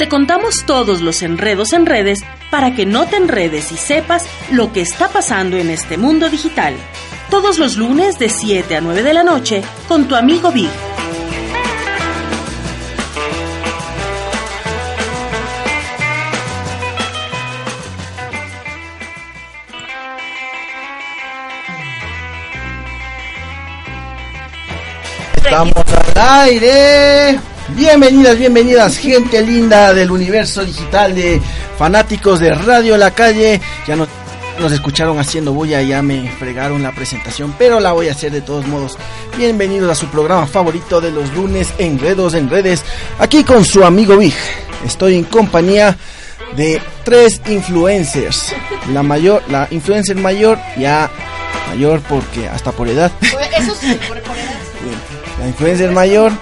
te contamos todos los enredos en redes para que no te enredes y sepas lo que está pasando en este mundo digital. Todos los lunes de 7 a 9 de la noche con tu amigo Big. Estamos al aire. Bienvenidas, bienvenidas, gente linda del universo digital de fanáticos de Radio La Calle. Ya no, nos escucharon haciendo bulla, ya me fregaron la presentación, pero la voy a hacer de todos modos. Bienvenidos a su programa favorito de los lunes, Enredos en Redes, aquí con su amigo Big. Estoy en compañía de tres influencers. La mayor, la influencer mayor, ya mayor porque hasta por edad. Eso sí, por, por edad. La influencer mayor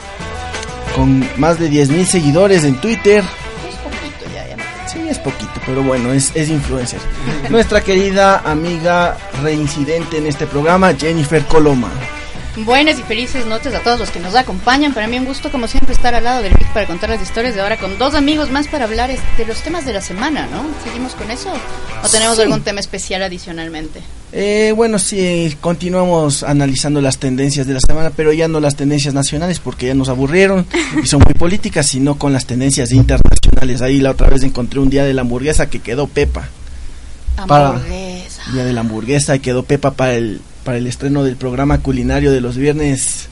con más de 10.000 seguidores en Twitter. Es poquito ya, ya no. Sí, es poquito, pero bueno, es, es influencer. Nuestra querida amiga reincidente en este programa, Jennifer Coloma. Buenas y felices noches a todos los que nos acompañan. Para mí un gusto como siempre estar al lado del Vic para contar las historias de ahora con dos amigos más para hablar es- de los temas de la semana, ¿no? ¿Seguimos con eso? ¿O tenemos Sí. algún tema especial adicionalmente? Eh, bueno, sí, continuamos analizando las tendencias de la semana, pero ya no las tendencias nacionales porque ya nos aburrieron y son muy políticas, sino con las tendencias internacionales. Ahí la otra vez encontré un día de la hamburguesa que quedó Pepa. Para- Hamburguesa. Día de la hamburguesa y quedó Pepa para el, para el estreno del programa culinario de los viernes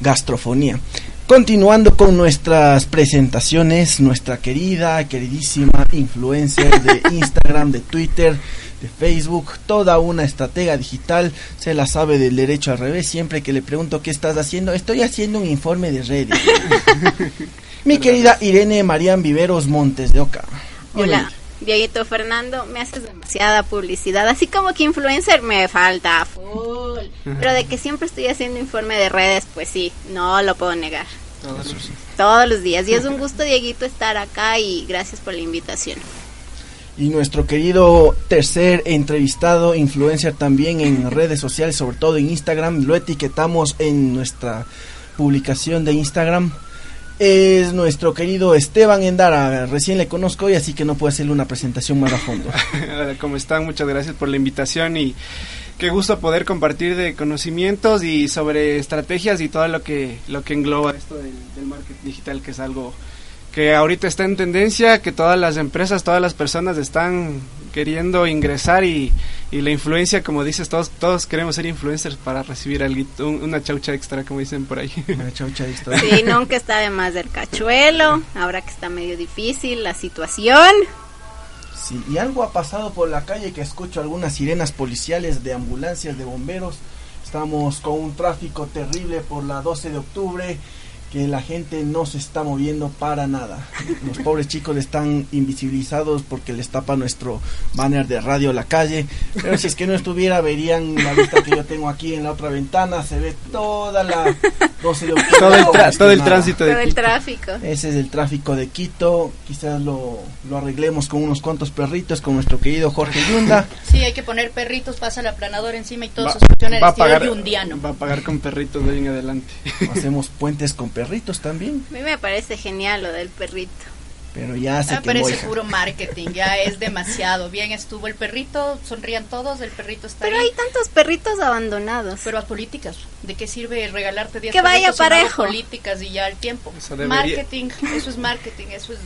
Gastrofonía. Continuando con nuestras presentaciones, nuestra querida, queridísima influencer de Instagram, de Twitter, de Facebook, toda una estratega digital, se la sabe del derecho al revés, siempre que le pregunto qué estás haciendo, estoy haciendo un informe de redes. Mi querida Irene Marían Viveros Montes de Oca. Hola, Dieguito Fernando, me haces demasiada publicidad, así como que influencer me falta full, pero de que siempre estoy haciendo informe de redes, pues sí, no lo puedo negar. Todos los días, y es un gusto, Dieguito, estar acá y gracias por la invitación. Y nuestro querido tercer entrevistado, influencer también en redes sociales, sobre todo en Instagram, lo etiquetamos en nuestra publicación de Instagram. Es nuestro querido Esteban Endara, recién le conozco hoy, así que no puedo hacerle una presentación más a fondo. ¿cómo están? Muchas gracias por la invitación y qué gusto poder compartir de conocimientos y sobre estrategias y todo lo que lo que engloba esto del, del marketing digital, que es algo que ahorita está en tendencia, que todas las empresas, todas las personas están queriendo ingresar y, y la influencia, como dices, todos todos queremos ser influencers para recibir algo, un- una chaucha extra, como dicen por ahí. Una chaucha extra. Sí, nunca está de más del cachuelo, ahora que está medio difícil la situación. Sí, y algo ha pasado por la calle que escucho algunas sirenas policiales de ambulancias, de bomberos. Estamos con un tráfico terrible por la 12 de octubre que la gente no se está moviendo para nada. Los pobres chicos están invisibilizados porque les tapa nuestro banner de radio la calle. Pero si es que no estuviera, verían la vista que yo tengo aquí en la otra ventana. Se ve toda la 12 de octubre. todo el, tra- todo el nada. tránsito de Todo el Quito. tráfico. Ese es el tráfico de Quito. Quizás lo, lo arreglemos con unos cuantos perritos, con nuestro querido Jorge Yunda. Sí, hay que poner perritos, pasa el aplanador encima y todo Va- en va a pagar- yundiano. Va a pagar con perritos de ahí en adelante. Hacemos puentes con perritos también. A mí me parece genial lo del perrito. Pero ya se Me parece hija. puro marketing, ya es demasiado. Bien estuvo el perrito, sonrían todos, el perrito está Pero ahí. hay tantos perritos abandonados. Pero a políticas, ¿de qué sirve regalarte 10 Que vaya perritos parejo. políticas y ya el tiempo? Eso Marketing, eso es marketing, eso es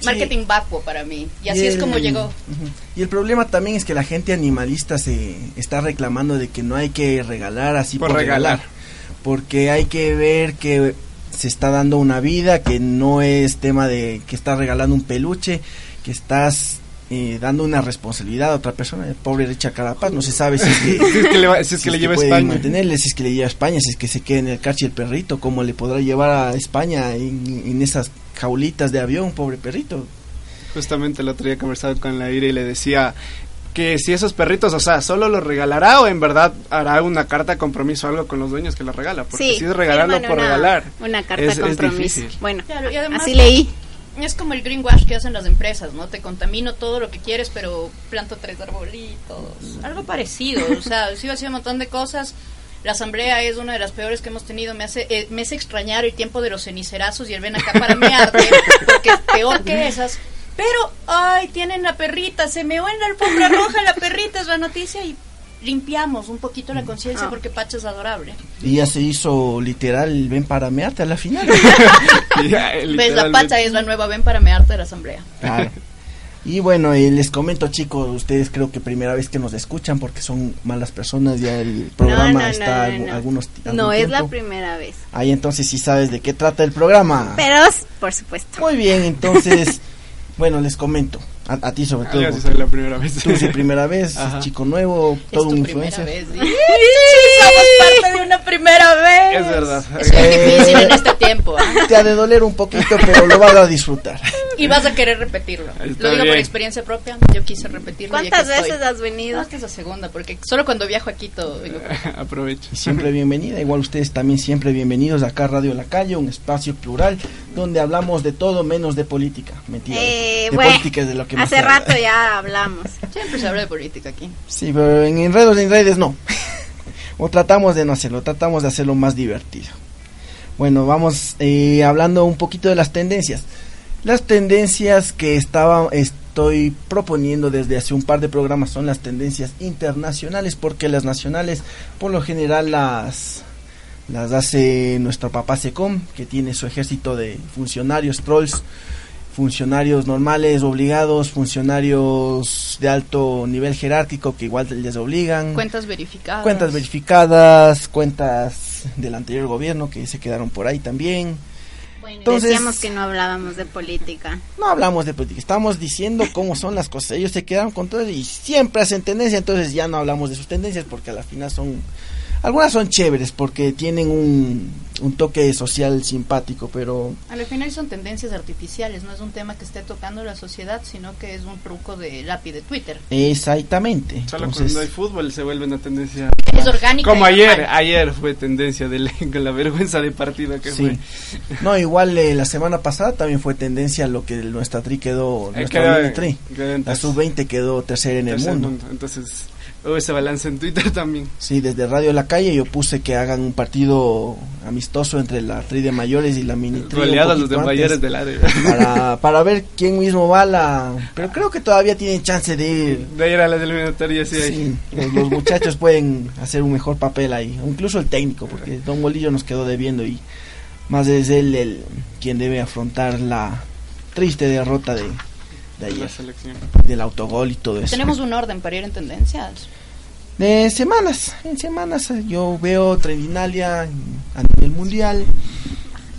Sí. marketing vacuo para mí. Y así es el- como llegó. Y el problema también es que la gente animalista se está reclamando de que no hay que regalar así por, Por regalar. regalar. Porque hay que ver que se está dando una vida, que no es tema de que estás regalando un peluche, que estás eh, dando una responsabilidad a otra persona. El pobre Richard Carapaz no se sabe si es que, Si es que le, va- si es si que le es lleva a España. mantenerle, si es que le lleva a España, si es que se queda en el carche el perrito, cómo le podrá llevar a España en, en esas jaulitas de avión, pobre perrito. Justamente el otro día conversaba con la Ira y le decía que si esos perritos, o sea, solo los regalará o en verdad hará una carta de compromiso o algo con los dueños que los regala. Porque Sí, si es regalarlo por una- regalar. Una carta es- de es compromiso. difícil. bueno, Claro, y además- así leí. Es como el greenwash que hacen las empresas, ¿no? Te contamino todo lo que quieres, pero planto tres arbolitos. Algo parecido, o sea, sigo haciendo un montón de cosas, La asamblea es una de las peores que hemos tenido. Me hace, eh, me hace extrañar el tiempo de los cenicerazos y el ven acá para mearte, porque es peor que esas. Pero, ay, tienen la perrita, se meó en la alfombra roja la perrita, es la noticia y limpiamos un poquito la conciencia Ah. porque Pacha es adorable. Y ya se hizo literal, ven para mearte a la final. Ya, ¿Ves? La. Pacha es la nueva ven para mearte de la asamblea. Claro. Y bueno, eh, les comento chicos, ustedes creo que primera vez que nos escuchan porque son malas personas, ya el programa no, no, está no, no, no. algunos algún No es la primera vez. Ahí entonces sí sabes de qué trata el programa. Pero, por supuesto. Muy bien, entonces, bueno, les comento. A, a ti sobre Ah, todo. porque soy la primera vez. Tú sí primera vez, Ajá. chico nuevo, todo un influencer. vez. ¿sí? Somos parte de una primera vez. Es verdad. Es muy Eh, difícil en este tiempo. ¿ah? Te ha de doler un poquito, pero lo vas a disfrutar. Y vas a querer repetirlo. Está Lo digo por bien. experiencia propia. Yo quise repetirlo. ¿Cuántas aquí estoy. veces has No, venido? esta es la segunda, porque solo cuando viajo a Quito vengo por. Aprovecho. Y siempre bienvenida, igual ustedes también siempre bienvenidos acá a Radio La Calle, un espacio plural donde hablamos de todo menos de política. Mentira, de- Eh, de bueno, política es de lo que hace rato ya hablamos. Siempre se habla de política aquí. Sí, pero en enredos en redes no. o tratamos de no hacerlo, tratamos de hacerlo más divertido. Bueno, vamos eh, hablando un poquito de las tendencias. Las tendencias que estaba, estoy proponiendo desde hace un par de programas son las tendencias internacionales, porque las nacionales por lo general las, las hace nuestro papá Secom, que tiene su ejército de funcionarios, trolls, funcionarios normales, obligados, funcionarios de alto nivel jerárquico que igual les obligan, Cuentas verificadas. cuentas verificadas, cuentas del anterior gobierno que se quedaron por ahí también. Bueno, Entonces- decíamos que no hablábamos de política. No hablamos de política, estamos diciendo cómo son las cosas. Ellos se quedaron con todo y siempre hacen tendencia, entonces ya no hablamos de sus tendencias porque a la final son... Algunas son chéveres porque tienen un, un toque social simpático, pero Al final son tendencias artificiales, no es un tema que esté tocando la sociedad, sino que es un truco de lápiz de Twitter. exactamente. Solo Entonces, cuando hay fútbol se vuelve una tendencia. Es orgánica. Como ayer, normal. ayer fue tendencia de con la vergüenza de partido que Sí. fue. No, igual eh, la semana pasada también fue tendencia lo que nuestra tri quedó, Eh, nuestra quedó- tri. quedó en La tercer- sub-20 quedó tercera en el tercer mundo. Entonces, hubo ese balance en Twitter también. Sí, desde Radio La Calle yo puse que hagan un partido amistoso entre la tri de mayores y la mini tri. un Goleados los de mayores del área. Para, para ver quién mismo va a la... Pero creo que todavía tienen chance de ir. De ir a las eliminatorias, sí. los muchachos pueden hacer un mejor papel ahí, incluso el técnico, porque Don Bolillo nos quedó debiendo y más es él el quien debe afrontar la triste derrota de, de La ayer, selección. del autogol y todo eso. Tenemos un orden para ir en tendencias. De semanas, en semanas eh, yo veo Trendinalia en- a nivel mundial.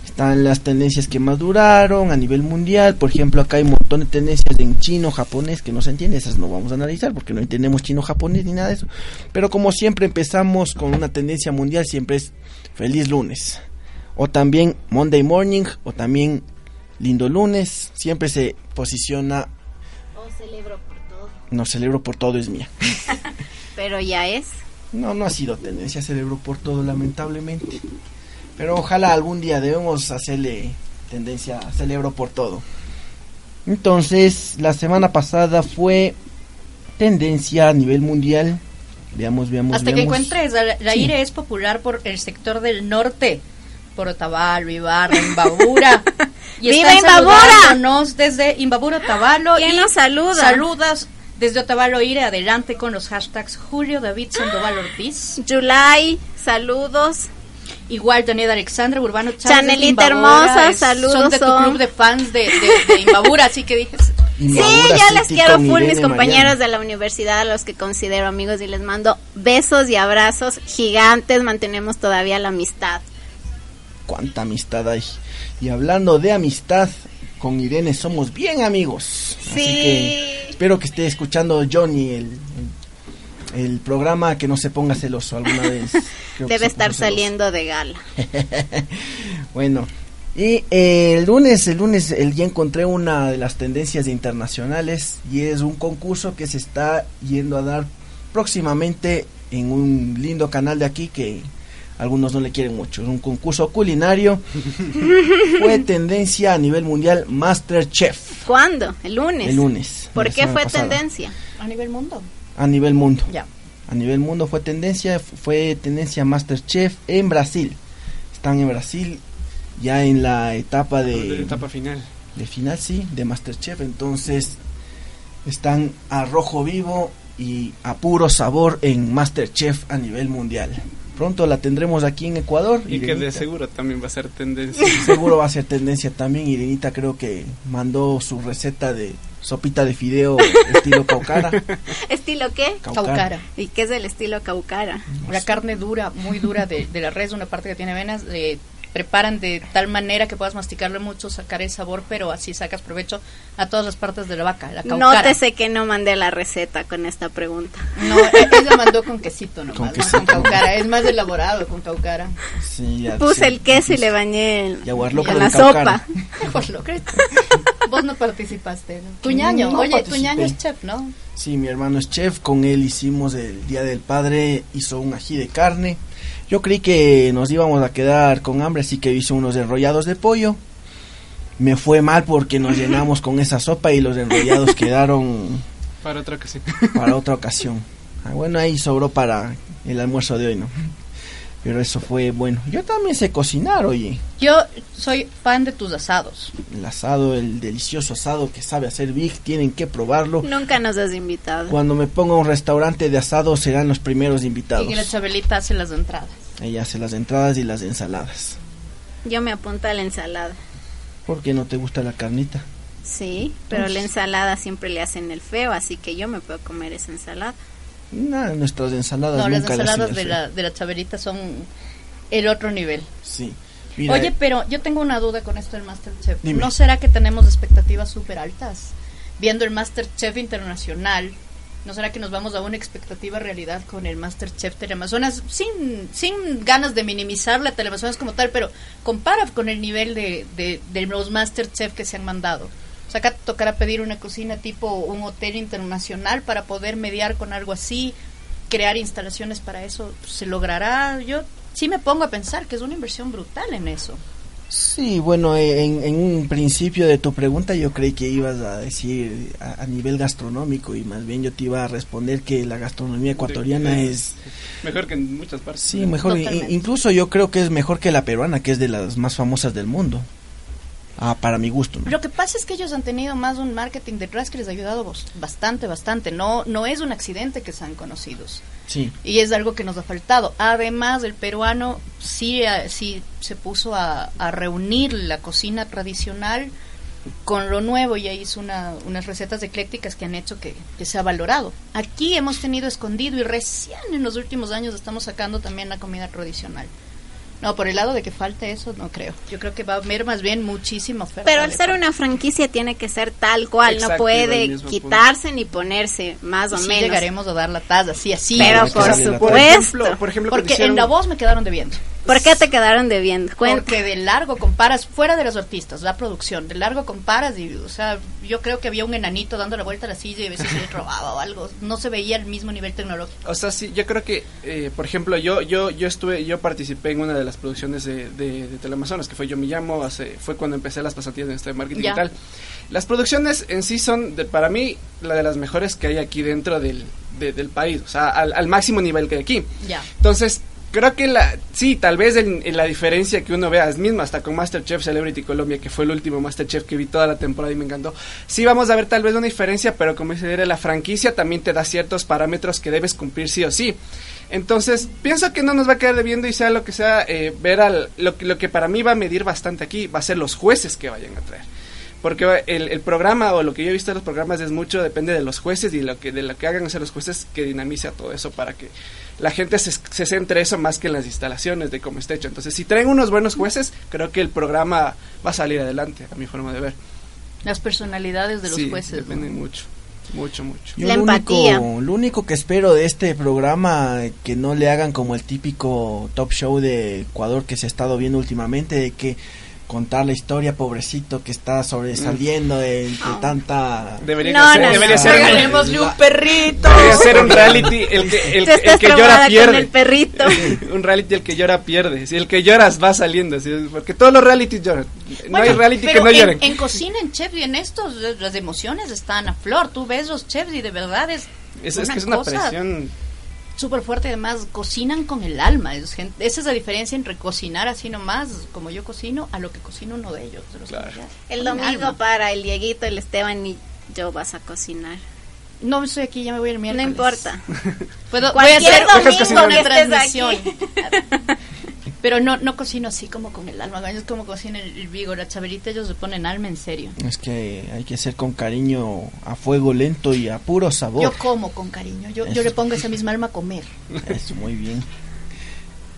Están las tendencias que más duraron a nivel mundial. Por ejemplo, acá hay un montón de tendencias en chino, japonés que no se entiende. Esas no vamos a analizar porque no entendemos chino, japonés ni nada de eso. Pero como siempre empezamos con una tendencia mundial, siempre es feliz lunes. O también Monday morning, o también lindo lunes. Siempre se posiciona, Oh, celebro por todo. no celebro por todo es mía. Pero ya es. No, no ha sido tendencia, celebro por todo, lamentablemente. Pero ojalá algún día debemos hacerle tendencia a celebro por todo. Entonces, la semana pasada fue tendencia a nivel mundial. Veamos, veamos, Hasta que encuentres, la, la Sí. IRE es popular por el sector del norte, por Otavalo, Ibarra, Imbabura. Y ¡Viva Imbabura! desde Imbabura, Otavalo. ¿Quién y nos saluda? Saludas desde Otavalo IRE, adelante con los hashtags Julio David Sandoval Ortiz. Yulai, saludos. Igual Daniel Alexandra, Urbano Chávez. Chanelita Imbabura, hermosa, es- saludos Son de tu son. club de fans de, de, de Imbabura, así que dije, Y Sí, yo les quiero full Irene mis compañeros de la universidad, a los que considero amigos y les mando besos y abrazos gigantes. Mantenemos todavía la amistad. Cuánta amistad hay. Y hablando de amistad, con Irene somos bien amigos. Así Sí. que espero que esté escuchando Johnny el, el, programa, que no se ponga celoso alguna vez. Debe estar saliendo de gala. Bueno, y eh, el lunes, el lunes el, ya encontré una de las tendencias internacionales y es un concurso que se está yendo a dar próximamente en un lindo canal de aquí que algunos no le quieren mucho. Es un concurso culinario. fue tendencia a nivel mundial Masterchef ¿Cuándo? El lunes. el lunes. ¿Por qué fue pasada, tendencia? a nivel mundo. A nivel mundo. Ya. a nivel mundo fue tendencia, fue tendencia Masterchef en Brasil. Están en Brasil ya en la etapa de, De etapa final. de final, sí, de Masterchef. Entonces están a rojo vivo y a puro sabor en Masterchef a nivel mundial. Pronto la tendremos aquí en Ecuador. Y que de seguro también va a ser tendencia. Seguro va a ser tendencia también. Irenita creo que mandó su receta de sopita de fideo estilo caucara. ¿Estilo qué? Caucara. ¿Y qué es el estilo caucara? La carne dura, muy dura de, de la res, una parte que tiene venas, eh, preparan de tal manera que puedas masticarle mucho, sacar el sabor, pero así sacas provecho a todas las partes de la vaca. La caucara. Nótese que no mandé la receta con esta pregunta. No, ella mandó con quesito nomás, Con no con caucara. Es más elaborado con caucara. Sí, ya Puse el queso y le bañé Y aguarloco en la caucara. sopa. Pues lo crees. Vos no participaste. ¿no? Tu ñaño, No oye, tu participé. ñaño es chef, ¿no? Sí, mi hermano es chef, con él hicimos el Día del Padre, hizo un ají de carne. Yo creí que nos íbamos a quedar con hambre, así que hice unos enrollados de pollo. Me fue mal porque nos llenamos con esa sopa y los enrollados quedaron Para otra ocasión. para otra ocasión. Ah, bueno, ahí sobró para el almuerzo de hoy, ¿no? Pero eso fue bueno. Yo también sé cocinar, oye. Yo soy fan de tus asados. El asado, el delicioso asado que sabe hacer Big, tienen que probarlo. Nunca nos has invitado. Cuando me ponga a un restaurante de asado serán los primeros invitados. Y la Chabelita hace las entradas. Ella hace las entradas y las ensaladas. Yo me apunto a la ensalada. ¿Por qué no te gusta la carnita? Sí, pero la ensalada siempre le hacen el feo, así que yo me puedo comer esa ensalada. Nada, nuestras ensaladas No, las nunca ensaladas de la, de la Chabelita son el otro nivel. Sí. Mira, Oye, pero yo tengo una duda con esto del Masterchef. Dime. ¿No será que tenemos expectativas súper altas? Viendo el Masterchef internacional, ¿no será que nos vamos a una expectativa realidad con el Masterchef Teleamazonas? Sin, sin ganas de minimizar la Teleamazonas como tal, pero compara con el nivel de, de, de los Masterchef que se han mandado. O sea, acá te tocará pedir una cocina tipo un hotel internacional para poder mediar con algo así, crear instalaciones para eso. ¿Se logrará? Yo sí me pongo a pensar que es una inversión brutal en eso. Sí, bueno, en, en un principio de tu pregunta yo creí que ibas a decir a, a nivel gastronómico y más bien yo te iba a responder que la gastronomía ecuatoriana De- de- es... Mejor que en muchas partes. Sí, mejor. Totalmente. incluso yo creo que es mejor que la peruana, que es de las más famosas del mundo. Ah, para mi gusto. ¿no? Lo que pasa es que ellos han tenido más un marketing detrás que les ha ayudado bastante, bastante. No, no es un accidente que sean conocidos. Sí. Y es algo que nos ha faltado. Además, el peruano sí, eh, sí se puso a, a reunir la cocina tradicional con lo nuevo y ahí hizo una, unas recetas eclécticas que han hecho que, que se ha valorado. Aquí hemos tenido escondido y recién en los últimos años estamos sacando también la comida tradicional. No, por el lado de que falte eso, no creo. Yo creo que va a haber más bien muchísima oferta. Pero al ser una franquicia tiene que ser tal cual, Exacto, no puede quitarse ni ponerse, más o sí menos. llegaremos a dar la taza, sí, así. Pero por supuesto. ejemplo, por ejemplo cuando Porque hicieron- en la voz me quedaron debiendo. ¿Por qué te quedaron debiendo? Cuenta. Porque de largo comparas, fuera de los artistas, la producción, de largo comparas y, o sea, yo creo que había un enanito dando la vuelta a la silla y a veces se le robaba o algo. No se veía el mismo nivel tecnológico. O sea, sí, yo creo que, eh, por ejemplo, yo yo yo estuve, yo participé en una de las producciones de, de, de Teleamazonas, que fue Yo Me Llamo, hace, fue cuando empecé las pasantías en este marketing Ya. y tal. Las producciones en sí son, de, para mí, la de las mejores que hay aquí dentro del, de- del país, o sea, al, al máximo nivel que hay aquí. Ya. Entonces, creo que la, sí, tal vez en, la diferencia que uno vea es misma, hasta con Masterchef Celebrity Colombia, que fue el último Masterchef que vi toda la temporada y me encantó. Sí, vamos a ver tal vez una diferencia, pero como dice Dere, la franquicia también te da ciertos parámetros que debes cumplir sí o sí. Entonces, pienso que no nos va a quedar debiendo y sea lo que sea, eh, ver al, lo, lo que para mí va a medir bastante aquí, va a ser los jueces que vayan a traer. Porque el, el programa o lo que yo he visto de los programas es mucho, depende de los jueces y lo que, de lo que hagan hacer los jueces que dinamice a todo eso para que la gente se, se centre eso más que en las instalaciones de cómo está hecho. Entonces, si traen unos buenos jueces, creo que el programa va a salir adelante, a mi forma de ver. Las personalidades de los Sí, jueces. ¿no? dependen mucho, mucho, mucho. Yo La lo empatía. Único, lo único que espero de este programa, que no le hagan como el típico top show de Ecuador que se ha estado viendo últimamente, de que contar la historia, pobrecito, que está sobresaliendo de, de tanta... Debería No, ser, no, debería no. ser un- Regalémosle un perrito. debería ser un reality el que, el, el que llora pierde. el perrito. un reality el que llora pierde. Si el que lloras va saliendo, ¿sí? porque todos los realities lloran. No Bueno, hay reality que no en, lloren. En cocina, en chefs y en estos, las emociones están a flor. Tú ves los chefs y de verdad es. Es, es que es una cosa presión súper fuerte. Además, cocinan con el alma. Es gente- esa es la diferencia entre cocinar así nomás, como yo cocino, a lo que cocina uno de ellos. de los Claro. El domingo alma. para el Dieguito, el Esteban y yo vas a cocinar. No estoy aquí, ya me voy el No miércoles. importa. Puedo, voy a Cualquier hacer domingo una que estés transmisión. Pero no, no cocino así como con el alma. Es como cocina el, el Vigo, la Chabelita, ellos le ponen alma en serio. Es que hay que hacer con cariño, a fuego lento y a puro sabor. Yo como con cariño. Yo, yo le pongo esa misma alma a comer. Eso, muy bien.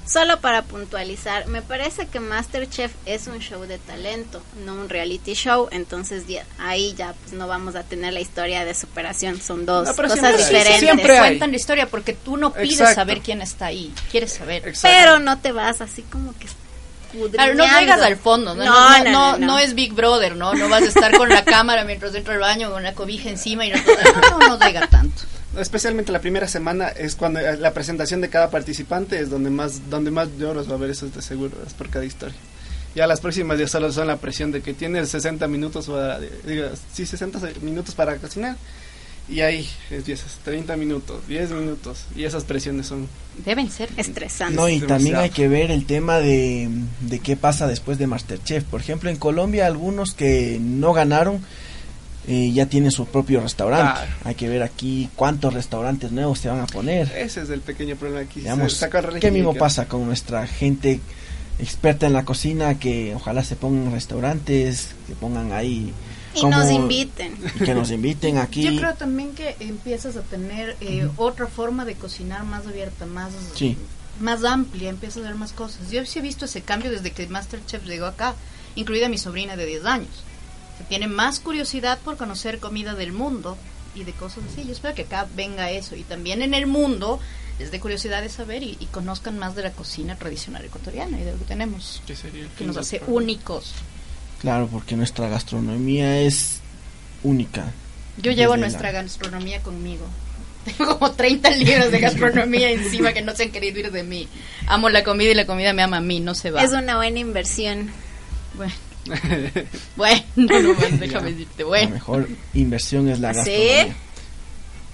Solo para puntualizar, me parece que Masterchef es un show de talento, no un reality show, entonces ya- ahí ya pues no vamos a tener la historia de superación, son dos No, pero cosas siempre- sí, sí, diferentes. siempre hay. cuentan la historia porque tú no pides Exacto. saber quién está ahí. Quieres saber. Exacto. Pero no te vas así como que Claro, no llegas al fondo, ¿no? No, no, no, no es Big Brother, ¿no? No vas a estar con la cámara mientras dentro del baño con una cobija encima y no, no, no llega tanto. Especialmente la primera semana es cuando eh, la presentación de cada participante es donde más donde más lloros va a haber, eso es de seguro, es por cada historia. Ya las próximas ya solo son la presión de que tienes 60 minutos para, digo, sí, 60 se- minutos para cocinar y ahí empiezas 30 minutos, 10 minutos y esas presiones son Deben ser. Estresante. No, y demasiado. también hay que ver el tema de, de qué pasa después de Masterchef. Por ejemplo, en Colombia algunos que no ganaron eh, ya tienen su propio restaurante. Claro. Hay que ver aquí cuántos restaurantes nuevos se van a poner. ese es el pequeño problema aquí. Veamos Se saca el qué mismo pasa con nuestra gente experta en la cocina que ojalá se pongan restaurantes, que pongan ahí y nos inviten. y que nos inviten aquí. Yo creo también que empiezas a tener eh, otra forma de cocinar más abierta, más, Sí. más amplia, empiezas a ver más cosas. Yo sí he visto ese cambio desde que Masterchef llegó acá, incluida mi sobrina de 10 años. Que tiene más curiosidad por conocer comida del mundo y de cosas así. Yo espero que acá venga eso y también en el mundo les dé curiosidad de saber y, y conozcan más de la cocina tradicional ecuatoriana y de lo que tenemos, que sería el que fin nos hace únicos. Claro, porque nuestra gastronomía es única. Yo llevo nuestra la- gastronomía conmigo. Tengo como 30 libros de gastronomía encima que no se han querido ir de mí. Amo la comida y la comida me ama a mí, no se va. Es una buena inversión. Bueno, bueno, no, más, déjame decirte, La bueno. mejor inversión es la ¿Sí? gastronomía.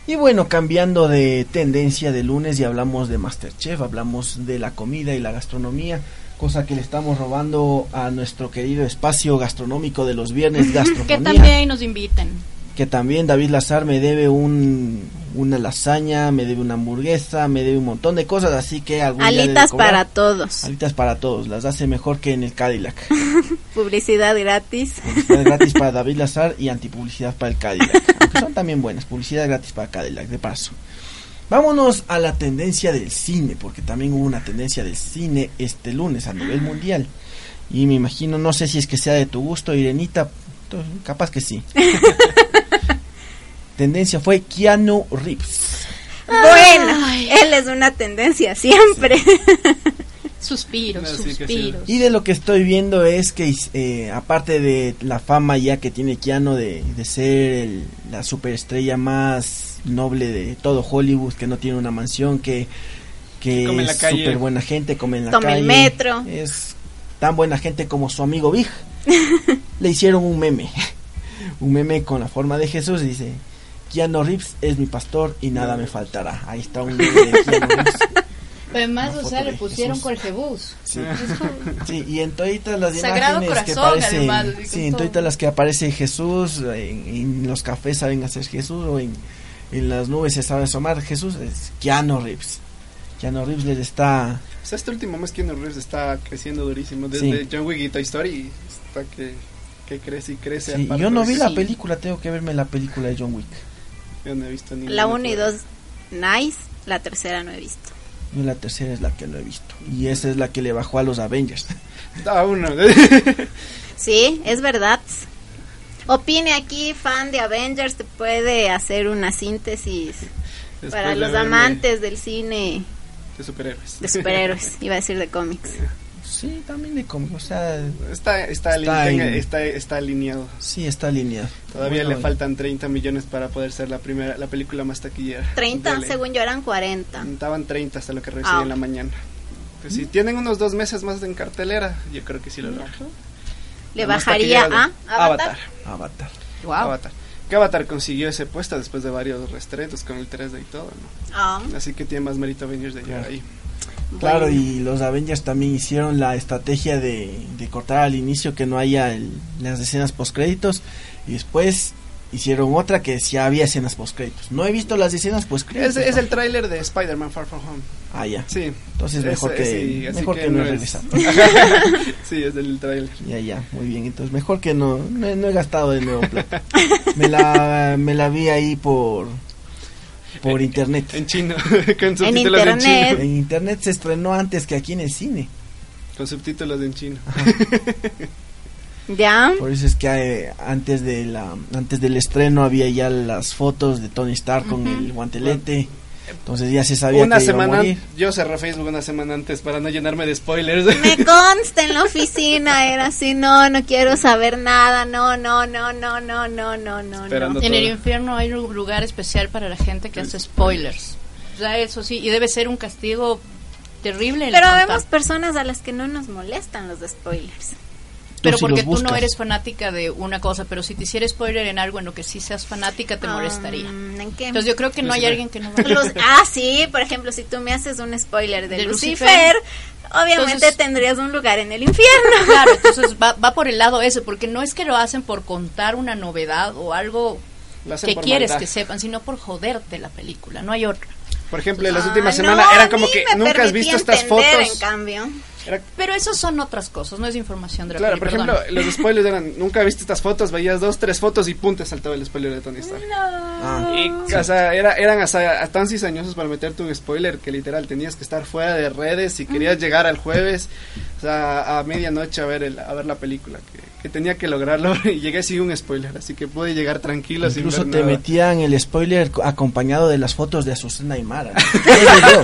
Y bueno, cambiando de tendencia de lunes y hablamos de Masterchef, hablamos de la comida y la gastronomía, cosa que le estamos robando a nuestro querido espacio gastronómico de los viernes Que gastronomía. también nos inviten. Que también David Lazar me debe un, una lasaña, me debe una hamburguesa, me debe un montón de cosas, así que algún Alitas cobrar. para todos. Alitas para todos, las hace mejor que en el Cadillac. Publicidad gratis. Publicidad gratis para David Lazar y antipublicidad para el Cadillac. Aunque son también buenas, publicidad gratis para Cadillac, de paso. Vámonos a la tendencia del cine, porque también hubo una tendencia del cine este lunes a nivel mundial. Y me imagino, no sé si es que sea de tu gusto, Irenita, to- capaz que sí. tendencia fue Keanu Reeves. Bueno, él es una tendencia siempre. Suspiros, No, sí sí. suspiros. Y de lo que estoy viendo es que, eh, aparte de la fama ya que tiene Keanu de, de ser el- la superestrella más noble de todo Hollywood, que no tiene una mansión, que, que Come es súper buena gente, come en la Toma calle. el metro. Es tan buena gente como su amigo Big. Le hicieron un meme. un meme con la forma de Jesús y dice... Keanu Reeves es mi pastor y nada me faltará. Ahí está un de Keanu Reeves. Además, o sea, le pusieron Jesús. Cuerjebús. Sí. Sí, y en todas las Sagrado imágenes que Corazón, aparece, además, sí, en todas las que aparece Jesús, en, en los cafés saben hacer Jesús o en, en las nubes se sabe asomar Jesús, es Keanu Reeves. Keanu Reeves les está, O sea, este último mes Keanu Reeves está creciendo durísimo. Desde Sí. John Wick y Toy Story está que, que crece y crece. sí, yo no vi la sí, película, tengo que verme la película de John Wick. Yo no he visto ni La 1 y 2, nice. La tercera no he visto. Y la tercera es la que no he visto. Y esa es la que le bajó a los Avengers. Ah, uno. Sí, es verdad. Opine aquí, fan de Avengers, te puede hacer una síntesis Después para los amantes del cine De superhéroes. de superhéroes. Iba a decir de cómics. Sí, también de cómic, o sea, Está, está, Está en- está, está alineado. sí está alineado. Todavía Bueno, le faltan 30 millones para poder ser la primera, la película más taquillera. 30, Dele. según yo eran 40. Estaban 30 hasta lo que revisé Ah. en la mañana. Pues si tienen unos dos meses más en cartelera, yo creo que sí lo logran. Le La bajaría a Avatar. Avatar. Avatar. Wow. Avatar. que Avatar consiguió ese puesto después de varios restretos con el 3D y todo, ¿no? Ah, Así que tiene más mérito Avengers de llegar ahí. Claro, bueno. y los Avengers también hicieron la estrategia de, de cortar al inicio que no haya el- las escenas postcréditos y después hicieron otra que sí había escenas postcréditos. No he visto las escenas postcréditos. Es, es el tráiler de Spider-Man Far From Home. Ah, ya. Sí. Entonces Es- mejor es- que, sí, mejor que que no, no sí, es del tráiler. Ya, ya, muy bien. Entonces mejor que no, no, he- no he gastado de nuevo plata. me, la, me la vi ahí por, por internet. En chino, con subtítulos en, internet. chino. En internet se estrenó antes que aquí en el cine. Con subtítulos en chino. ¿Ya? Por eso es que eh, antes de la antes del estreno había ya las fotos de Tony Stark con el guantelete. Entonces ya se sabía Una que iba a semana, morir. yo cerré Facebook una semana antes para no llenarme de spoilers. Me consta en la oficina, era así, no, no quiero saber nada, no, no, no, no, no, no, no, no. En el todo. infierno hay un lugar especial para la gente que hace spoilers. O sea, eso sí, y debe ser un castigo terrible. el Pero vemos personas a las que no nos molestan los spoilers. Pero sí porque los tú no eres fanática de una cosa, pero si te hiciera spoiler en algo en lo que sí seas fanática, te molestaría. Um, ¿En qué? Entonces yo creo que no hay Lucifer. alguien que no Luz- ah, sí, por ejemplo, si tú me haces un spoiler de, De Lucifer, Lucifer. obviamente Entonces- tendrías un lugar en el infierno. Claro, entonces va, va por el lado ese, porque no es que lo hacen por contar una novedad o algo que quieres maldad. que sepan, sino por joderte la película, no hay otra. Por ejemplo, en las Ah, últimas no, semanas a eran como que nunca has visto estas fotos. En cambio, Era- Pero eso son otras cosas, no es información de la claro, por ejemplo, perdón. los spoilers eran, nunca viste estas fotos, veías dos, tres fotos y pum, te saltaba el spoiler de Tony Stark. Ah, Y, o sea, era, eran hasta, tan cizañosos para meterte un spoiler que literal tenías que estar fuera de redes si querías llegar al jueves, o sea, a medianoche a ver el, a ver la película, que, que tenía que lograrlo y llegué sin un spoiler, así que pude llegar tranquilo incluso sin te nada. metían el spoiler co- acompañado de las fotos de Azucena y Mara. Eso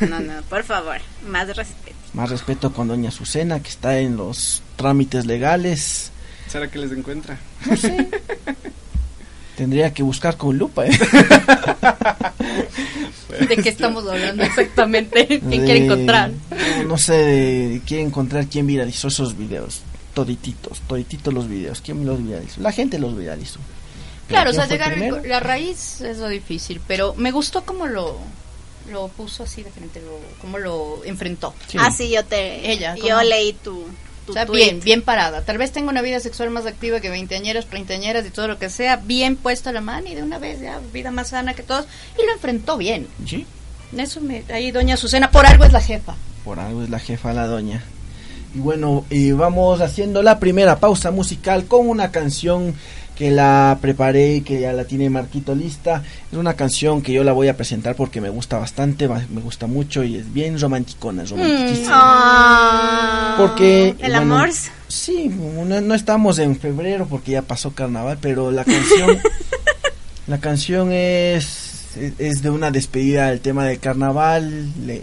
yo. no, no, por favor, más respeto. Más respeto con doña Azucena que está en los trámites legales. ¿Será que les encuentra? Tendría que buscar con lupa. ¿eh? ¿De qué estamos hablando exactamente? ¿Quién quiere De- encontrar? No, no sé, de- quiere encontrar quién viralizó esos videos. Todititos, todititos los videos. ¿Quién los viralizó? La gente los viralizó. Claro, o ¿quién sea, llegar a la raíz es lo difícil, pero me gustó cómo lo, lo puso así de frente, lo, cómo lo enfrentó. Sí. Ah, sí, yo te. Ella, yo leí tu. tu O sea, tweet. bien, bien parada. Tal vez tenga una vida sexual más activa que veinteañeras, treintañeras y todo lo que sea. Bien puesta la mano y de una vez ya, vida más sana que todos. Y lo enfrentó bien. Sí, Eso me, ahí doña Azucena, por algo es la jefa. por algo es la jefa la doña. Y bueno, y vamos haciendo la primera pausa musical con una canción que la preparé y que ya la tiene Marquito lista. Es una canción que yo la voy a presentar porque me gusta bastante, ba- me gusta mucho y es bien romanticona, es romantiquísima. Ah, Porque, El bueno, amor. Sí, no, no estamos en febrero porque ya pasó carnaval, pero la canción, la canción es, es de una despedida del tema del carnaval, le,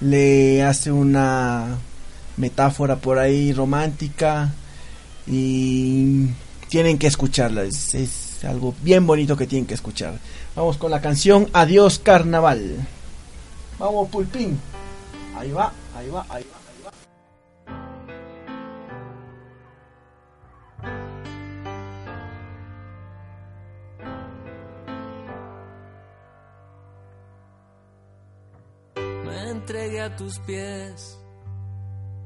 le hace una metáfora por ahí romántica y tienen que escucharla, es, algo bien bonito que tienen que escuchar. Vamos con la canción Adiós Carnaval. Vamos Pulpín. Ahí va, ahí va. ahí va. Me entregué a tus pies,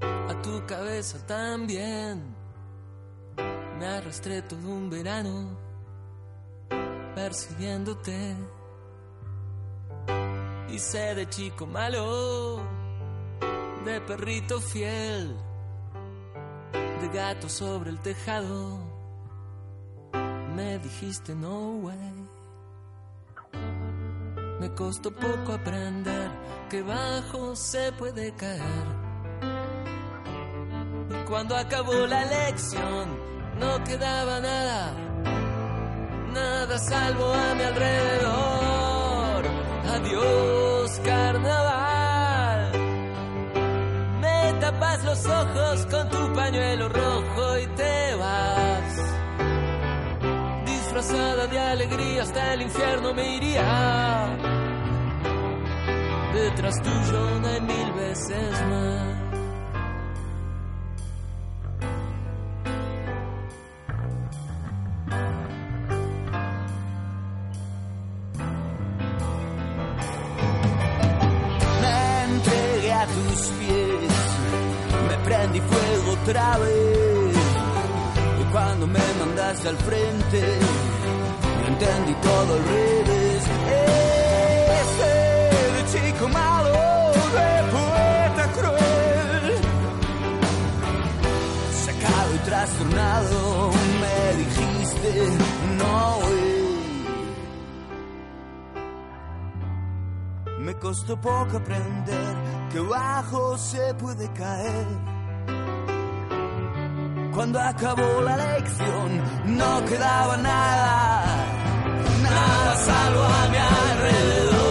a tu cabeza también. Me arrastré todo un verano persiguiéndote. Hice de chico malo, de perrito fiel, de gato sobre el tejado. Me dijiste no way. Me costó poco aprender que bajo se puede caer. Y cuando acabó la lección, no quedaba nada, nada salvo a mi alrededor. Adiós, carnaval. Me tapas los ojos con tu pañuelo rojo y te vas. Disfrazada de alegría hasta el infierno me iría. Detrás tuyo no hay mil veces más. tus pies. Me prendí fuego otra vez. Y cuando me mandaste al frente, yo entendí todo al revés. Ese chico malo de poeta cruel, sacado y trastornado. Costó poco aprender que bajo se puede caer. Cuando acabó la lección no quedaba nada, nada salvo a mi alrededor.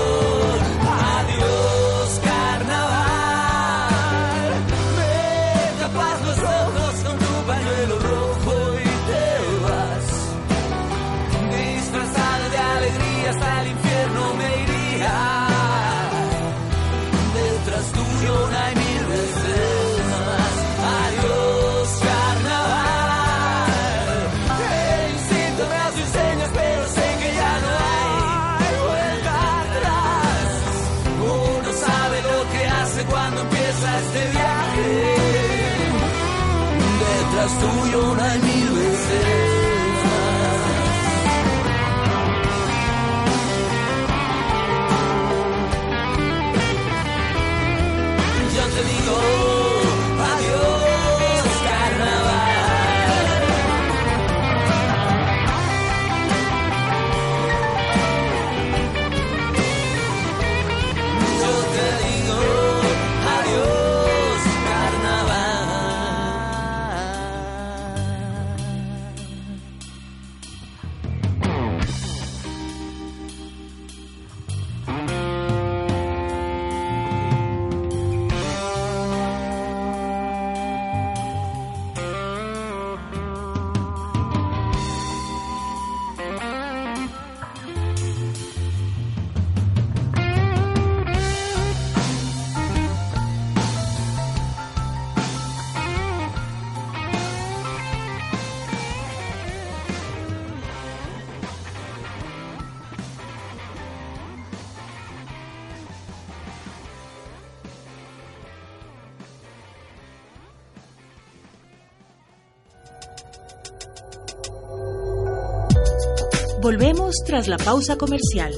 Tras la pausa comercial.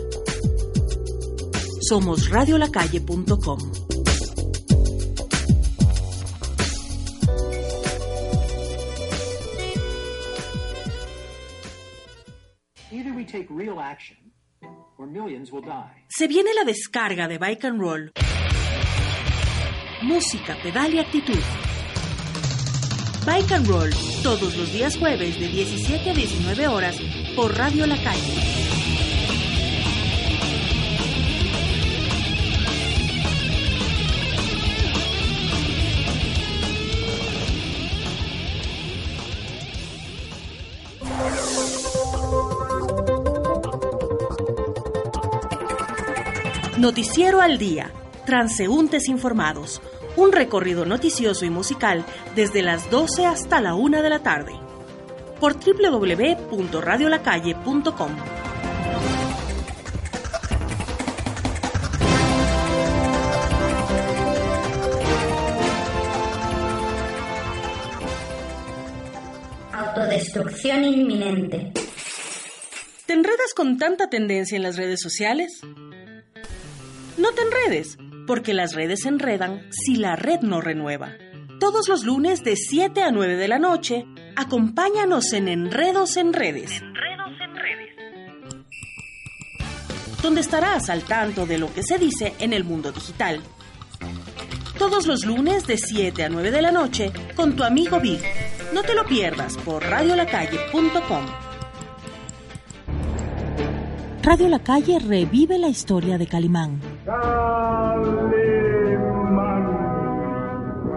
Somos radiolacalle.com. Either we take real action or millions will die. Se viene la descarga de Bike and Roll. Música, pedal y actitud. Bike and Roll, todos los días jueves de 17 a 19 horas por Radio La Calle. Noticiero al día. Transeúntes informados. Un recorrido noticioso y musical desde las 12 hasta la 1 de la tarde. Por www.radiolacalle.com. Autodestrucción inminente. ¿Te enredas con tanta tendencia en las redes sociales? No te enredes, porque las redes se enredan si la red no renueva. Todos los lunes de 7 a 9 de la noche, acompáñanos en Enredos en Redes. Enredos en Redes. Donde estarás al tanto de lo que se dice en el mundo digital. Todos los lunes de 7 a 9 de la noche con tu amigo Big. No te lo pierdas por radiolacalle.com. Radio La Calle revive la historia de Calimán.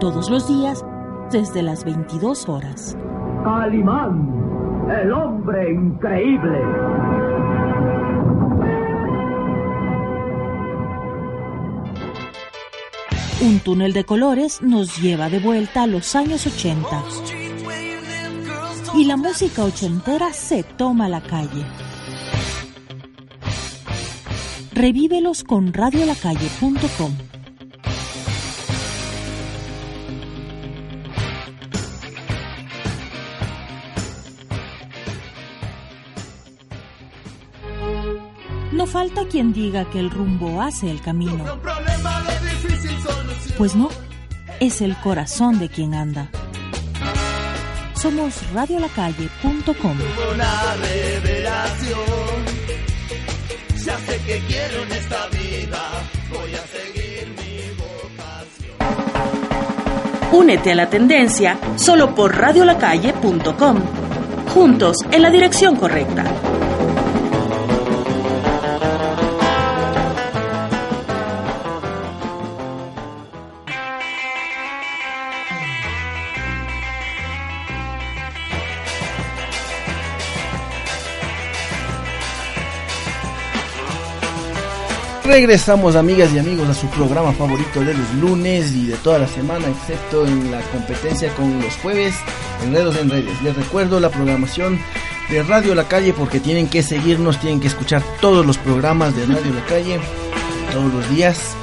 Todos los días desde las 22 horas. Calimán, el hombre increíble. Un túnel de colores nos lleva de vuelta a los años 80. Y la música ochentera se toma la calle. Revívelos con radiolacalle.com. No falta quien diga que el rumbo hace el camino. Pues no, es el corazón de quien anda. Somos radiolacalle.com. Sé que quiero en esta vida. Voy a seguir mi vocación. Únete a la tendencia solo por radiolacalle.com. Juntos en la dirección correcta. Regresamos amigas y amigos a su programa favorito de los lunes y de toda la semana, excepto en la competencia con los jueves, Enredos en Redes. Les recuerdo la programación de Radio La Calle porque tienen que seguirnos, tienen que escuchar todos los programas de Radio La Calle todos los días.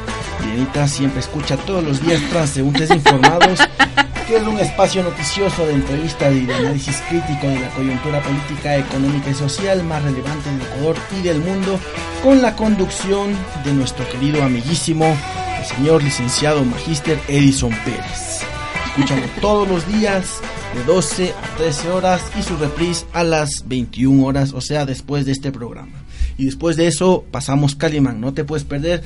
Bienita siempre escucha todos los días transeúntes informados, es un espacio noticioso de entrevistas y de análisis crítico de la coyuntura política, económica y social más relevante del Ecuador y del mundo, con la conducción de nuestro querido amiguísimo, el señor licenciado magíster Edison Pérez. Escúchalo todos los días de 12 a 13 horas y su reprise a las 21 horas, o sea, después de este programa. Y después de eso pasamos Calimán, no te puedes perder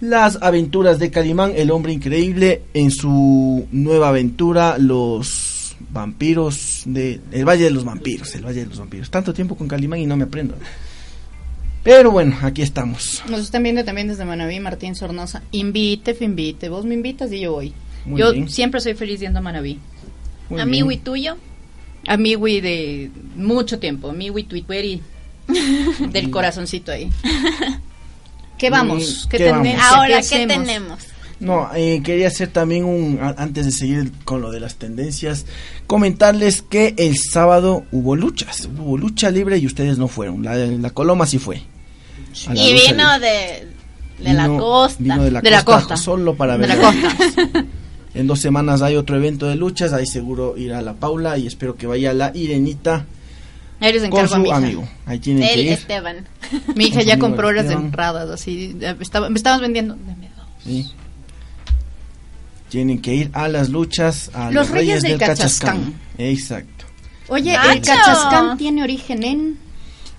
las aventuras de Calimán, el hombre increíble, en su nueva aventura, los vampiros de... El Valle de los Vampiros, el Valle de los Vampiros. Tanto tiempo con Calimán y no me aprendo. Pero bueno, aquí estamos. Nos están viendo también desde Manaví, Martín Sornosa. Invite, invite. Vos me invitas y yo voy. Muy yo bien. siempre soy feliz yendo a Manaví. Amigo y tuyo. Amigui de mucho tiempo. Amigui tuitueri. del corazoncito ahí. ¿Qué vamos? ¿Qué, ¿qué tenemos? vamos? Ahora, ¿qué tenemos? No, eh, quería hacer también un, antes de seguir con lo de las tendencias, comentarles que el sábado hubo luchas, hubo lucha libre y ustedes no fueron, la, la Coloma sí fue. Y vino de, de la costa. vino de la De la costa, costa. solo para De ver. la costa. En dos semanas hay otro evento de luchas, ahí seguro irá la Paula y espero que vaya la Irenita Les con a su mi amigo. Ahí tienen que ir. Esteban. Mi hija ya compró las entradas, así. estaba- me estabas vendiendo. Dos. Sí. Tienen que ir a las luchas, a Los los, Reyes del Cachascán. Cachascán. Exacto. Oye, Nacho. el cachascán tiene origen en.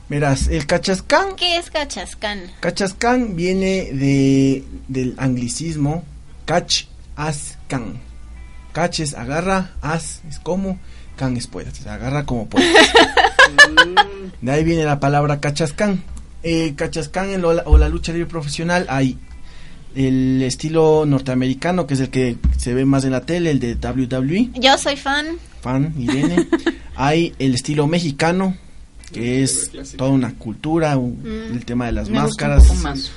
Verás, el Cachascán ¿Qué es Cachascán? Cachascán viene de del anglicismo cach as can. Cach es agarra, as es como, can es puedes, se agarra como puedes. de ahí viene la palabra cachascán. Eh, cachascán en lo- o la lucha libre profesional hay el estilo norteamericano que es el que se ve más en la tele, el de WWE, Yo soy fan. fan Irene. hay el estilo mexicano que es toda una cultura, un- Mm. el tema de las Me gusta un máscaras. poco más.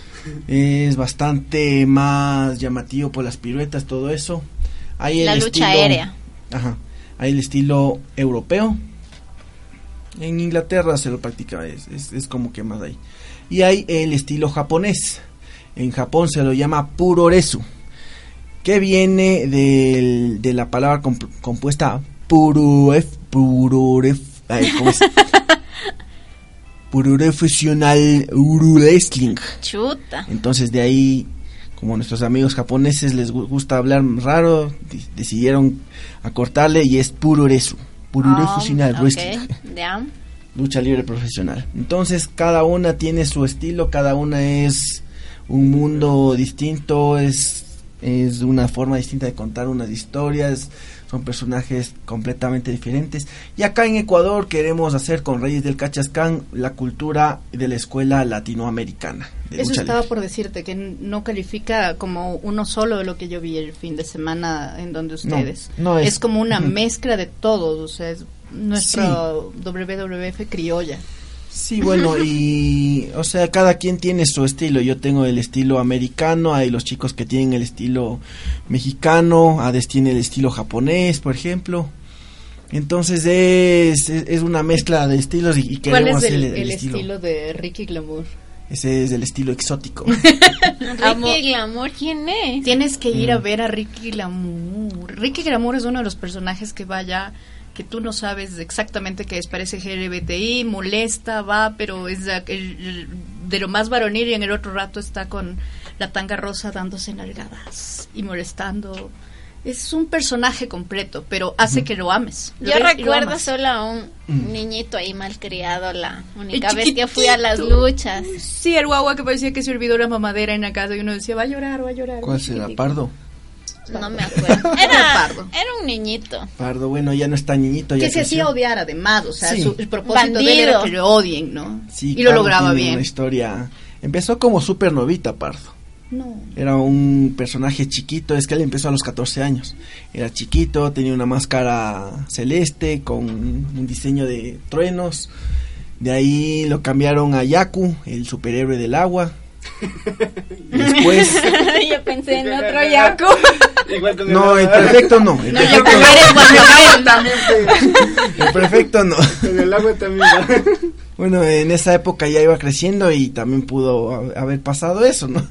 Es bastante más llamativo por las piruetas, todo eso. Hay el La lucha estilo- aérea. Ajá. Hay el estilo europeo. En Inglaterra se lo practica, es, es, es como que más ahí. Y hay el estilo japonés. En Japón se lo llama puroresu. Que viene del- de la palabra comp- compuesta pururef, pururef, ay, ¿cómo es? Wrestling. Chuta. Entonces de ahí, como nuestros amigos japoneses les gu- gusta hablar raro, de- decidieron acortarle y es pururesu. Pururefusional Ah, Wrestling. ok, ya. Lucha libre profesional. Entonces cada una tiene su estilo, cada una es un mundo distinto, es, es una forma distinta de contar unas historias, son personajes completamente diferentes. Y acá en Ecuador queremos hacer con Reyes del Cachascán la cultura de la escuela latinoamericana. Eso estaba libre. por decirte, que no califica como uno solo de lo que yo vi el fin de semana en donde ustedes. no es- es, como una mezcla de todos, o sea, es nuestra WWF criolla. Sí, bueno, y o sea, cada quien tiene su estilo. Yo tengo el estilo americano, hay los chicos que tienen el estilo mexicano, Hades tiene el estilo japonés, por ejemplo. Entonces es, es, es una mezcla de estilos y, y ¿Cuál queremos es el, el estilo? de Ricky Glamour? Ese es el estilo exótico. Ricky Glamour, ¿quién es? Tienes que ir Mm. a ver a Ricky Glamour. Ricky Glamour es uno de los personajes que vaya que tú no sabes exactamente qué es, parece LGBTI, molesta, va, pero es el- el- de lo más varonil y en el otro rato está con la tanga rosa dándose nalgadas y molestando. Es un personaje completo, pero hace que lo ames. Lo Yo ves y lo recuerdo solo a un Mm. niñito ahí malcriado la única vez que fui a las luchas. Sí, el guagua que parecía que se olvidó la mamadera en la casa y uno decía, va a llorar, va a llorar. ¿Cuál será? Pardo. No me acuerdo. Era, Pardo. era un niñito. Pardo, bueno, ya no está niñito, ya Que se hacía odiar además, o sea, Sí. su, el propósito de él era que lo odien, ¿no? Sí, y lo Pardo lograba bien. Una historia. Empezó como súper novita, Pardo. No. Era un personaje chiquito, es que él empezó a los 14 años. Era chiquito, tenía una máscara celeste con un diseño de truenos. De ahí lo cambiaron a Yaku, el superhéroe del agua. Después, Yo pensé en otro Yaku. No, el perfecto no. El No, perfecto Guanajuato. El perfecto no. Con el agua también. ¿no? Bueno, en esa época ya iba creciendo y también pudo ha- haber pasado eso, ¿no?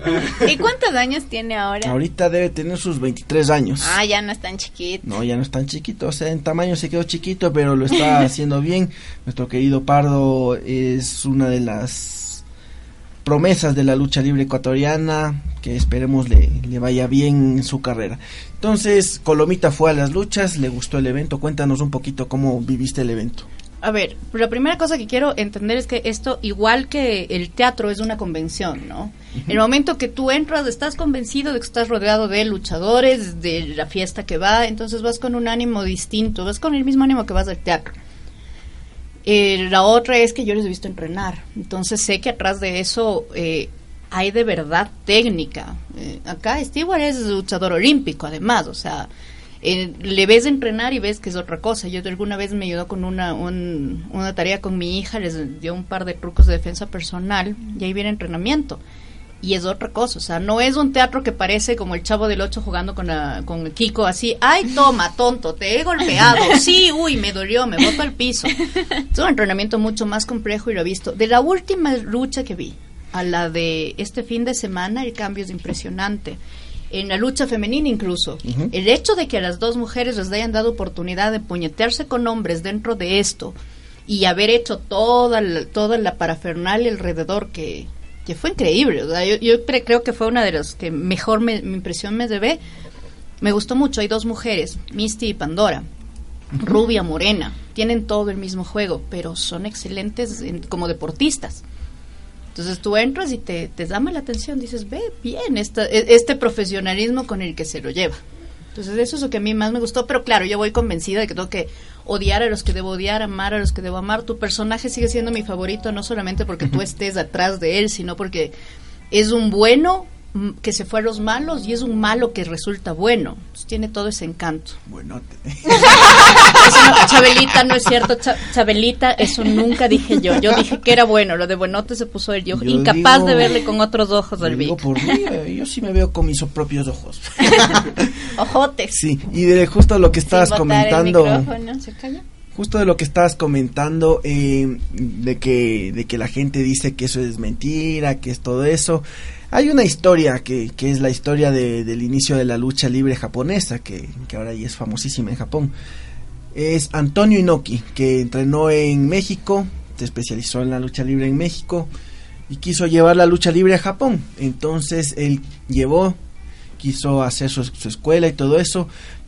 ¿Y cuántos años tiene ahora? Ahorita debe tener sus 23 años. Ah, ya no es tan chiquito. No, ya no es tan chiquito, o sea, en tamaño se quedó chiquito, pero lo está haciendo bien. Nuestro querido Pardo es una de las promesas de la lucha libre ecuatoriana, que esperemos le, le vaya bien en su carrera. Entonces, Colomita fue a las luchas, le gustó el evento, cuéntanos un poquito cómo viviste el evento. A ver, la primera cosa que quiero entender es que esto, igual que el teatro, es una convención, ¿no? El momento que tú entras, estás convencido de que estás rodeado de luchadores, de la fiesta que va, entonces vas con un ánimo distinto, vas con el mismo ánimo que vas al teatro. Eh, la otra es que yo les he visto entrenar, entonces sé que atrás de eso eh, hay de verdad técnica. Eh, acá Stewart es luchador olímpico, además, o sea, eh, le ves entrenar y ves que es otra cosa. Yo alguna vez me ayudó con una, un- una tarea con mi hija, les dio un par de trucos de defensa personal y ahí viene entrenamiento. Y es otra cosa, o sea, no es un teatro que parece como el chavo del 8 jugando con, la- con Kiko así, ay, toma, tonto, te he golpeado, sí, uy, me dolió, me boto al piso. Es un entrenamiento mucho más complejo y lo he visto. De la última lucha que vi a la de este fin de semana, el cambio es impresionante. En la lucha femenina incluso, el hecho de que a las dos mujeres les hayan dado oportunidad de puñetearse con hombres dentro de esto y haber hecho toda la, toda la parafernalia alrededor que, que fue increíble. O sea, yo yo cre- creo que fue una de las que mejor me, mi impresión me debe. Me gustó mucho. Hay dos mujeres, Misty y Pandora. Rubia, morena. Tienen todo el mismo juego, pero son excelentes en- como deportistas. Entonces tú entras y te, te llama la atención, dices, ve bien, esta, e- este profesionalismo con el que se lo lleva. Entonces eso es lo que a mí más me gustó, pero claro, yo voy convencida de que tengo que odiar a los que debo odiar, amar a los que debo amar. Tu personaje sigue siendo mi favorito, no solamente porque tú estés atrás de él, sino porque es un bueno que se fue a los malos y es un malo que resulta bueno. Entonces, tiene todo ese encanto. Bueno, Chabelita, no es cierto, Cha- Chabelita, eso nunca dije yo. Yo dije que era bueno, lo de buenote se puso él. Yo, Yo incapaz digo- de verle con otros ojos al digo Vic. por mí, yo sí me veo con mis propios ojos. Ojotes. Sí, y de justo lo que estabas el comentando. ¿Se calla? Justo de lo que estabas comentando, eh, de que de que la gente dice que eso es mentira, que es todo eso. Hay una historia que, que es la historia de- del inicio de la lucha libre japonesa, que, que ahora es famosísima en Japón. Es Antonio Inoki, que entrenó en México, se especializó en la lucha libre en México y quiso llevar la lucha libre a Japón. Entonces él llevó, quiso hacer su, su escuela y todo eso,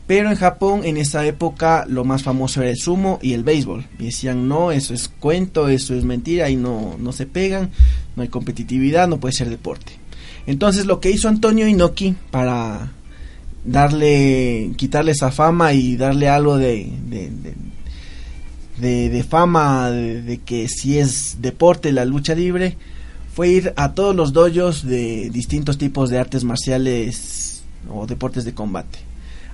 pero en Japón en esa época lo más famoso era el sumo y el béisbol. Y decían, no, eso es cuento, eso es mentira y no, no se pegan, no hay competitividad, no puede ser deporte. Entonces lo que hizo Antonio Inoki para darle, quitarle esa fama y darle algo de, de, de- fama de, de que si es deporte la lucha libre, fue ir a todos los dojos de distintos tipos de artes marciales o deportes de combate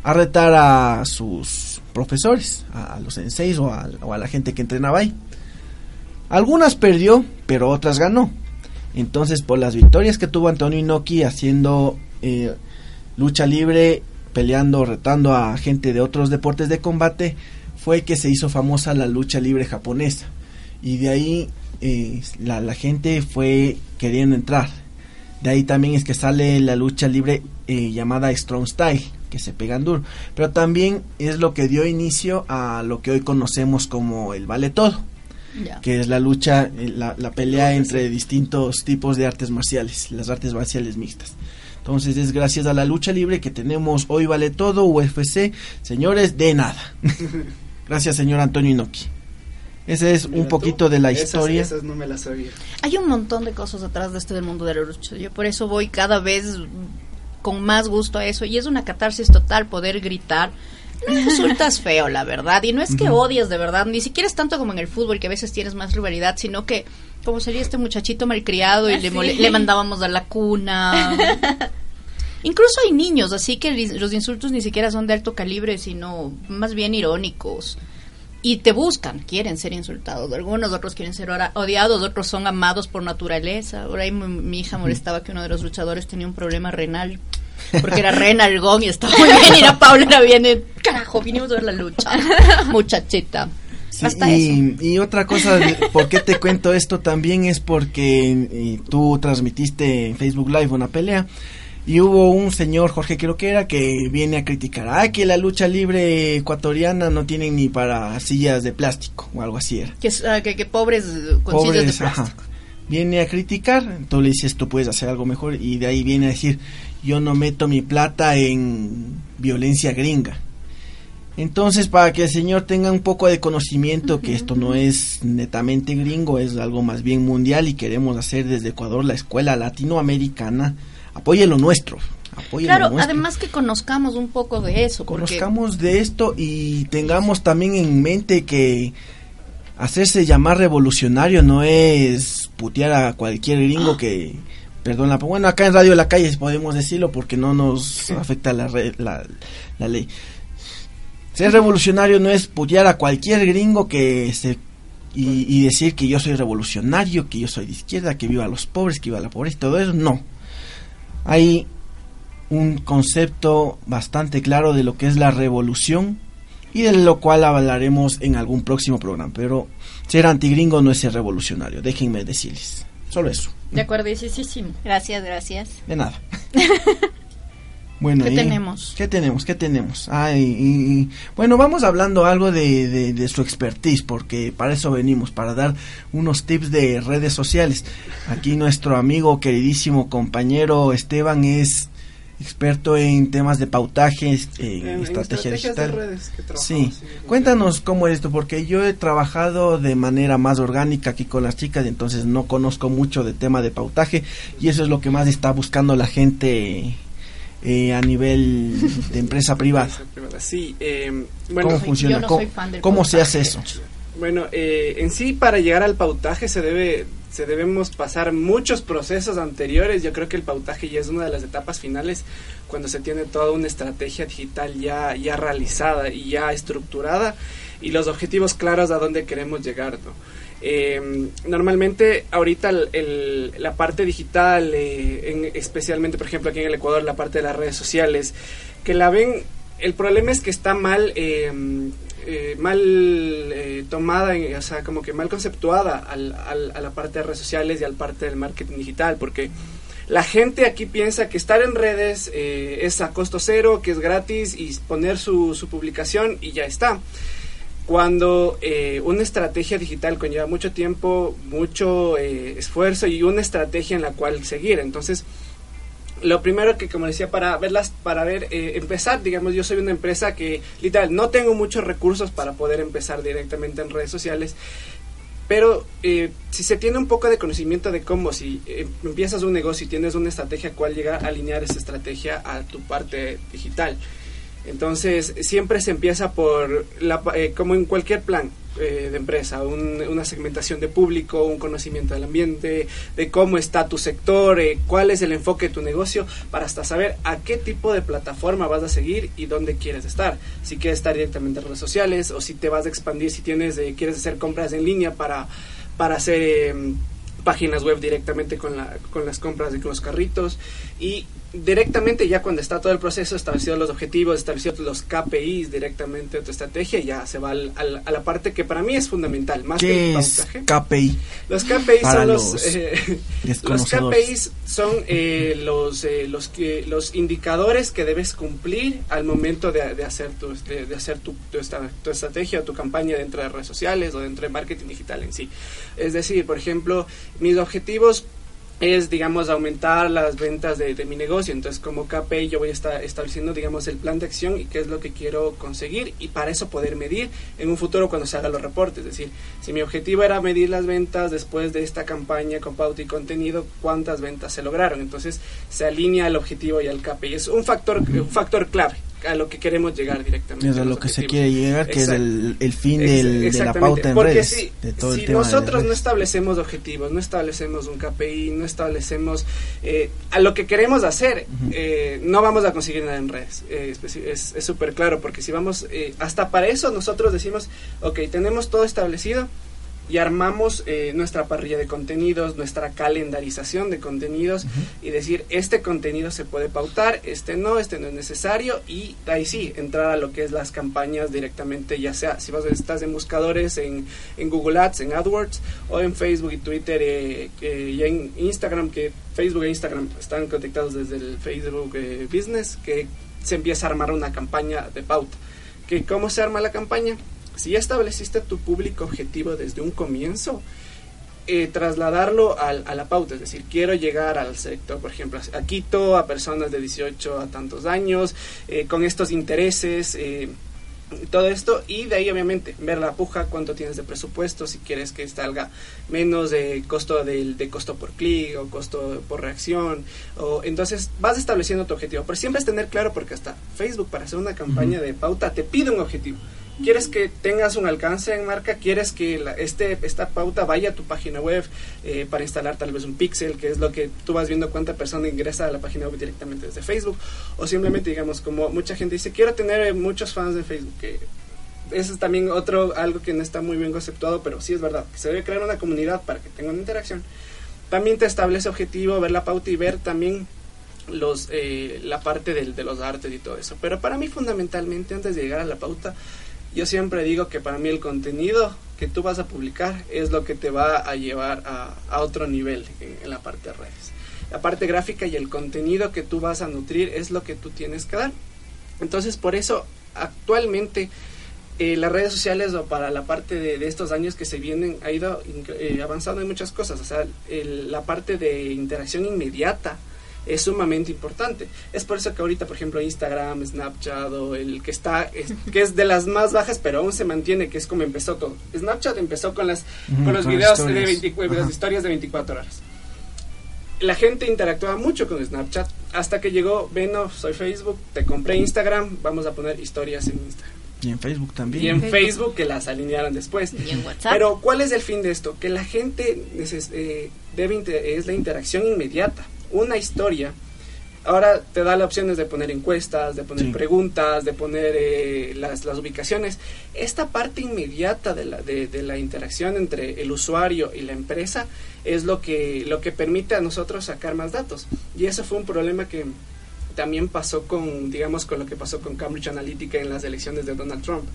a retar a sus profesores, a, los senseis o a, o a la gente que entrenaba ahí. Algunas perdió, pero otras ganó. Entonces, por las victorias que tuvo Antonio Inoki haciendo eh, lucha libre, peleando, retando a gente de otros deportes de combate, fue que se hizo famosa la lucha libre japonesa. Y de ahí eh, la, la gente fue queriendo entrar. De ahí también es que sale la lucha libre eh, llamada Strong Style, que se pegan duro. Pero también es lo que dio inicio a lo que hoy conocemos como el vale todo. Ya. que es la lucha, eh, la, la pelea entre distintos tipos de artes marciales, las artes marciales mixtas. Entonces es gracias a la lucha libre que tenemos Hoy Vale Todo, UFC, señores, de nada. gracias señor Antonio Inoki. Ese es Mira un tú, poquito de la esas- historia. Esas, no me las sabía. Hay un montón de cosas atrás de este del mundo de la lucha. Yo por eso voy cada vez con más gusto a eso. Y es una catarsis total poder gritar. No insultas feo, la verdad. Y no es que odies de verdad. Ni siquiera es tanto como en el fútbol, que a veces tienes más rivalidad, sino que como sería este muchachito malcriado y Ah, le, le mandábamos a la cuna. Incluso hay niños, así que los insultos ni siquiera son de alto calibre, sino más bien irónicos. Y te buscan, quieren ser insultados. Algunos, otros quieren ser odiados, otros son amados por naturaleza. Por ahí mi, mi hija molestaba que uno de los luchadores tenía un problema renal. Porque era renalgón y estaba muy bien. Y la Paula era bien. Carajo, vinimos a ver la lucha. Muchachita. Sí, Hasta eso. y, otra cosa, de- ¿por qué te cuento esto? También es porque tú transmitiste en Facebook Live una pelea y hubo un señor, Jorge creo que era, que viene a criticar, ah, que la lucha libre ecuatoriana no tienen ni para sillas de plástico o algo así era. Que, ah, que, que pobres eh, con sillas de Pobres, plástico. ajá. Viene a criticar, tú le dices, tú puedes hacer algo mejor y de ahí viene a decir, yo no meto mi plata en violencia gringa. Entonces, para que el señor tenga un poco de conocimiento que esto no es netamente gringo, es algo más bien mundial y queremos hacer desde Ecuador la escuela latinoamericana, apoye lo nuestro. Apoye Claro, lo nuestro. además que conozcamos un poco de eso. Porque Conozcamos de esto y tengamos también en mente que hacerse llamar revolucionario no es putear a cualquier gringo que perdón la bueno acá en radio de la calle podemos decirlo porque no nos afecta la, re- la, la ley ser revolucionario no es putear a cualquier gringo que se y, y decir que yo soy revolucionario que yo soy de izquierda que viva los pobres que viva la pobreza todo eso no hay un concepto bastante claro de lo que es la revolución y de lo cual hablaremos en algún próximo programa. Pero ser antigringo no es ser revolucionario, déjenme decirles. Solo eso, De acuerdo, sí, sí, sí. Gracias, gracias. de nada. bueno, ¿Qué y- tenemos? ¿Qué tenemos? ¿Qué tenemos? Ay, y- y- bueno, vamos hablando algo de, de, de su expertise, porque para eso venimos, para dar unos tips de redes sociales. Aquí nuestro amigo, queridísimo compañero Esteban es experto en temas de pautajes, en, estrategia estrategias digital. de redes que Sí, sí, cuéntanos cómo es esto, porque yo he trabajado de manera más orgánica aquí con las chicas, entonces no conozco mucho de tema de pautaje y eso es lo que más está buscando la gente eh, a nivel de empresa privada. Sí, eh, bueno, ¿Cómo funciona? yo no ¿Cómo, se hace eso? Bueno, eh, en sí para llegar al pautaje se debe se debemos pasar muchos procesos anteriores. Yo creo que el pautaje ya es una de las etapas finales cuando se tiene toda una estrategia digital ya ya realizada y ya estructurada y los objetivos claros a dónde queremos llegar, ¿no? Eh, normalmente ahorita el- la parte digital, eh, en- especialmente por ejemplo aquí en el Ecuador, la parte de las redes sociales, que la ven, el problema es que está mal, eh, eh, mal eh, tomada, en- o sea, como que mal conceptuada al- al- a la parte de redes sociales y al parte del marketing digital, porque la gente aquí piensa que estar en redes eh, es a costo cero, que es gratis y poner su, su publicación y ya está cuando eh, una estrategia digital conlleva mucho tiempo, mucho eh, esfuerzo y una estrategia en la cual seguir. Entonces, lo primero que, como decía, para verlas, para ver, eh, empezar, digamos, yo soy una empresa que, literal, no tengo muchos recursos para poder empezar directamente en redes sociales. Pero eh, si se tiene un poco de conocimiento de cómo, si eh, empiezas un negocio y tienes una estrategia, cuál llega a alinear esa estrategia a tu parte digital. Entonces, siempre se empieza por, la, eh, como en cualquier plan eh, de empresa, un- una segmentación de público, un conocimiento del ambiente, de cómo está tu sector, eh, cuál es el enfoque de tu negocio, para hasta saber a qué tipo de plataforma vas a seguir y dónde quieres estar. Si quieres estar directamente en redes sociales o si te vas a expandir, si tienes, eh, quieres hacer compras en línea para, para hacer... eh, páginas web directamente con, la, con las compras con los carritos y directamente ya cuando está todo el proceso, establecidos los objetivos, establecidos los KPIs directamente de tu estrategia, ya se va al- al- a la parte que para mí es fundamental, más que ¿Qué el es. KPI? Los KPIs Para son los, los eh, los. KPIs son eh, los eh, los que los indicadores que debes cumplir al momento de, de hacer tu de, de hacer tu, tu, esta- tu estrategia o tu campaña dentro de redes sociales o dentro de marketing digital en sí. Es decir, por ejemplo, mis objetivos es, digamos, aumentar las ventas de, mi negocio. Entonces, como KPI, yo voy a estar estableciendo, digamos, el plan de acción y qué es lo que quiero conseguir y para eso poder medir en un futuro cuando se hagan los reportes. Es decir, si mi objetivo era medir las ventas después de esta campaña con pauta y contenido, cuántas ventas se lograron. Entonces, se alinea el objetivo y el KPI. Es un factor, un factor clave a lo que queremos llegar directamente. Es a lo que se quiere llegar, que es el, el fin del- de la pauta en porque redes. si, de todo el si tema de nosotros no establecemos objetivos, no establecemos un KPI, no establecemos eh, a lo que queremos hacer, eh, no vamos a conseguir nada en redes. Eh, es súper claro, porque si vamos, eh, hasta para eso nosotros decimos, ok, tenemos todo establecido y armamos eh, nuestra parrilla de contenidos, nuestra calendarización de contenidos y decir, este contenido se puede pautar, este no, este no es necesario y ahí sí, entrar a lo que es las campañas directamente, ya sea si vas, estás en buscadores, en, en Google Ads, en AdWords o en Facebook y Twitter eh, que- y en Instagram, que Facebook e Instagram están conectados desde el Facebook eh, Business, que se empieza a armar una campaña de pauta. que ¿Cómo se arma la campaña? Si ya estableciste tu público objetivo desde un comienzo, eh, trasladarlo al- a la pauta, es decir, quiero llegar al sector, por ejemplo, a Quito, a personas de 18 a tantos años, eh, con estos intereses, eh, todo esto, y de ahí obviamente ver la puja, cuánto tienes de presupuesto, si quieres que salga menos de costo del de costo por clic o costo por reacción, o entonces vas estableciendo tu objetivo, pero siempre es tener claro porque hasta Facebook para hacer una campaña de pauta te pide un objetivo. ¿Quieres que tengas un alcance en marca? ¿Quieres que este, esta pauta vaya a tu página web eh, para instalar tal vez un pixel, que es lo que tú vas viendo cuánta persona ingresa a la página web directamente desde Facebook? O simplemente, digamos, como mucha gente dice, quiero tener eh, muchos fans de Facebook, que eso es también otro, algo que no está muy bien conceptuado, pero sí es verdad, que se debe crear una comunidad para que tenga una interacción. También te establece objetivo, ver la pauta y ver también los eh, la parte de los artes y todo eso. Pero para mí fundamentalmente antes de llegar a la pauta, yo siempre digo que para mí el contenido que tú vas a publicar es lo que te va a llevar a, otro nivel en, la parte de redes. La parte gráfica y el contenido que tú vas a nutrir es lo que tú tienes que dar. Entonces por eso actualmente eh, las redes sociales o para la parte de, estos años que se vienen ha ido eh, avanzando en muchas cosas. O sea, el- la parte de interacción inmediata es sumamente importante. Es por eso que ahorita, por ejemplo, Instagram, Snapchat o el que está, es- que es de las más bajas, pero aún se mantiene, que es como empezó todo. Snapchat empezó con las con los con las videos de historias. 20 videos Ajá. de historias de 24 horas. La gente interactuaba mucho con Snapchat hasta que llegó, bueno, soy Facebook, te compré Instagram, vamos a poner historias en Instagram. Y en Facebook también. Y en Facebook que las alinearon después. Y en WhatsApp. Pero ¿cuál es el fin de esto? Que la gente neces- eh, debe inter- es la interacción inmediata. Una historia. Ahora te da las opciones de poner encuestas, de poner Sí. preguntas, de poner eh, las, las ubicaciones. Esta parte inmediata de la, de, de la interacción entre el usuario y la empresa es lo que, lo que permite a nosotros sacar más datos. Y eso fue un problema que también pasó con, digamos, con lo que pasó con Cambridge Analytica en las elecciones de Donald Trump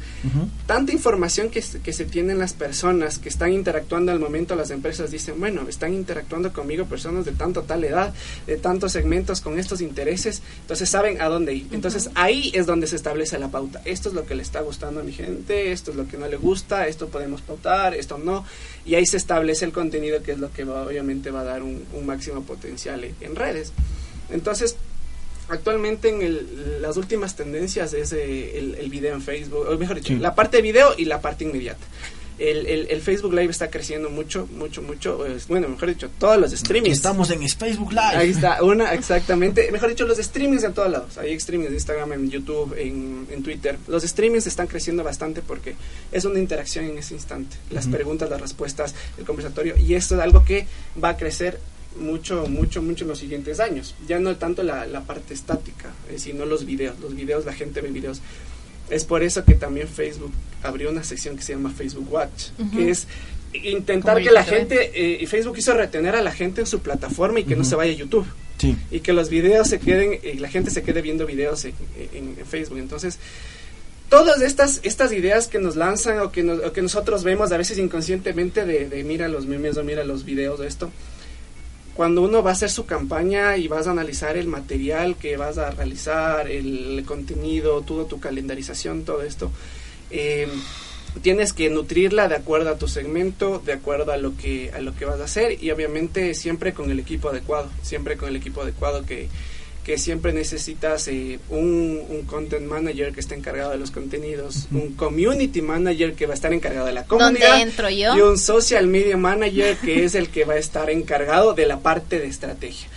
tanta información que, se- que se tienen las personas que están interactuando al momento, las empresas dicen, bueno, están interactuando conmigo personas de tanto tal edad, de tantos segmentos con estos intereses, entonces saben a dónde ir. Entonces ahí es donde se establece la pauta. Esto es lo que le está gustando a mi gente, esto es lo que no le gusta, esto podemos pautar, esto no. Y ahí se establece el contenido que es lo que va- obviamente va a dar un, un máximo potencial en, en redes. Entonces, Actualmente en el- las últimas tendencias es eh, el, el video en Facebook, o mejor dicho, Sí. la parte de video y la parte inmediata. El, el- el Facebook Live está creciendo mucho, mucho, mucho. bueno, mejor dicho, todos los streamings. Estamos en Facebook Live. Ahí está, una, exactamente. Mejor dicho, los streamings en todos lados. Hay streamings en Instagram, en YouTube, en, en Twitter. Los streamings están creciendo bastante porque es una interacción en ese instante. Las preguntas, las respuestas, el conversatorio. Y esto es algo que va a crecer mucho, mucho, mucho en los siguientes años. Ya no tanto la, la parte estática, eh, sino los videos. Los videos, la gente ve videos. Es por eso que también Facebook abrió una sección que se llama Facebook Watch, que es intentar Como que la gente, eh, y Facebook quiso retener a la gente en su plataforma y que no se vaya a YouTube. Sí. y que los videos se queden, y la gente se quede viendo videos en, en- en Facebook. Entonces, todas estas, estas ideas que nos lanzan o que, nos- o que nosotros vemos a veces inconscientemente de, de mira los memes o mira los videos de esto, cuando uno va a hacer su campaña y vas a analizar el material que vas a realizar, el contenido, toda tu calendarización, todo esto, eh, tienes que nutrirla de acuerdo a tu segmento, de acuerdo a lo que a lo que vas a hacer y obviamente siempre con el equipo adecuado, siempre con el equipo adecuado que, que siempre necesitas eh, un, un content manager que esté encargado de los contenidos, un community manager que va a estar encargado de la ¿Dónde comunidad entro yo? y un social media manager que es el que va a estar encargado de la parte de estrategia.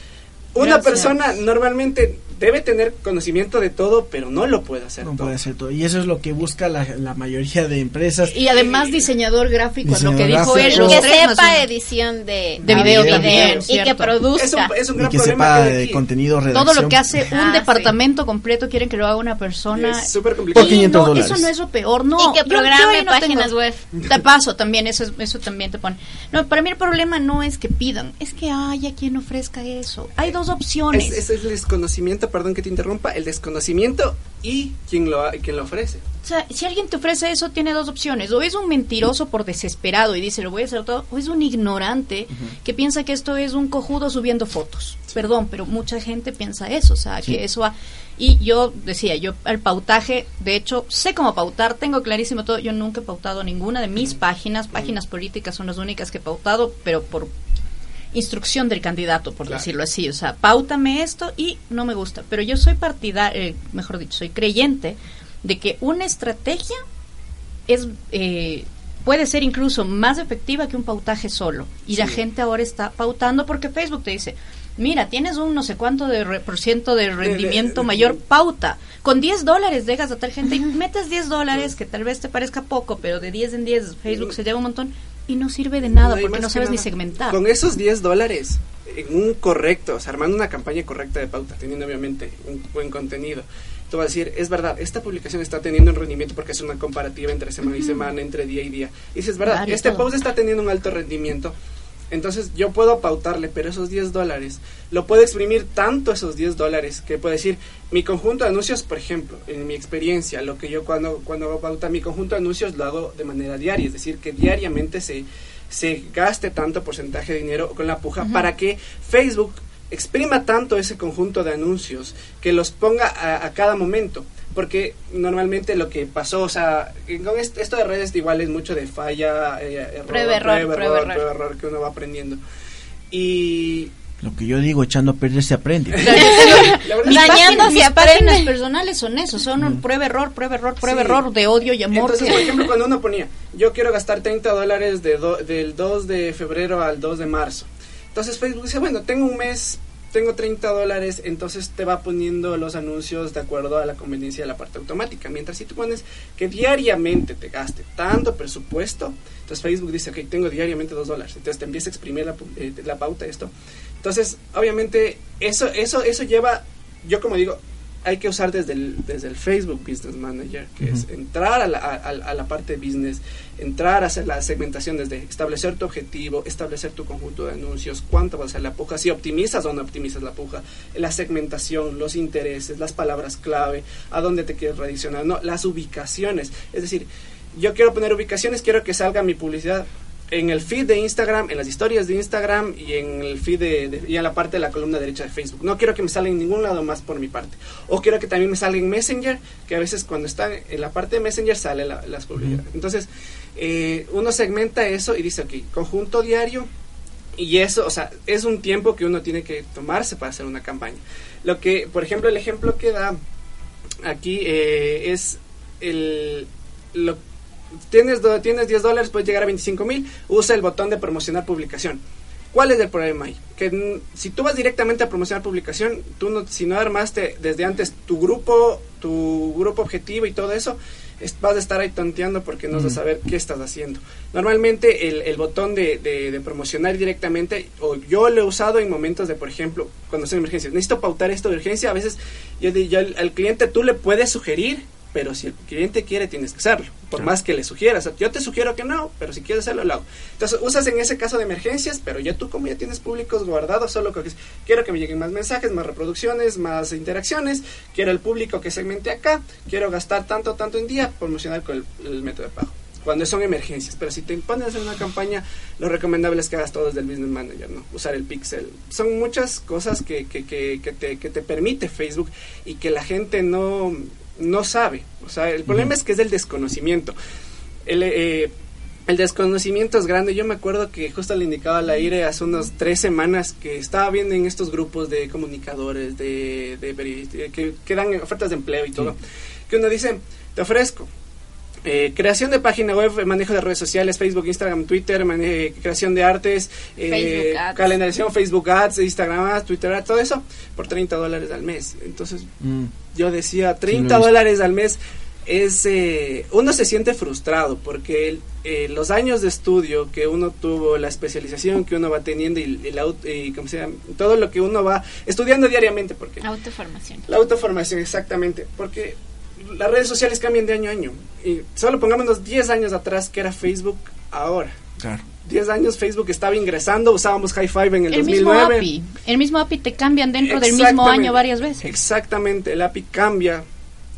Una Gracias. persona normalmente debe tener conocimiento de todo, pero no lo puede hacer No todo. puede ser todo. Y eso es lo que busca la, la mayoría de empresas. Y además diseñador gráfico, lo que Diseñador dijo él. que sepa edición de, De video video, también, y que produzca. Es un, es un Y que problema sepa que de contenido, redacción. Todo lo que hace un Ah, sí. departamento completo quieren que lo haga una persona. Es súper complicado. Por 500 no, dólares. Eso no es lo peor, no. Y que yo- yo programe no páginas tengo- web. Te paso también, eso, es- eso también te pone. No, para mí el problema no es que pidan, es que haya quien ofrezca eso. Hay dos opciones. Es, es el desconocimiento, perdón que te interrumpa, el desconocimiento y quien lo, quien lo ofrece. O sea, si alguien te ofrece eso, tiene dos opciones. O es un mentiroso por desesperado y dice, lo voy a hacer todo. O es un ignorante que piensa que esto es un cojudo subiendo fotos. Perdón, pero mucha gente piensa eso. O sea, que eso va... Y yo decía, yo al pautaje, de hecho, sé cómo pautar, tengo clarísimo todo. Yo nunca he pautado ninguna de mis páginas. Páginas políticas son las únicas que he pautado, pero por instrucción del candidato, por Claro. decirlo así. O sea, pautame esto y no me gusta. Pero yo soy partidario, mejor dicho, soy creyente de que una estrategia es eh, puede ser incluso más efectiva que un pautaje solo. Y la gente ahora está pautando porque Facebook te dice, mira, tienes un no sé cuánto de re- por ciento de rendimiento de- mayor, pauta. Con 10 dólares dejas a tal gente y metes 10 dólares, que tal vez te parezca poco, pero de 10 en 10 Facebook se lleva un montón y no sirve de nada porque no sabes ni nada. segmentar. Con esos 10 dólares, en un correcto, o sea, armando una campaña correcta de pauta, teniendo obviamente un buen contenido, tú vas a decir, es verdad, esta publicación está teniendo un rendimiento porque es una comparativa entre semana y semana, entre día y día. Y dices, verdad, este todo. post está teniendo un alto rendimiento. Entonces yo puedo pautarle, pero esos 10 dólares, lo puedo exprimir tanto esos 10 dólares que puedo decir, mi conjunto de anuncios, por ejemplo, en mi experiencia, lo que yo cuando, cuando hago pauta, mi conjunto de anuncios lo hago de manera diaria, es decir, que diariamente se, se gaste tanto porcentaje de dinero con la puja para que Facebook exprima tanto ese conjunto de anuncios que los ponga a, a cada momento. Porque normalmente lo que pasó, o sea, con est- esto de redes igual es mucho de falla, eh, error, Prueba, error, prueba, prueba, error, error. prueba, error, que uno va aprendiendo. Y Lo que yo digo, echando a perder se aprende. Dañando se mis aprende. páginas personales son eso, son un prueba error, prueba error, prueba Sí. error de odio y amor. Entonces, por ejemplo, cuando uno ponía, yo quiero gastar 30 dólares de do- del 2 de febrero al 2 de marzo. Entonces Facebook dice, bueno, tengo un mes, tengo 30 dólares, entonces te va poniendo los anuncios de acuerdo a la conveniencia de la parte automática. Mientras si tú pones que diariamente te gaste tanto presupuesto, entonces Facebook dice, ok, tengo diariamente 2 dólares. Entonces te empieza a exprimir la, eh, la pauta esto. Entonces, obviamente, eso, eso, eso lleva, yo como digo, hay que usar desde el, desde el Facebook Business Manager, que es entrar a la, a, a- la parte de business, entrar a hacer la segmentación desde establecer tu objetivo, establecer tu conjunto de anuncios, cuánto va a ser la puja, si optimizas o no optimizas la puja, la segmentación, los intereses, las palabras clave, a dónde te quieres redicionar, no, las ubicaciones. Es decir, yo quiero poner ubicaciones, quiero que salga mi publicidad en el feed de Instagram, en las historias de Instagram y en el feed de, de- y en la parte de la columna derecha de Facebook. No quiero que me salga en ningún lado más por mi parte. O quiero que también me salga en Messenger, que a veces cuando está en la parte de Messenger sale la- las publicidades. Entonces, eh, uno segmenta eso y dice, ok, conjunto diario, y eso, o sea, es un tiempo que uno tiene que tomarse para hacer una campaña. Lo que, por ejemplo, el ejemplo que da aquí eh, es el... Lo, tienes, tienes 10 dólares, puedes llegar a 25 mil, usa el botón de promocionar publicación. ¿Cuál es el problema ahí? Que si tú vas directamente a promocionar publicación, tú no, si no armaste desde antes tu grupo, tu grupo objetivo y todo eso, es- vas a estar ahí tonteando porque no vas a saber qué estás haciendo. Normalmente el, el botón de, de- de promocionar directamente, o yo lo he usado en momentos de, por ejemplo, cuando son emergencias, necesito pautar esto de urgencia, a veces yo, yo al, al cliente tú le puedes sugerir pero si el cliente quiere tienes que hacerlo, por más que le sugieras. Yo te sugiero que no, pero si quieres hacerlo, lo hago. Entonces usas en ese caso de emergencias, pero ya tú como ya tienes públicos guardados, solo que quiero que me lleguen más mensajes, más reproducciones, más interacciones, quiero el público que segmente acá, quiero gastar tanto, tanto en día, promocionar con el, el método de pago cuando son emergencias. Pero si te pones a hacer una campaña, lo recomendable es que hagas todo desde el Business Manager, ¿no? Usar el pixel. Son muchas cosas que, que, que, que te, que te permite Facebook y que la gente no, no sabe. O sea, el problema es que es del desconocimiento. El, eh, el desconocimiento es grande. Yo me acuerdo que justo le indicaba al aire hace unas tres semanas que estaba viendo en estos grupos de comunicadores, de, de, que, que, dan ofertas de empleo y todo, que uno dice, te ofrezco eh, creación de página web, manejo de redes sociales, Facebook, Instagram, Twitter, creación de artes, eh, calendarización, Facebook Ads, Instagram Ads, Twitter Ads, todo eso por 30 dólares al mes. Entonces mm. yo decía, 30 dólares al mes es eh, uno se siente frustrado porque eh, los años de estudio que uno tuvo, la especialización que uno va teniendo y, y, ¿cómo se llama? todo lo que uno va estudiando diariamente. porque Autoformación. La autoformación, exactamente. Porque las redes sociales cambian de año a año. Y solo pongámonos 10 años atrás que era Facebook ahora. Claro. 10 años Facebook estaba ingresando, usábamos High Five en el, el 2009. Mismo API, el mismo API te cambian dentro del mismo año varias veces. Exactamente, el API cambia.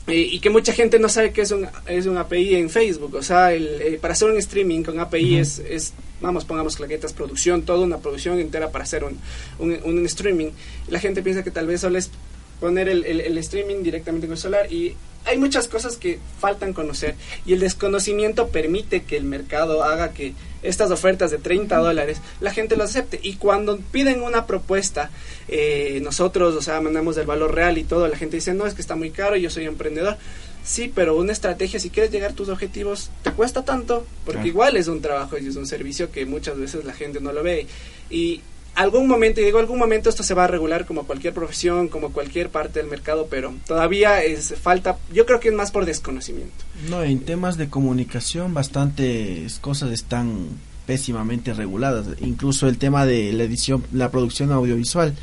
y que mucha gente no sabe que es un, es un API en Facebook. O sea, el, eh, para hacer un streaming con API es, es, vamos, pongamos claquetas, producción, toda una producción entera para hacer un, un, un streaming. La gente piensa que tal vez solo es poner el, el, el streaming directamente con el celular y hay muchas cosas que faltan conocer y el desconocimiento permite que el mercado haga que estas ofertas de 30 dólares la gente lo acepte. Y cuando piden una propuesta eh, nosotros o sea mandamos el valor real y todo la gente dice no es que está muy caro yo soy emprendedor sí pero una estrategia si quieres llegar a tus objetivos te cuesta tanto porque claro. igual es un trabajo y es un servicio que muchas veces la gente no lo ve. Y algún momento, y digo algún momento, esto se va a regular como cualquier profesión, como cualquier parte del mercado, pero todavía es falta, yo creo que es más por desconocimiento. No, en temas de comunicación bastantes cosas están pésimamente reguladas, incluso el tema de la edición, la producción audiovisual.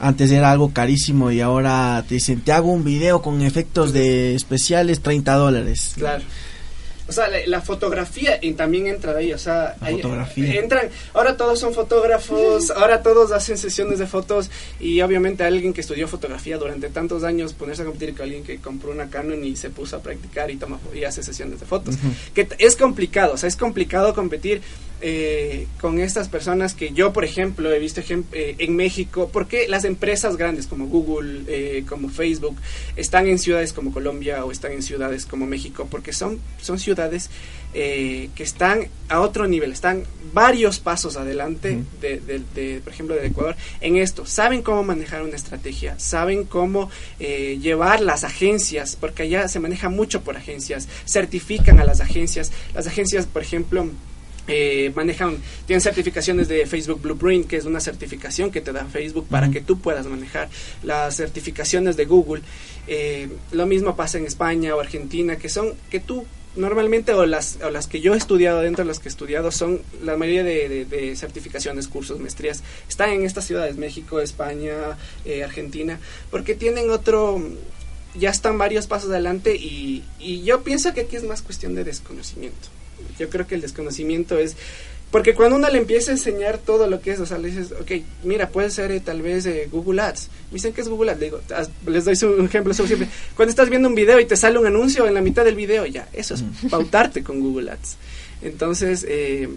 Antes era algo carísimo y ahora te dicen, te hago un video con efectos de especiales 30 dólares. Claro o sea, la, la, fotografía y también entra de ahí, o sea, la fotografía. entran, ahora todos son fotógrafos, ahora todos hacen sesiones de fotos y obviamente alguien que estudió fotografía durante tantos años ponerse a competir con alguien que compró una Canon y se puso a practicar y toma y hace sesiones de fotos, uh -huh. que es complicado, o sea, es complicado competir eh, con estas personas que yo, por ejemplo, he visto ejem eh, en México, porque las empresas grandes como Google, eh, como Facebook, están en ciudades como Colombia o están en ciudades como México, porque son, son ciudades eh, que están a otro nivel, están varios pasos adelante, -huh. de, de, de, por ejemplo, del Ecuador, en esto. Saben cómo manejar una estrategia, saben cómo eh, llevar las agencias, porque allá se maneja mucho por agencias, certifican a las agencias. Las agencias, por ejemplo, eh, manejan, tienen certificaciones de Facebook Blueprint, que es una certificación que te da Facebook para uh -huh. que tú puedas manejar las certificaciones de Google. Eh, lo mismo pasa en España o Argentina, que son que tú normalmente o las, o las que yo he estudiado dentro de las que he estudiado son la mayoría de, de, de certificaciones, cursos, maestrías, están en estas ciudades, México, España, eh, Argentina, porque tienen otro, ya están varios pasos adelante y, y yo pienso que aquí es más cuestión de desconocimiento. Yo creo que el desconocimiento es porque cuando uno le empieza a enseñar todo lo que es, o sea, le dices, ok, mira, puede ser eh, tal vez eh, Google Ads. Me dicen que es Google Ads. Le digo, les doy un ejemplo siempre. Cuando estás viendo un video y te sale un anuncio en la mitad del video, ya, eso es pautarte con Google Ads. Entonces, eh,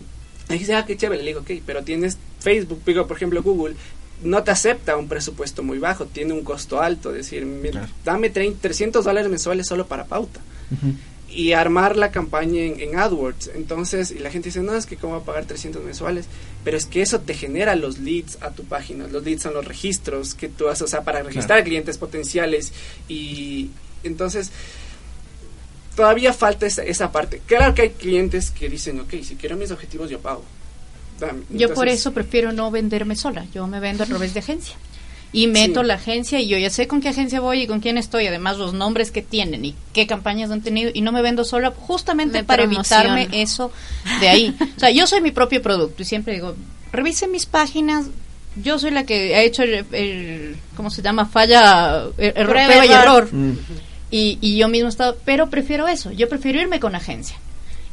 me dice, ah, qué chévere. Le digo, ok, pero tienes Facebook, digo, por ejemplo, Google, no te acepta un presupuesto muy bajo, tiene un costo alto. Es decir, mira, dame 30, 300 dólares mensuales solo para pauta. Uh -huh y armar la campaña en, en, AdWords. Entonces, y la gente dice, no, es que cómo va a pagar 300 mensuales, pero es que eso te genera los leads a tu página. Los leads son los registros que tú haces, o sea, para registrar claro. clientes potenciales. Y entonces, todavía falta esa, esa, parte. Claro que hay clientes que dicen, ok, si quiero mis objetivos, yo pago. Entonces, yo por eso prefiero no venderme sola, yo me vendo a través de agencia y meto sí. la agencia y yo ya sé con qué agencia voy y con quién estoy, además los nombres que tienen y qué campañas han tenido y no me vendo sola justamente me para promociono. evitarme eso de ahí. o sea, yo soy mi propio producto y siempre digo, revisen mis páginas, yo soy la que ha hecho el, el ¿cómo se llama? Falla, er, error, prueba, prueba y error. Mm. Y, y yo mismo estaba, pero prefiero eso, yo prefiero irme con agencia.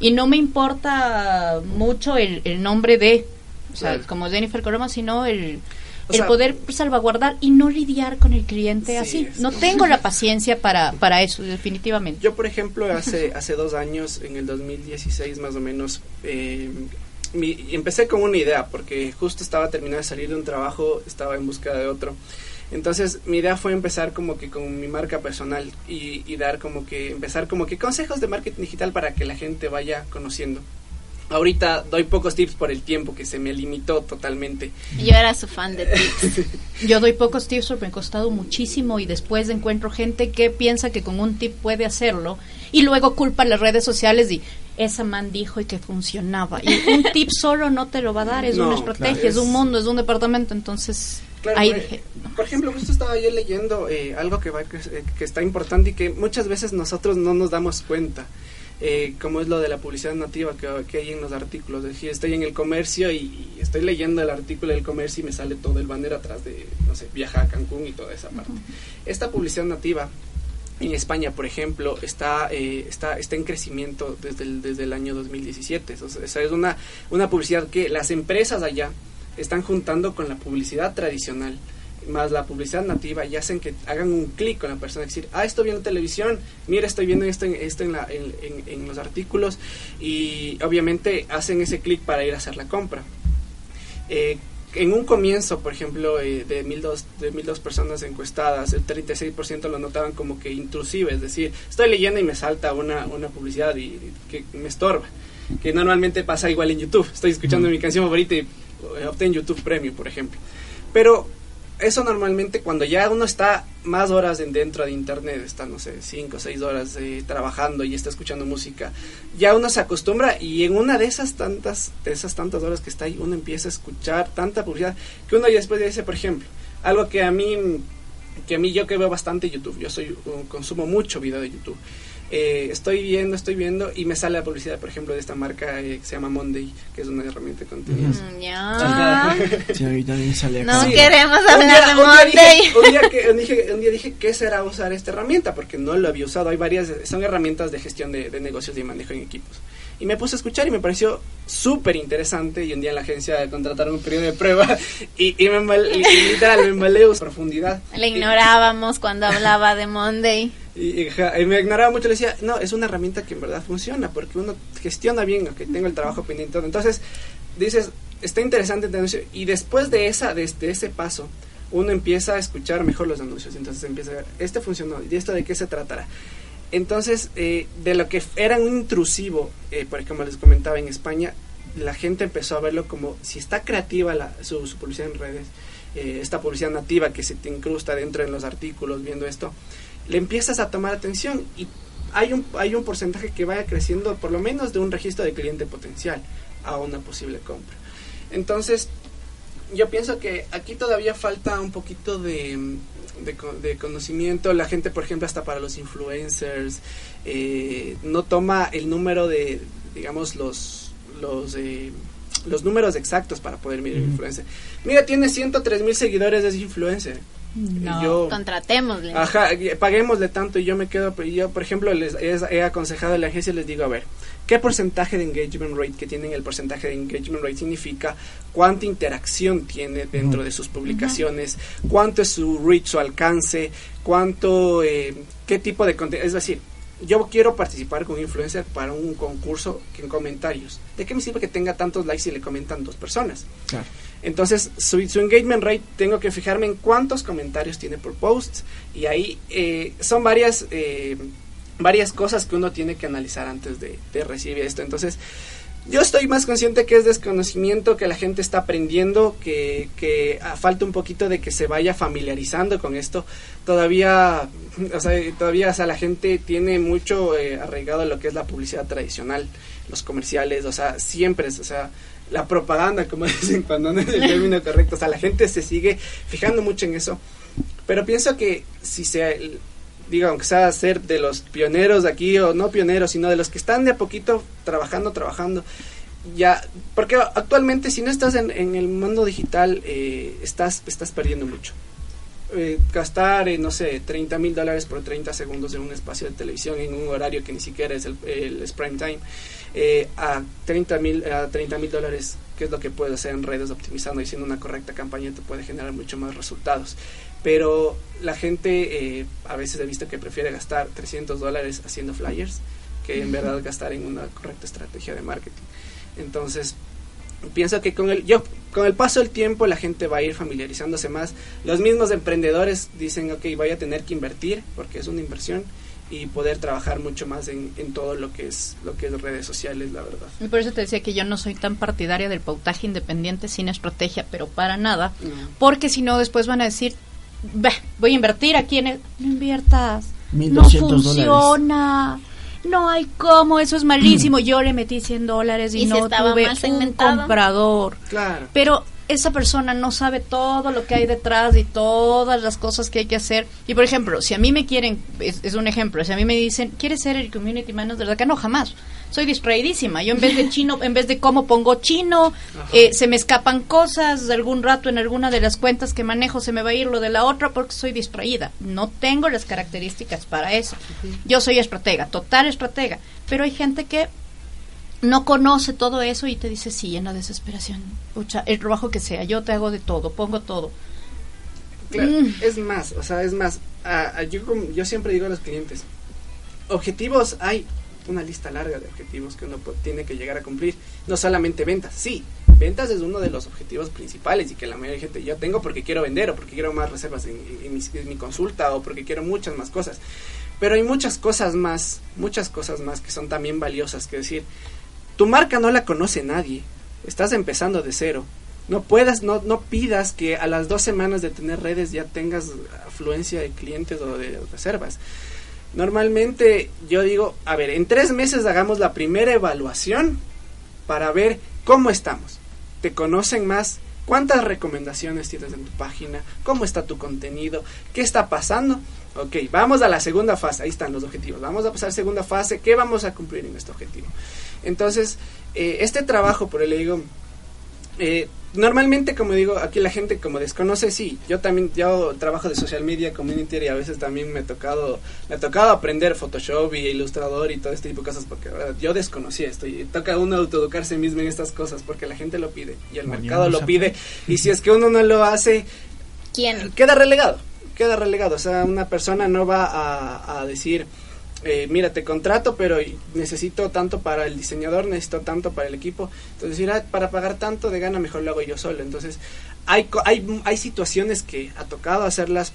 Y no me importa mucho el, el nombre de, o sea, Claro. como Jennifer Coroma, sino el, O el sea- poder salvaguardar y no lidiar con el cliente Sí, así. es- No tengo la paciencia para, para eso, definitivamente. Yo, por ejemplo, hace, hace dos años, en el 2016 más o menos, eh, mi- empecé con una idea, porque justo estaba terminando de salir de un trabajo, estaba en busca de otro. Entonces, mi idea fue empezar como que con mi marca personal y, y dar como que, empezar como que consejos de marketing digital para que la gente vaya conociendo. Ahorita doy pocos tips por el tiempo que se me limitó totalmente. Yo era su fan de tips. Yo doy pocos tips, pero me ha costado muchísimo y después encuentro gente que piensa que con un tip puede hacerlo y luego culpa las redes sociales y esa man dijo y que funcionaba. Y un tip solo no te lo va a dar, es No, una estrategia, claro, es un mundo, es un departamento, entonces Claro, ahí por, dije, por ejemplo, justo estaba yo leyendo eh, algo que, va, que, eh, que está importante y que muchas veces nosotros no nos damos cuenta, eh, como es lo de la publicidad nativa que, que hay en los artículos. Es decir, estoy en el comercio y, y estoy leyendo el artículo del comercio y me sale todo el banner atrás de, no sé, viaja a Cancún y toda esa parte. Esta publicidad nativa en España, por ejemplo, está, eh, está, está en crecimiento desde el, desde el año 2017. O sea, esa es una, una publicidad que las empresas allá están juntando con la publicidad tradicional más la publicidad nativa y hacen que hagan un clic con la persona, decir, ah, estoy viendo televisión, mira, estoy viendo esto en, esto en, la, en, en- en los artículos y obviamente hacen ese clic para ir a hacer la compra. Eh, en un comienzo, por ejemplo, eh, de 1002 de 1002 personas encuestadas, el 36% lo notaban como que intrusiva, es decir, estoy leyendo y me salta una, una publicidad y, y que me estorba, que normalmente pasa igual en YouTube, estoy escuchando mi canción favorita y eh, obtén YouTube Premium, por ejemplo. Pero eso normalmente cuando ya uno está más horas en dentro de internet, está no sé, 5 o 6 horas eh, trabajando y está escuchando música, ya uno se acostumbra y en una de esas tantas de esas tantas horas que está ahí uno empieza a escuchar tanta publicidad que uno ya después dice, por ejemplo, algo que a mí que a mí yo que veo bastante YouTube, yo soy consumo mucho video de YouTube. Eh, estoy viendo, estoy viendo y me sale la publicidad, por ejemplo, de esta marca eh, que se llama Monday, que es una herramienta de contenidos. Mm. Sí, ahorita también sale acá. No Sí. queremos hablar día- de un día Monday. dije- Un día, que, un, dije, un día dije, ¿qué será usar esta herramienta? Porque no lo había usado. Hay varias, son herramientas de gestión de, de negocios y manejo en equipos. Y me puse a escuchar y me pareció súper interesante. Y un día en la agencia contrataron un periodo de prueba y, y me mal, y, y literal, me embalé a profundidad. Le ignorábamos cuando hablaba de Monday. Y, me ignoraba mucho, le decía, no, es una herramienta que en verdad funciona, porque uno gestiona bien, que tengo el trabajo pendiente. Entonces, dices, está interesante el anuncio, y después de esa, de, de ese paso, uno empieza a escuchar mejor los anuncios, entonces empieza a ver, este funcionó, ¿y esto de qué se tratará? Entonces, eh, de lo que era un intrusivo, eh, por ejemplo, les comentaba en España, la gente empezó a verlo como si está creativa la, su, publicidad en redes, eh, esta publicidad nativa que se te incrusta dentro de los artículos, viendo esto, le empiezas a tomar atención y hay un, hay un porcentaje que vaya creciendo por lo menos de un registro de cliente potencial a una posible compra. Entonces, yo pienso que aquí todavía falta un poquito de, de, co- de conocimiento. La gente, por ejemplo, hasta para los influencers, eh, no toma el número de, digamos, los, los, eh, los números exactos para poder mirar un influencer. Mira, tiene 103 mil seguidores de ese influencer. No, Y yo, contratémosle. Ajá, paguémosle tanto y yo me quedo, yo por ejemplo les he, he aconsejado a la agencia y les digo, a ver, ¿qué porcentaje de engagement rate que tienen el porcentaje de engagement rate significa cuánta interacción tiene dentro de sus publicaciones, cuánto es su reach, su alcance, cuánto, eh, qué tipo de contenido, es decir, yo quiero participar con un influencer para un concurso que en comentarios. ¿De qué me sirve que tenga tantos likes si le comentan dos personas? Claro. Entonces, su, su engagement rate tengo que fijarme en cuántos comentarios tiene por post y ahí eh, son varias eh, varias cosas que uno tiene que analizar antes de, de recibir esto. Entonces, yo estoy más consciente que es desconocimiento, que la gente está aprendiendo, que, que ah, falta un poquito de que se vaya familiarizando con esto. Todavía, o sea, todavía o sea, la gente tiene mucho eh, arraigado lo que es la publicidad tradicional, los comerciales, o sea, siempre, o sea, la propaganda, como dicen cuando no es el término correcto, o sea, la gente se sigue fijando mucho en eso. Pero pienso que si se, diga, aunque sea ser de los pioneros de aquí, o no pioneros, sino de los que están de a poquito trabajando, trabajando, ya, porque actualmente si no estás en, el mundo digital, eh, estás, estás perdiendo mucho. eh, gastar, eh, no sé, 30 mil dólares por 30 segundos en un espacio de televisión en un horario que ni siquiera es el, el es prime time, eh, a 30 mil a 30 mil dólares, que es lo que puedes hacer en redes optimizando y haciendo una correcta campaña te puede generar mucho más resultados. Pero la gente eh, a veces he visto que prefiere gastar 300 dólares haciendo flyers que en verdad gastar en una correcta estrategia de marketing. Entonces, pienso que con el yo con el paso del tiempo la gente va a ir familiarizándose más los mismos emprendedores dicen ok voy a tener que invertir porque es una inversión y poder trabajar mucho más en, en todo lo que es lo que es redes sociales la verdad Y por eso te decía que yo no soy tan partidaria del pautaje independiente sin estrategia, pero para nada. Porque si no, después van a decir, "Bah, voy a invertir aquí en el... No inviertas. No 1200 funciona. No hay cómo, eso es malísimo. Yo le metí 100 dólares y, no estaba tuve un comprador. claro Pero esa persona no sabe todo lo que hay detrás y todas las cosas que hay que hacer. Y por ejemplo, si a mí me quieren, es, es un ejemplo, si a mí me dicen, ¿quieres ser el community manager de acá? No, jamás. Soy distraidísima. Yo en vez de chino, en vez de cómo pongo chino, eh, se me escapan cosas, de algún rato en alguna de las cuentas que manejo se me va a ir lo de la otra porque soy distraída. No tengo las características para eso. Yo soy estratega, total estratega. Pero hay gente que no conoce todo eso y te dice sí en la desesperación. Pucha, el trabajo que sea, yo te hago de todo, pongo todo. Claro, Mm. es más, o sea, es más, a- a- yo, como- yo siempre digo a los clientes, objetivos hay una lista larga de objetivos que uno tiene que llegar a cumplir, no solamente ventas, sí, ventas es uno de los objetivos principales y que la mayoría de gente yo tengo porque quiero vender o porque quiero más reservas en, en mi, en mi consulta o porque quiero muchas más cosas, pero hay muchas cosas más, muchas cosas más que son también valiosas, que decir, tu marca no la conoce nadie, estás empezando de cero, no puedas, no, no pidas que a las dos semanas de tener redes ya tengas afluencia de clientes o de reservas. Normalmente yo digo, a ver, en tres meses hagamos la primera evaluación para ver cómo estamos. ¿Te conocen más? ¿Cuántas recomendaciones tienes en tu página? ¿Cómo está tu contenido? ¿Qué está pasando? Ok, vamos a la segunda fase. Ahí están los objetivos. Vamos a pasar a segunda fase. ¿Qué vamos a cumplir en este objetivo? Entonces, eh, este trabajo, por el digo, eh, normalmente, como digo, aquí la gente como desconoce, sí, yo también, yo trabajo de social media, community y a veces también me ha tocado, me ha tocado aprender Photoshop y Ilustrador y todo este tipo de cosas porque verdad, yo desconocía esto y toca a uno autoeducarse mismo en estas cosas porque la gente lo pide y el mercado lo pide y si es que uno no lo hace, ¿Quién? queda relegado, queda relegado, o sea, una persona no va a, a decir, eh, mira, te contrato, pero necesito tanto para el diseñador, necesito tanto para el equipo. Entonces, decir, "Ah, para pagar tanto de gana, mejor lo hago yo solo. Entonces, hay, hay, hay situaciones que ha tocado hacerlas.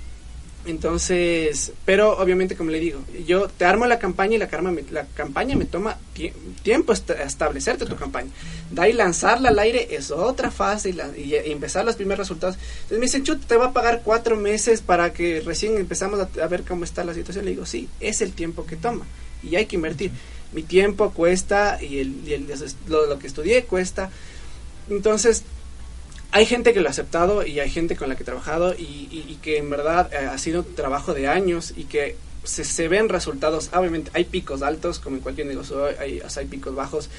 Entonces, pero obviamente, como le digo, yo te armo la campaña y la, la campaña me toma tie- tiempo est- establecerte tu campaña. De ahí lanzarla al aire es otra fase y, la- y- empezar los primeros resultados. Entonces me dicen, chut, te va a pagar cuatro meses para que recién empezamos a, a ver cómo está la situación. Le digo, sí, es el tiempo que toma y hay que invertir. Mi tiempo cuesta y, el, y el- lo, lo que estudié cuesta. Entonces, hay gente que lo ha aceptado y hay gente con la que he trabajado y, y- y que en verdad eh, ha sido trabajo de años y que se, se ven resultados. Obviamente hay picos altos, como en cualquier negocio, hay, o sea, hay picos bajos,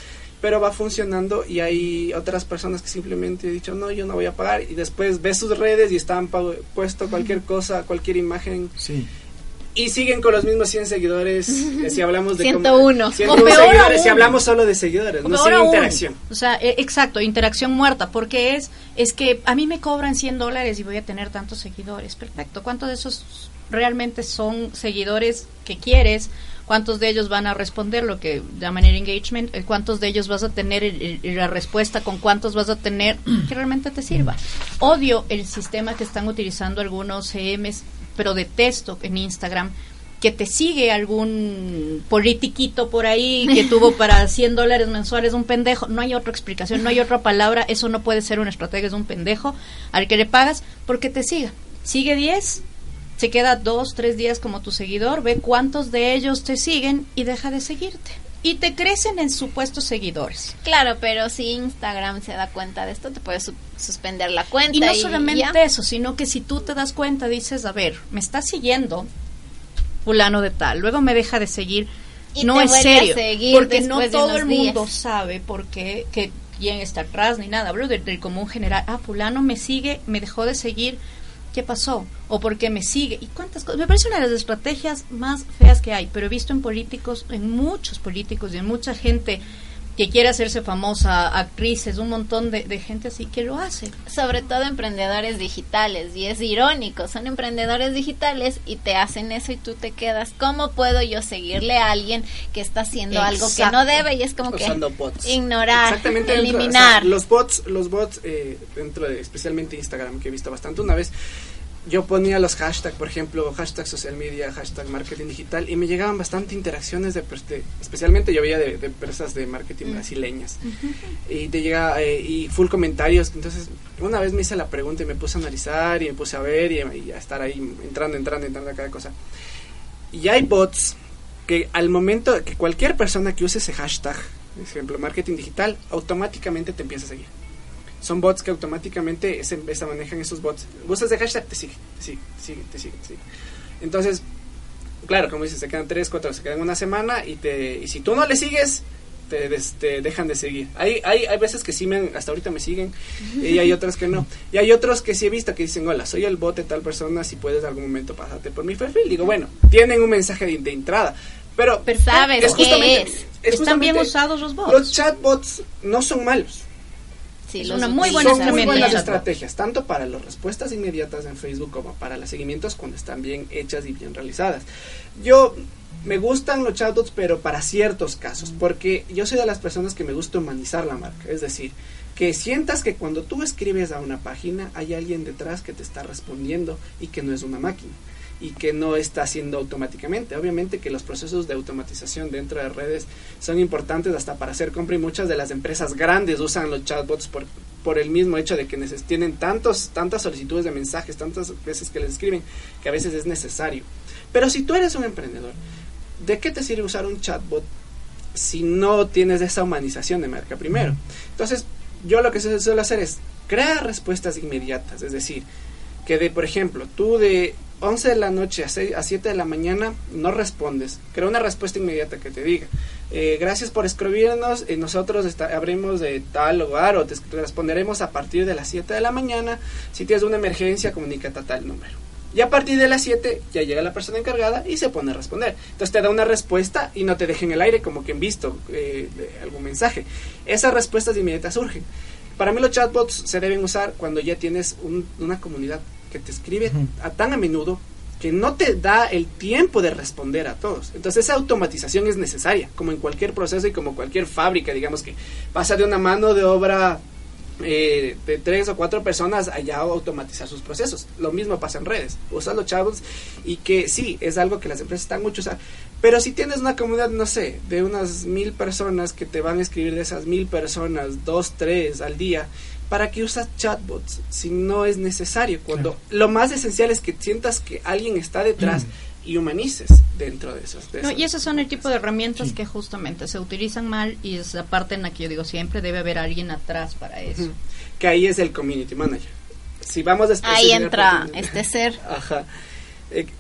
pero va funcionando y hay otras personas que simplemente han dicho, no, yo no voy a pagar y después ves sus redes y están puesto cualquier cosa, cualquier imagen Sí. Y siguen con los mismos 100 seguidores. eh, si hablamos de cómo- 101. 101 O peor seguidores, si hablamos solo de seguidores, O no sin interacción. O sea, e- exacto, interacción muerta, porque es es que a mí me cobran 100 dólares y voy a tener tantos seguidores. Perfecto. ¿Cuántos de esos realmente son seguidores que quieres? ¿Cuántos de ellos van a responder lo que llaman el engagement? Eh, ¿Cuántos de ellos vas a tener el- el- la respuesta? ¿Con cuántos vas a tener que realmente te sirva? Odio el sistema que están utilizando algunos CMs, pero detesto en Instagram que te sigue algún politiquito por ahí que tuvo para 100 dólares mensuales un pendejo. No hay otra explicación, no hay otra palabra. Eso no puede ser una estrategia, es un pendejo al que le pagas porque te siga. Sigue 10, se queda 2, 3 días como tu seguidor, ve cuántos de ellos te siguen y deja de seguirte. Y te crecen en supuestos seguidores. Claro, pero si Instagram se da cuenta de esto, te puede su- suspender la cuenta. Y no ya. solamente eso, sino que si tú te das cuenta, dices, a ver, me está siguiendo fulano de tal, luego me deja de seguir, Y no es serio, seguir porque no todo el mundo sabe por qué, que quién está atrás ni nada, hablo del, del común general, ah, fulano me sigue, me dejó de seguir ¿qué pasó? ¿O por qué me sigue? ¿Y cuántas cosas? Me parece una de las estrategias más feas que hay, pero he visto en políticos, en muchos políticos y en mucha gente que quiere hacerse famosa, actrices, un montón de, de gente así que lo hace. Sobre todo emprendedores digitales, y es irónico, son emprendedores digitales y te hacen eso y tú te quedas, ¿cómo puedo yo seguirle a alguien que está haciendo algo que no debe? Y es como Usando que bots. ignorar, Exactamente dentro- eliminar. o sea, los bots, los bots eh, dentro de especialmente Instagram que he visto bastante una vez. Yo ponía los hashtags, por ejemplo, hashtag social media, hashtag marketing digital, y me llegaban bastante interacciones de, de- especialmente yo veía de, de empresas de marketing brasileñas, y te llega, eh, y full comentarios, entonces una vez me hice la pregunta y me puse a analizar, y me puse a ver, y, y a estar ahí entrando, entrando, entrando a cada cosa. Y hay bots que al momento que cualquier persona que use ese hashtag, por ejemplo, marketing digital, automáticamente te empieza a seguir. Son bots que automáticamente se, se manejan esos bots. Usas ese hashtag, te sigue, te sigue, te sigue, te sigue, te sigue. Entonces, claro, como dices, se quedan tres, cuatro, se quedan una semana y te y si tú no le sigues, te, des- te dejan de seguir. Hay, hay, hay veces que sí me, hasta ahorita me siguen y hay otras que no. Y hay otros que sí he visto que dicen, hola, soy el bot de tal persona, si puedes en algún momento pasarte por mi perfil. Digo, bueno, tienen un mensaje de, de entrada. Pero, Pero sabes qué justamente- es. Están bien usados los bots. Los chatbots no son malos. Sí, Es los una muy buena son muy buenas estrategias, tanto para las respuestas inmediatas en Facebook como para los seguimientos cuando están bien hechas y bien realizadas. Yo me gustan los chatbots, pero para ciertos casos, porque yo soy de las personas que me gusta humanizar la marca, es decir, que sientas que cuando tú escribes a una página hay alguien detrás que te está respondiendo y que no es una máquina y que no está haciendo automáticamente. Obviamente que los procesos de automatización dentro de redes son importantes hasta para hacer compra y muchas de las empresas grandes usan los chatbots por, por el mismo hecho de que tienen tantos, tantas solicitudes de mensajes, tantas veces que les escriben, que a veces es necesario. Pero si tú eres un emprendedor, ¿de qué te sirve usar un chatbot si no tienes esa humanización de marca primero? Entonces, yo lo que se suele hacer es crear respuestas inmediatas, es decir, que de, por ejemplo, tú de 11 de la noche a, 6, a 7 de la mañana no respondes, crea una respuesta inmediata que te diga, eh, gracias por escribirnos, eh, nosotros está- abrimos de tal lugar o te responderemos a partir de las 7 de la mañana, si tienes una emergencia comunícate a tal número. Y a partir de las 7 ya llega la persona encargada y se pone a responder. Entonces te da una respuesta y no te deja en el aire como que han visto eh, algún mensaje. Esas respuestas de surgen. Para mí los chatbots se deben usar cuando ya tienes un- una comunidad que te escribe a tan a menudo que no te da el tiempo de responder a todos. Entonces esa automatización es necesaria, como en cualquier proceso y como cualquier fábrica, digamos que pasa de una mano de obra eh, de tres o cuatro personas allá a automatizar sus procesos. Lo mismo pasa en redes. Usas los chatbots y que sí, es algo que las empresas están mucho usando. Pero si tienes una comunidad, no sé, de unas mil personas que te van a escribir de esas mil personas, dos, tres al día, ¿para qué usas chatbots si no es necesario? Cuando lo más esencial es que sientas que alguien está detrás y humanices dentro de esos. de No, esos- y esos son el tipo de herramientas que justamente se utilizan mal y es la parte en la que yo digo siempre debe haber alguien atrás para eso. Que ahí es el community manager. Si vamos a Ahí especificar entra este ser. Ajá.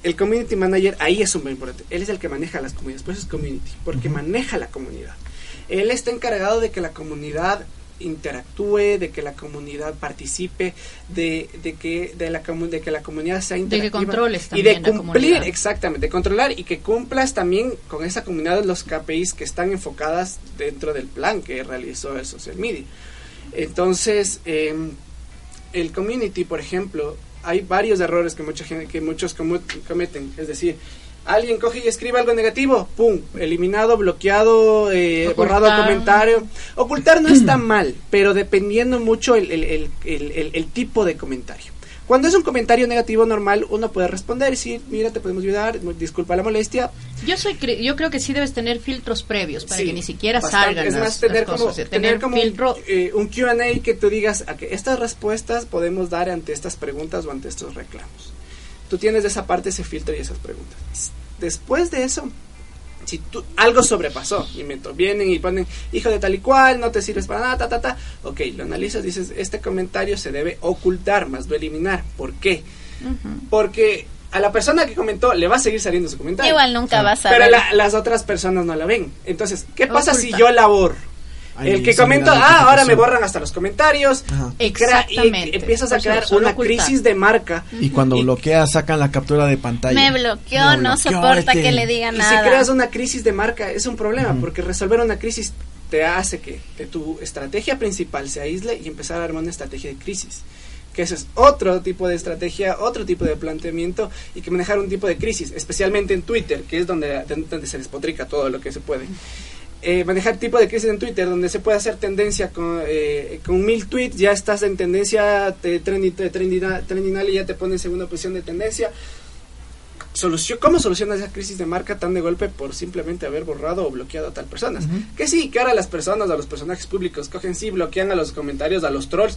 El community manager ahí es súper importante. Él es el que maneja las comunidades, por eso es community, porque maneja la comunidad. Él está encargado de que la comunidad interactúe, de que la comunidad participe, de, de que de la de que la comunidad sea que interactiva controles y de también la cumplir comunidad. exactamente, de controlar y que cumplas también con esa comunidad los KPIs que están enfocadas dentro del plan que realizó el social media. Entonces, em, el community, por ejemplo, hay varios errores que mucha gente, que muchos cometen, es decir, alguien coge y escribe algo negativo, pum, eliminado, bloqueado, eh, borrado comentario. Ocultar no está mal, pero dependiendo mucho el, el- el- el- el- el tipo de comentario. Cuando es un comentario negativo normal, uno puede responder y decir, mira, te podemos ayudar, disculpa la molestia, Yo soy cre- yo creo que sí debes tener filtros previos para Sí, que ni siquiera bastante. salgan Es las, más, tener las como, cosas. o sea, tener como filtro eh, un Q&A que tú digas a que estas respuestas podemos dar ante estas preguntas o ante estos reclamos. Tú tienes esa parte, ese filtro y esas preguntas. Después de eso, si tú, algo sobrepasó, y me to- vienen y ponen, hijo de tal y cual, no te sirves para nada, ta, ta, ta, ok, lo analizas, dices, este comentario se debe ocultar, más no eliminar. ¿Por qué? Porque a la persona que comentó le va a seguir saliendo su comentario. Igual nunca vas a Pero ver. la- las otras personas no la ven. Entonces, ¿qué pasa si yo la el que comenta, ah, ahora me borran hasta los comentarios. Ajá. Y, Exactamente. empiezas a crear una ocultar. crisis de marca. Y cuando bloqueas, sacan la captura de pantalla. Me bloqueó, no soporta este. que le diga Y nada. si creas una crisis de marca es un problema, porque resolver una crisis te hace que, que tu estrategia principal se aísle y empezar a armar una estrategia de crisis. Que ese es otro tipo de estrategia, otro tipo de planteamiento y que manejar un tipo de crisis, especialmente en Twitter, que es donde, donde se despotrica todo lo que se puede. Eh, manejar tipo de crisis en Twitter donde se puede hacer tendencia con, eh, con mil tweets, ya estás en tendencia de trending, trending, y ya te pones en segunda posición de tendencia. Solución, ¿Cómo solucionas esa crisis de marca tan de golpe por simplemente haber borrado o bloqueado a tal persona? Que sí, que ahora las personas o los personajes públicos cogen sí, bloquean a los comentarios, a los trolls.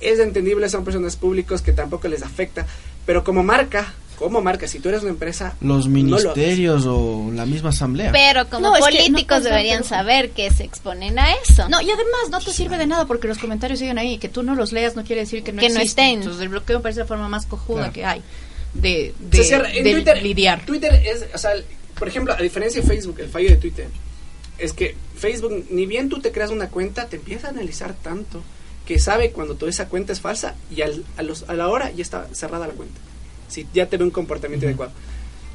Es entendible, son personas públicos que tampoco les afecta. Pero como marca, como marca, si tú eres una empresa... Los no lo haces. ministerios o la misma asamblea. Pero como No, es que no políticos deberían pero- saber que se exponen a eso. No, y además no te sirve de nada porque los comentarios siguen ahí. Que tú no los leas no quiere decir que no, Que no existen. estén. Entonces el bloqueo me parece la forma más cojuda Claro. que hay de, Se de, cierra. En de Twitter, lidiar. Twitter es, o sea, por ejemplo, a diferencia de Facebook, el fallo de Twitter es que Facebook, ni bien tú te creas una cuenta, te empieza a analizar tanto que sabe cuando toda esa cuenta es falsa y al- a, los, a la hora ya está cerrada la cuenta. Si ya te ve un comportamiento adecuado.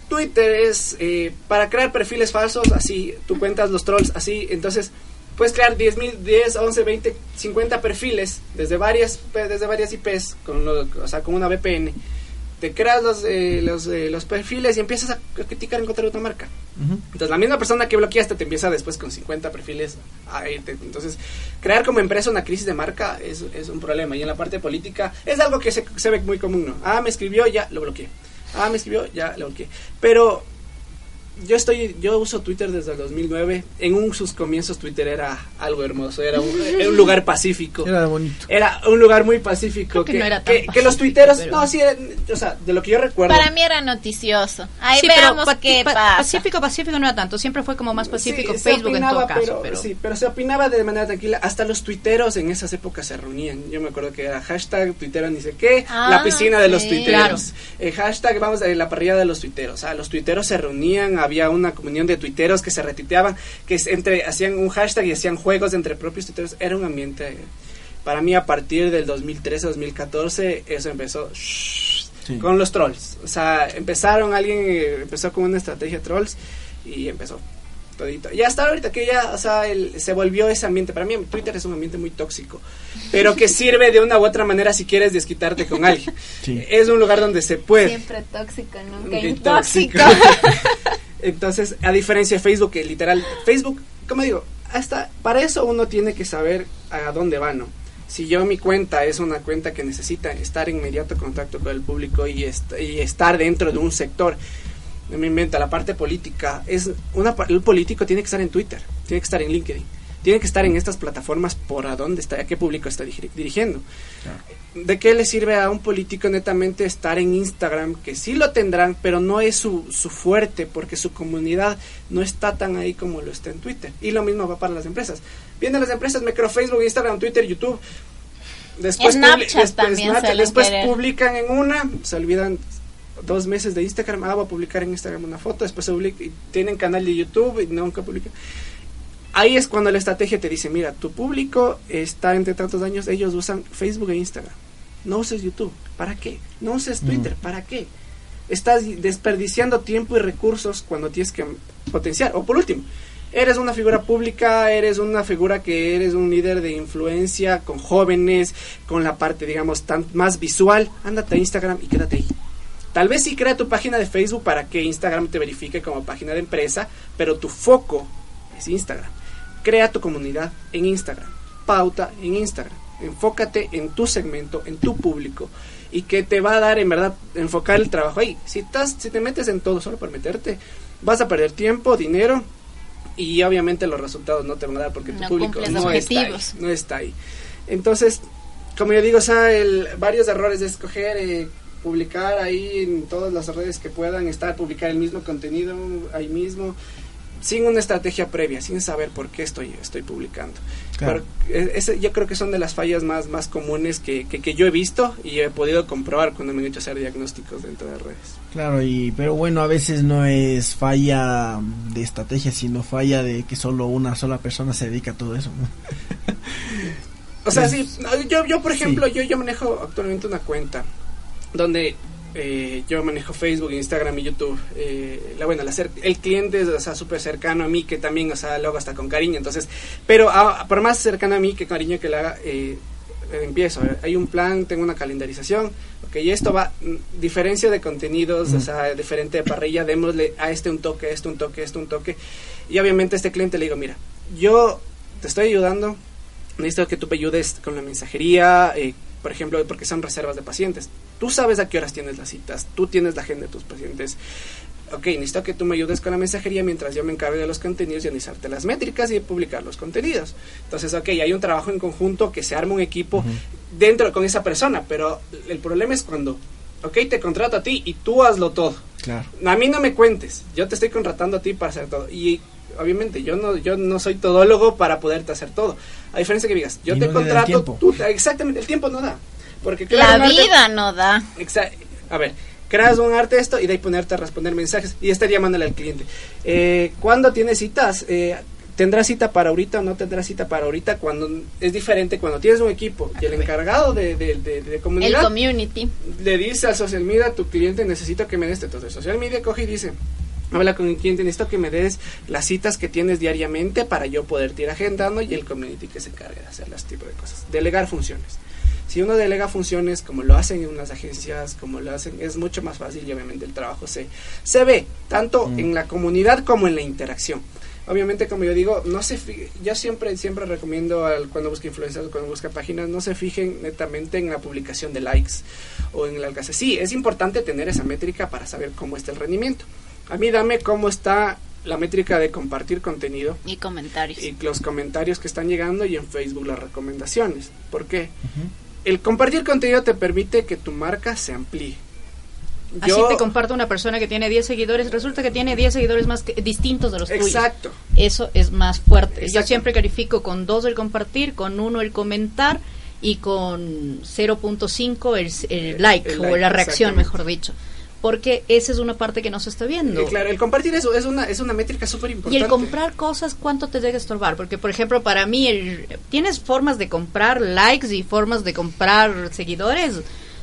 Twitter es eh, para crear perfiles falsos, así, tú cuentas los trolls, así, entonces puedes crear 10, mil, 10, 11, 20, 50 perfiles desde varias, desde varias IPs, con, lo- o sea, con una VPN. Te creas los, eh, los, eh, los perfiles y empiezas a criticar en contra de otra marca. Entonces la misma persona que bloqueaste te empieza después con 50 perfiles a irte. Entonces crear como empresa una crisis de marca es, es un problema. Y en la parte política es algo que se, se ve muy común, ¿no? Ah, me escribió, ya lo bloqueé. Ah, me escribió, ya lo bloqueé. Pero yo estoy, yo uso Twitter desde el 2009. En un, sus comienzos Twitter era algo hermoso, era un, era un lugar pacífico. Era bonito. Era un lugar muy pacífico. Creo que no era tan que, que los tuiteros, pero- no, sí, o sea, de lo que yo recuerdo. Para mí era noticioso. Ahí Sí, veamos qué pa- pasa. Pacífico, Pacífico no era tanto. Siempre fue como más pacífico Sí, se Facebook en todo opinaba, caso. pero, Pero, sí, pero se opinaba de manera tranquila. Hasta los tuiteros en esas épocas se reunían. Yo me acuerdo que era hashtag tuitero ni sé qué, Ah, la piscina de los tuiteros. Eh, hashtag vamos a la parrilla de los tuiteros. O sea, los tuiteros se reunían, había una comunión de tuiteros que se retuiteaban, que entre hacían un hashtag y hacían juegos entre propios tuiteros. Era un ambiente. Para mí, a partir del 2013-2014, eso empezó. Sí. Con los trolls. O sea, empezaron, alguien eh, empezó con una estrategia trolls y empezó todito. Y hasta ahorita que ya, o sea, el- se volvió ese ambiente. Para mí Twitter es un ambiente muy tóxico, pero que sirve de una u otra manera si quieres desquitarte con alguien. Sí. Es un lugar donde se puede. Siempre tóxico, nunca Qué intóxico. Entonces, a diferencia de Facebook, que literal, Facebook, como digo, hasta para eso uno tiene que saber a dónde va, ¿no? Si yo mi cuenta es una cuenta que necesita estar en inmediato contacto con el público y, est- y estar dentro de un sector, me inventa la parte política, es una el político tiene que estar en Twitter, tiene que estar en LinkedIn, tiene que estar en estas plataformas por a dónde está, a qué público está diri- dirigiendo. ¿De qué le sirve a un político netamente estar en Instagram? Que sí lo tendrán, pero no es su, su fuerte porque su comunidad no está tan ahí como lo está en Twitter. Y lo mismo va para las empresas. Vienen las empresas, me creo Facebook, Instagram, Twitter, YouTube. Después, después, también Snapchat, suelen después publican en una, se olvidan dos meses de Instagram, ah, voy a publicar en Instagram una foto, después se publica, y tienen canal de YouTube y nunca publican. Ahí es cuando la estrategia te dice, mira, tu público está entre tantos años, ellos usan Facebook e Instagram. No uses YouTube, ¿para qué? No uses Twitter, ¿para qué? Estás desperdiciando tiempo y recursos cuando tienes que potenciar. O por último, eres una figura pública, eres una figura que eres un líder de influencia con jóvenes, con la parte, digamos, tan más visual. Ándate a Instagram y quédate ahí. Tal vez sí crea tu página de Facebook para que Instagram te verifique como página de empresa, pero tu foco es Instagram. Crea tu comunidad en Instagram. Pauta en Instagram. Enfócate en tu segmento, en tu público y que te va a dar en verdad enfocar el trabajo ahí. Si, estás, si te metes en todo solo por meterte, vas a perder tiempo, dinero y obviamente los resultados no te van a dar porque tu público no está, ahí, no está ahí. Entonces, como yo digo, o sea, el, varios errores de escoger, eh, publicar ahí en todas las redes que puedan estar, publicar el mismo contenido ahí mismo. Sin una estrategia previa, sin saber por qué estoy, estoy publicando. Claro. Pero, eh, ese- yo creo que son de las fallas más, más comunes que, que, que yo he visto y he podido comprobar cuando me han hecho hacer diagnósticos dentro de redes. Claro, y pero bueno, a veces no es falla de estrategia, sino falla de que solo una sola persona se dedica a todo eso. ¿no? O sea, sí, yo, yo por sí. ejemplo, yo, yo manejo actualmente una cuenta donde eh, yo manejo Facebook, Instagram y YouTube. Eh, la buena, la el cliente es o sea, súper cercano a mí, que también, o sea, lo hago hasta con cariño. Entonces, pero ah, por más cercano a mí que cariño que le haga, eh, empiezo. Hay un plan, tengo una calendarización. Ok, y esto va, mm, diferencia de contenidos, o sea, diferente de parrilla, démosle a este un toque, a este un toque, a este un toque. Y obviamente a este cliente le digo, mira, yo te estoy ayudando, necesito que tú me ayudes con la mensajería, eh, por ejemplo, porque son reservas de pacientes. Tú sabes a qué horas tienes las citas, tú tienes la agenda de tus pacientes. Ok, necesito que tú me ayudes con la mensajería mientras yo me encargue de los contenidos y analizarte las métricas y de publicar los contenidos. Entonces, ok, hay un trabajo en conjunto que se arma un equipo dentro con esa persona, pero el problema es cuando, ok, te contrato a ti y tú hazlo todo. Claro. A mí no me cuentes, yo te estoy contratando a ti para hacer todo. Y obviamente yo no, yo no soy todólogo para poderte hacer todo. A diferencia que digas, yo Y te no el contrato, tú, exactamente, el tiempo no da. Porque La arte- vida no da. A ver, creas un arte esto y de ahí ponerte a responder mensajes y estar llamándole al cliente. Eh, ¿Cuándo tienes citas? Eh, ¿Tendrás cita para ahorita o no tendrás cita para ahorita? Cuando es diferente cuando tienes un equipo y el encargado de, de, de- de El comunidad community. le dice al social media, tu cliente necesita que me des esto. Entonces, social media coge y dice, habla con el cliente, necesito que me des las citas que tienes diariamente para yo poder ir agendando y el community que se encargue de hacer las tipo de cosas. Delegar funciones. Si uno delega funciones como lo hacen en unas agencias, como lo hacen, es mucho más fácil y obviamente el trabajo se, se ve, tanto en la comunidad como en la interacción. Obviamente, como yo digo, no se fi- yo siempre siempre recomiendo al, cuando busca influencers, cuando busca páginas, no se fijen netamente en la publicación de likes o en el alcance. Sí, es importante tener esa métrica para saber cómo está el rendimiento. A mí dame cómo está la métrica de compartir contenido Y comentarios. y los comentarios que están llegando y en Facebook las recomendaciones. ¿Por qué? El compartir contenido te permite que tu marca se amplíe. Así te comparto una persona que tiene 10 seguidores, resulta que tiene 10 seguidores más que- distintos de los tuyos. Exacto. Eso es más fuerte. Yo Exacto. siempre califico con 2 el compartir, con 1 el comentar y con 0.5 el, el like el o like, la reacción, mejor dicho. Porque esa es una parte que no se está viendo. Eh, claro, el compartir eso es una, es una métrica súper Y importante. el comprar cosas, ¿cuánto te debe estorbar? Porque, por ejemplo, para mí, el, tienes formas de comprar likes y formas de comprar seguidores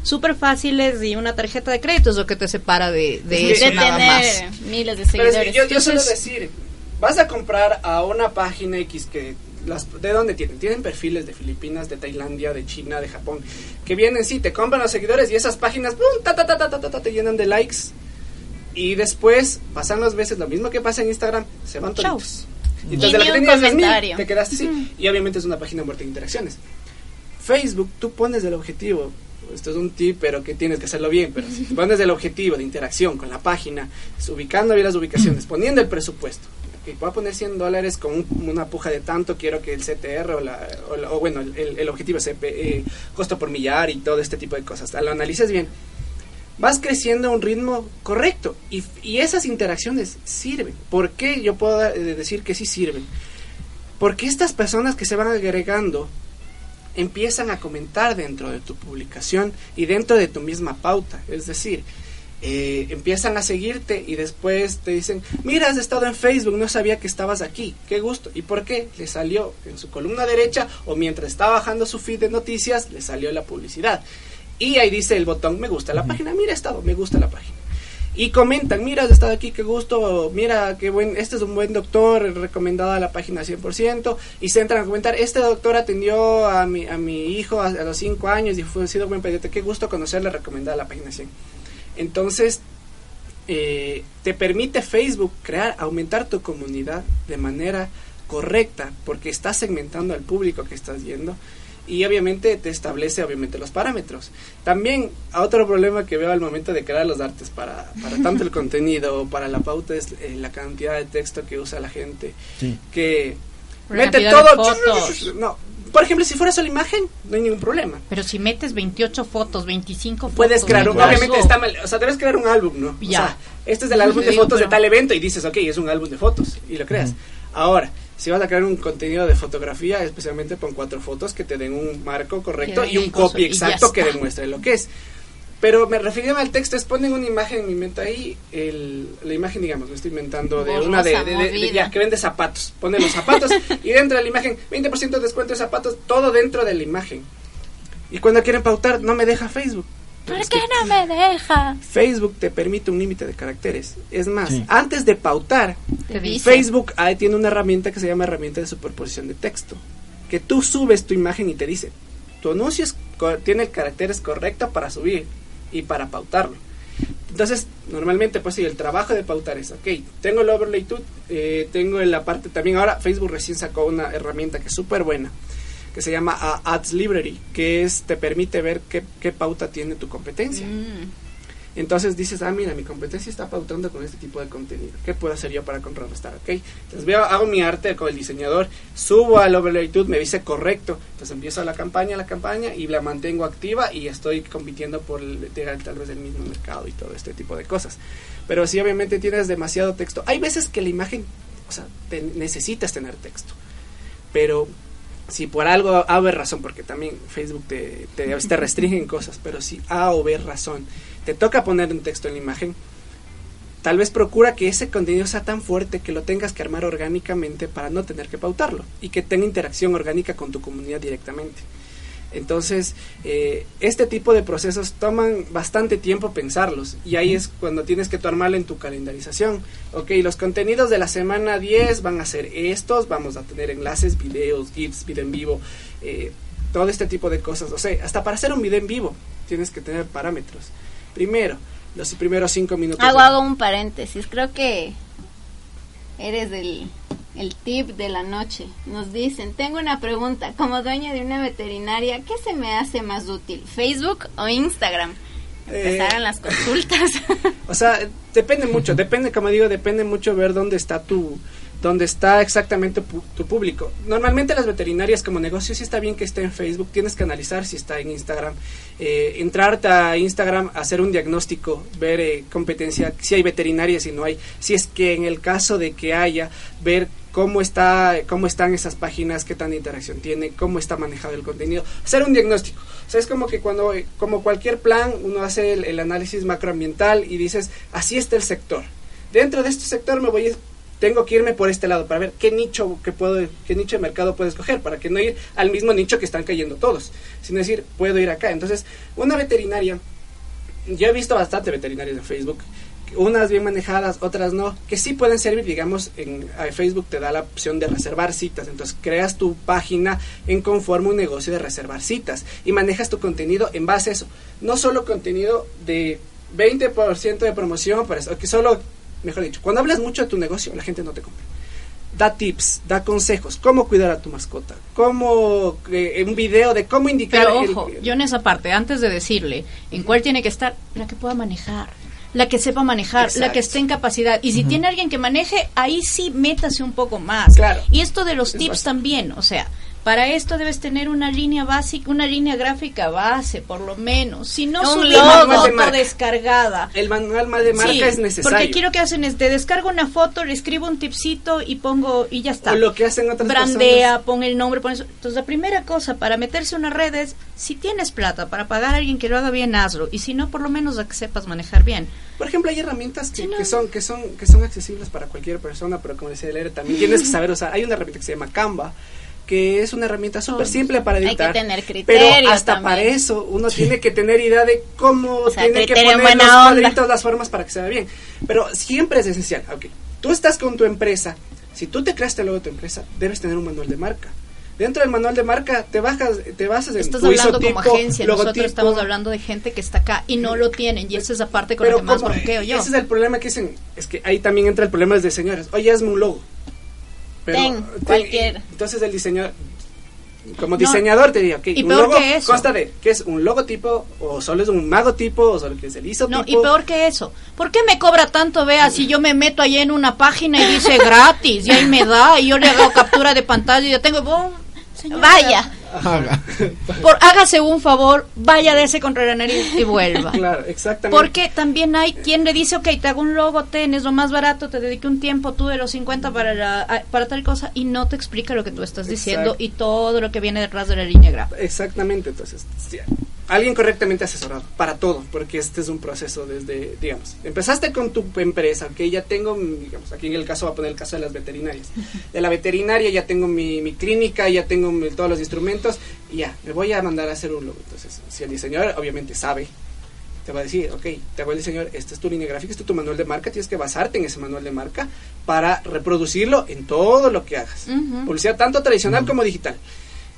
súper fáciles y una tarjeta de crédito es lo que te separa de, de Sí, eso de nada tener más. miles de Pero es que seguidores. yo, yo suelo decir, vas a comprar a una página X que las de dónde tienen tienen perfiles de Filipinas de Tailandia de China de Japón que vienen sí te compran los seguidores y esas páginas ¡pum! ta, ta, ta, ta, ta, ta, ta, te llenan de likes. Y después pasan las veces lo mismo que pasa en Instagram se van toditos. Y entonces la que tenías te quedaste así. Y obviamente es una página muerta de interacciones. Facebook tú pones el objetivo. Esto es un tip, pero que tienes que hacerlo bien. Pero si pones el objetivo de interacción con la página, ubicando bien las ubicaciones, poniendo el presupuesto, que voy a poner 100 dólares con un- una puja de tanto, quiero que el CTR o, la, o, la- o bueno, el, el- objetivo CP, eh, costo por millar y todo este tipo de cosas. Lo analices bien. Vas creciendo a un ritmo correcto y, y esas interacciones sirven. ¿Por qué yo puedo eh, decir que sí sirven? Porque estas personas que se van agregando empiezan a comentar dentro de tu publicación y dentro de tu misma pauta. Es decir, eh, empiezan a seguirte y después te dicen, mira, has estado en Facebook, no sabía que estabas aquí, qué gusto. ¿Y por qué? Le salió en su columna derecha o mientras está bajando su feed de noticias, le salió la publicidad. Y ahí dice el botón, me gusta la página, mira, he estado, me gusta la página. Y comentan, mira, has estado aquí, qué gusto, mira, qué buen, este es un buen doctor, recomendado a la página 100%, y se entran a comentar, este doctor atendió a mi, a mi hijo a, a los 5 años y fue ha sido buen pediatra, qué gusto conocerle, recomendada a la página 100. Entonces, eh, te permite Facebook crear, aumentar tu comunidad de manera correcta, porque estás segmentando al público que estás yendo y obviamente te establece obviamente los parámetros. También otro problema que veo al momento de crear los artes para, para tanto el contenido o para la pauta es eh, la cantidad de texto que usa la gente Sí. que mete todo no Por ejemplo, si fuera solo imagen, no hay ningún problema. Pero si metes 28 fotos, 25 fotos... Puedes crear, un, obviamente está mal, o sea, debes crear un álbum, ¿no? Ya. O sea, este es el álbum de fotos de tal evento y dices, ok, es un álbum de fotos y lo creas. Ahora, si vas a crear un contenido de fotografía, especialmente pon cuatro fotos que te den un marco correcto y un copy exacto que demuestre lo que es. Pero me refería al texto, es ponen una imagen en mi mente ahí, el, la imagen, digamos, lo estoy inventando, de Borrosa, una de, de- de- de- ya, que vende zapatos. Pone los zapatos y dentro de la imagen, 20% de descuento de zapatos, todo dentro de la imagen. Y cuando quieren pautar, no me deja Facebook. ¿Por Es qué que no me deja? Facebook te permite un límite de caracteres. Es más, Sí. antes de pautar. Facebook ah, tiene una herramienta que se llama herramienta de superposición de texto. Que tú subes tu imagen y te dice, tu anuncio es co- tiene caracteres correctos para subir y para pautarlo. Entonces, normalmente, pues sí, el trabajo de pautar es, ok, tengo el overlay tut, eh, tengo en la parte también, ahora Facebook recién sacó una herramienta que es súper buena, que se llama ah, Ads Library, que es, te permite ver qué, qué pauta tiene tu competencia. Mm. Entonces dices, ah, mira, mi competencia está pautando con este tipo de contenido. ¿Qué puedo hacer yo para contrarrestar? ¿Ok? Entonces veo, hago mi arte con el diseñador, subo al overlay me dice correcto. Entonces empiezo la campaña, la campaña y la mantengo activa y estoy compitiendo por el, tal vez el mismo mercado y todo este tipo de cosas. Pero sí, obviamente tienes demasiado texto. Hay veces que la imagen, o sea, te- necesitas tener texto. Pero si por algo A o B razón, porque también Facebook te, te, te restringen cosas, pero si A o B razón te toca poner un texto en la imagen, tal vez procura que ese contenido sea tan fuerte que lo tengas que armar orgánicamente para no tener que pautarlo y que tenga interacción orgánica con tu comunidad directamente. Entonces, eh, este tipo de procesos toman bastante tiempo pensarlos y ahí es cuando tienes que armarlo en tu calendarización. Ok, los contenidos de la semana 10 van a ser estos, vamos a tener enlaces, videos, GIFs, video en vivo, eh, todo este tipo de cosas. O sea, hasta para hacer un video en vivo tienes que tener parámetros. Primero, los primeros cinco minutos. Hago, hago un paréntesis. Creo que eres el, el tip de la noche. Nos dicen, tengo una pregunta. Como dueña de una veterinaria, ¿qué se me hace más útil? ¿Facebook o Instagram? Eh, Empezaron las consultas. O sea, depende mucho, depende, como digo, depende mucho ver dónde está tu dónde está exactamente tu público. Normalmente las veterinarias como negocio sí está bien que esté en Facebook, tienes que analizar si está en Instagram, eh, entrarte a Instagram, hacer un diagnóstico, ver eh, competencia, si hay veterinarias, si no hay, si es que en el caso de que haya, ver cómo está cómo están esas páginas, qué tanta interacción tiene, cómo está manejado el contenido, hacer un diagnóstico. O sea, es como que cuando eh, como cualquier plan, uno hace el, el análisis macroambiental y dices, así está el sector. Dentro de este sector me voy a- tengo que irme por este lado para ver qué nicho que puedo qué nicho de mercado puedo escoger para que no ir al mismo nicho que están cayendo todos, sino decir, puedo ir acá. Entonces, una veterinaria yo he visto bastante veterinarias en Facebook, unas bien manejadas, otras no, que sí pueden servir, digamos, en Facebook te da la opción de reservar citas, entonces creas tu página en conforme un negocio de reservar citas y manejas tu contenido en base a eso, no solo contenido de 20% de promoción, para eso, que solo, mejor dicho, cuando hablas mucho de tu negocio, la gente no te compra. Da tips, da consejos, cómo cuidar a tu mascota, cómo, eh, un video de cómo indicar Pero el- ojo, yo en esa parte, antes de decirle en cuál tiene que estar, la que pueda manejar, la que sepa manejar, la que esté en capacidad. Y si tiene alguien que maneje, ahí sí métase un poco más. Claro. Y esto de los Es tips básico. también, o sea, para esto debes tener una línea básica, una línea gráfica base, por lo menos. Si no Un subir logo. una de foto descargada. el manual más de marca Sí, es necesario. Porque lo que hacen es, te descargo una foto, le escribo un tipcito y pongo, y ya está. O lo que hacen otras Brandea, personas. pon el nombre, pon eso. Entonces, la primera cosa para meterse a una red es, si tienes plata para pagar a alguien que lo haga bien, hazlo. Y si no, por lo menos a que sepas manejar bien. Por ejemplo, hay herramientas que, Sí, no. que son que son que son accesibles para cualquier persona, pero como decía Lere, también tienes que saber usar. Hay una herramienta que se llama Canva, que es una herramienta súper simple para Hay que editar. tener pero criterio hasta también. para eso uno tiene que tener idea de cómo O sea, tiene que poner los onda. cuadritos, las formas para que se vea bien. Pero siempre es esencial. Ok, tú estás con tu empresa. Si tú te creaste luego tu empresa, debes tener un manual de marca. Dentro del manual de marca te bajas, te basas en Estás tu hablando como agencia, nosotros estamos hablando de gente que está acá y no lo tienen. Y esa es la parte con la que más bronqueo yo. Ese es el problema que dicen, es que ahí también entra el problema de señores. Oye, hazme un logo. Ten, cualquiera. Entonces el diseñador, como No. diseñador te diría, ok, Y un peor logo que eso. consta de que es un logotipo o solo es un magotipo o solo que es el isotipo. No, y peor que eso. ¿Por qué me cobra tanto, vea, si yo me meto ahí en una página y dice gratis y ahí me da y yo le hago captura de pantalla y yo tengo... ¡bum! Señora, Vaya. Haga. Por, hágase un favor, vaya de ese contra la nariz y vuelva. Claro, exactamente. Porque también hay quien le dice, ok, te hago un logo, ten, es lo más barato, te dediqué un tiempo, tú de los 50 para, la, para tal cosa, y no te explica lo que tú estás diciendo Exacto. y todo lo que viene detrás de la línea gráfica. Exactamente, entonces, alguien correctamente asesorado para todo, porque este es un proceso desde, digamos, empezaste con tu empresa, que ya tengo, mm, digamos, aquí en el caso, va a poner el caso de las veterinarias. De la veterinaria ya tengo mi, mi clínica, ya tengo mi- todos los instrumentos, y ya, me voy a mandar a hacer un logo. Entonces, si el diseñador obviamente sabe, te va a decir, ok, te hago el diseñador, esta es tu línea gráfica, este es tu manual de marca, tienes que basarte en ese manual de marca para reproducirlo en todo lo que hagas. Ujú. Publicidad tanto tradicional como digital.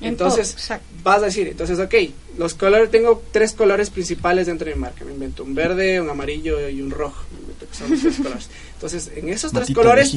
En Entonces, vas a decir, entonces, ok, los colores, tengo tres colores principales dentro de mi marca. Me invento un verde, un amarillo y un rojo. Me invento que son los tres colores. Entonces, en esos tres colores.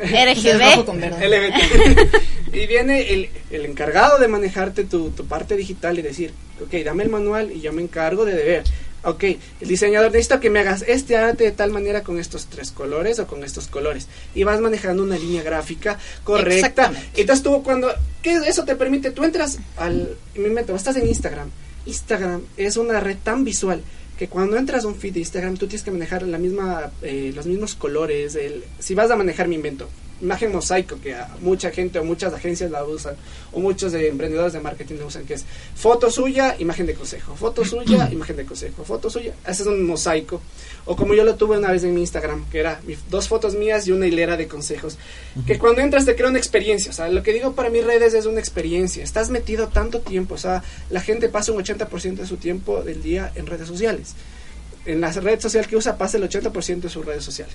RGB. con verde. LGBT. y viene el, el encargado de manejarte tu, tu parte digital y decir, ok, dame el manual y yo me encargo de ver. Ok, el diseñador necesita que me hagas este arte de tal manera con estos tres colores o con estos colores. Y vas manejando una línea gráfica correcta. Entonces tú cuando, ¿qué eso te permite? Tú entras al, me invento, estás en Instagram. Instagram es una red tan visual que cuando entras a un feed de Instagram tú tienes que manejar la misma, eh, los mismos colores. El, si vas a manejar mi invento, imagen mosaico que mucha gente o muchas agencias la usan o muchos de emprendedores de marketing la usan que es foto suya, imagen de consejo, foto suya, imagen de consejo, foto suya, ese es un mosaico. O como yo lo tuve una vez en mi Instagram que era dos fotos mías y una hilera de consejos que cuando entras te crea una experiencia, o sea, lo que digo para mis redes es una experiencia, estás metido tanto tiempo, o sea, la gente pasa un 80% de su tiempo del día en redes sociales. En la red social que usa pasa el 80% de sus redes sociales.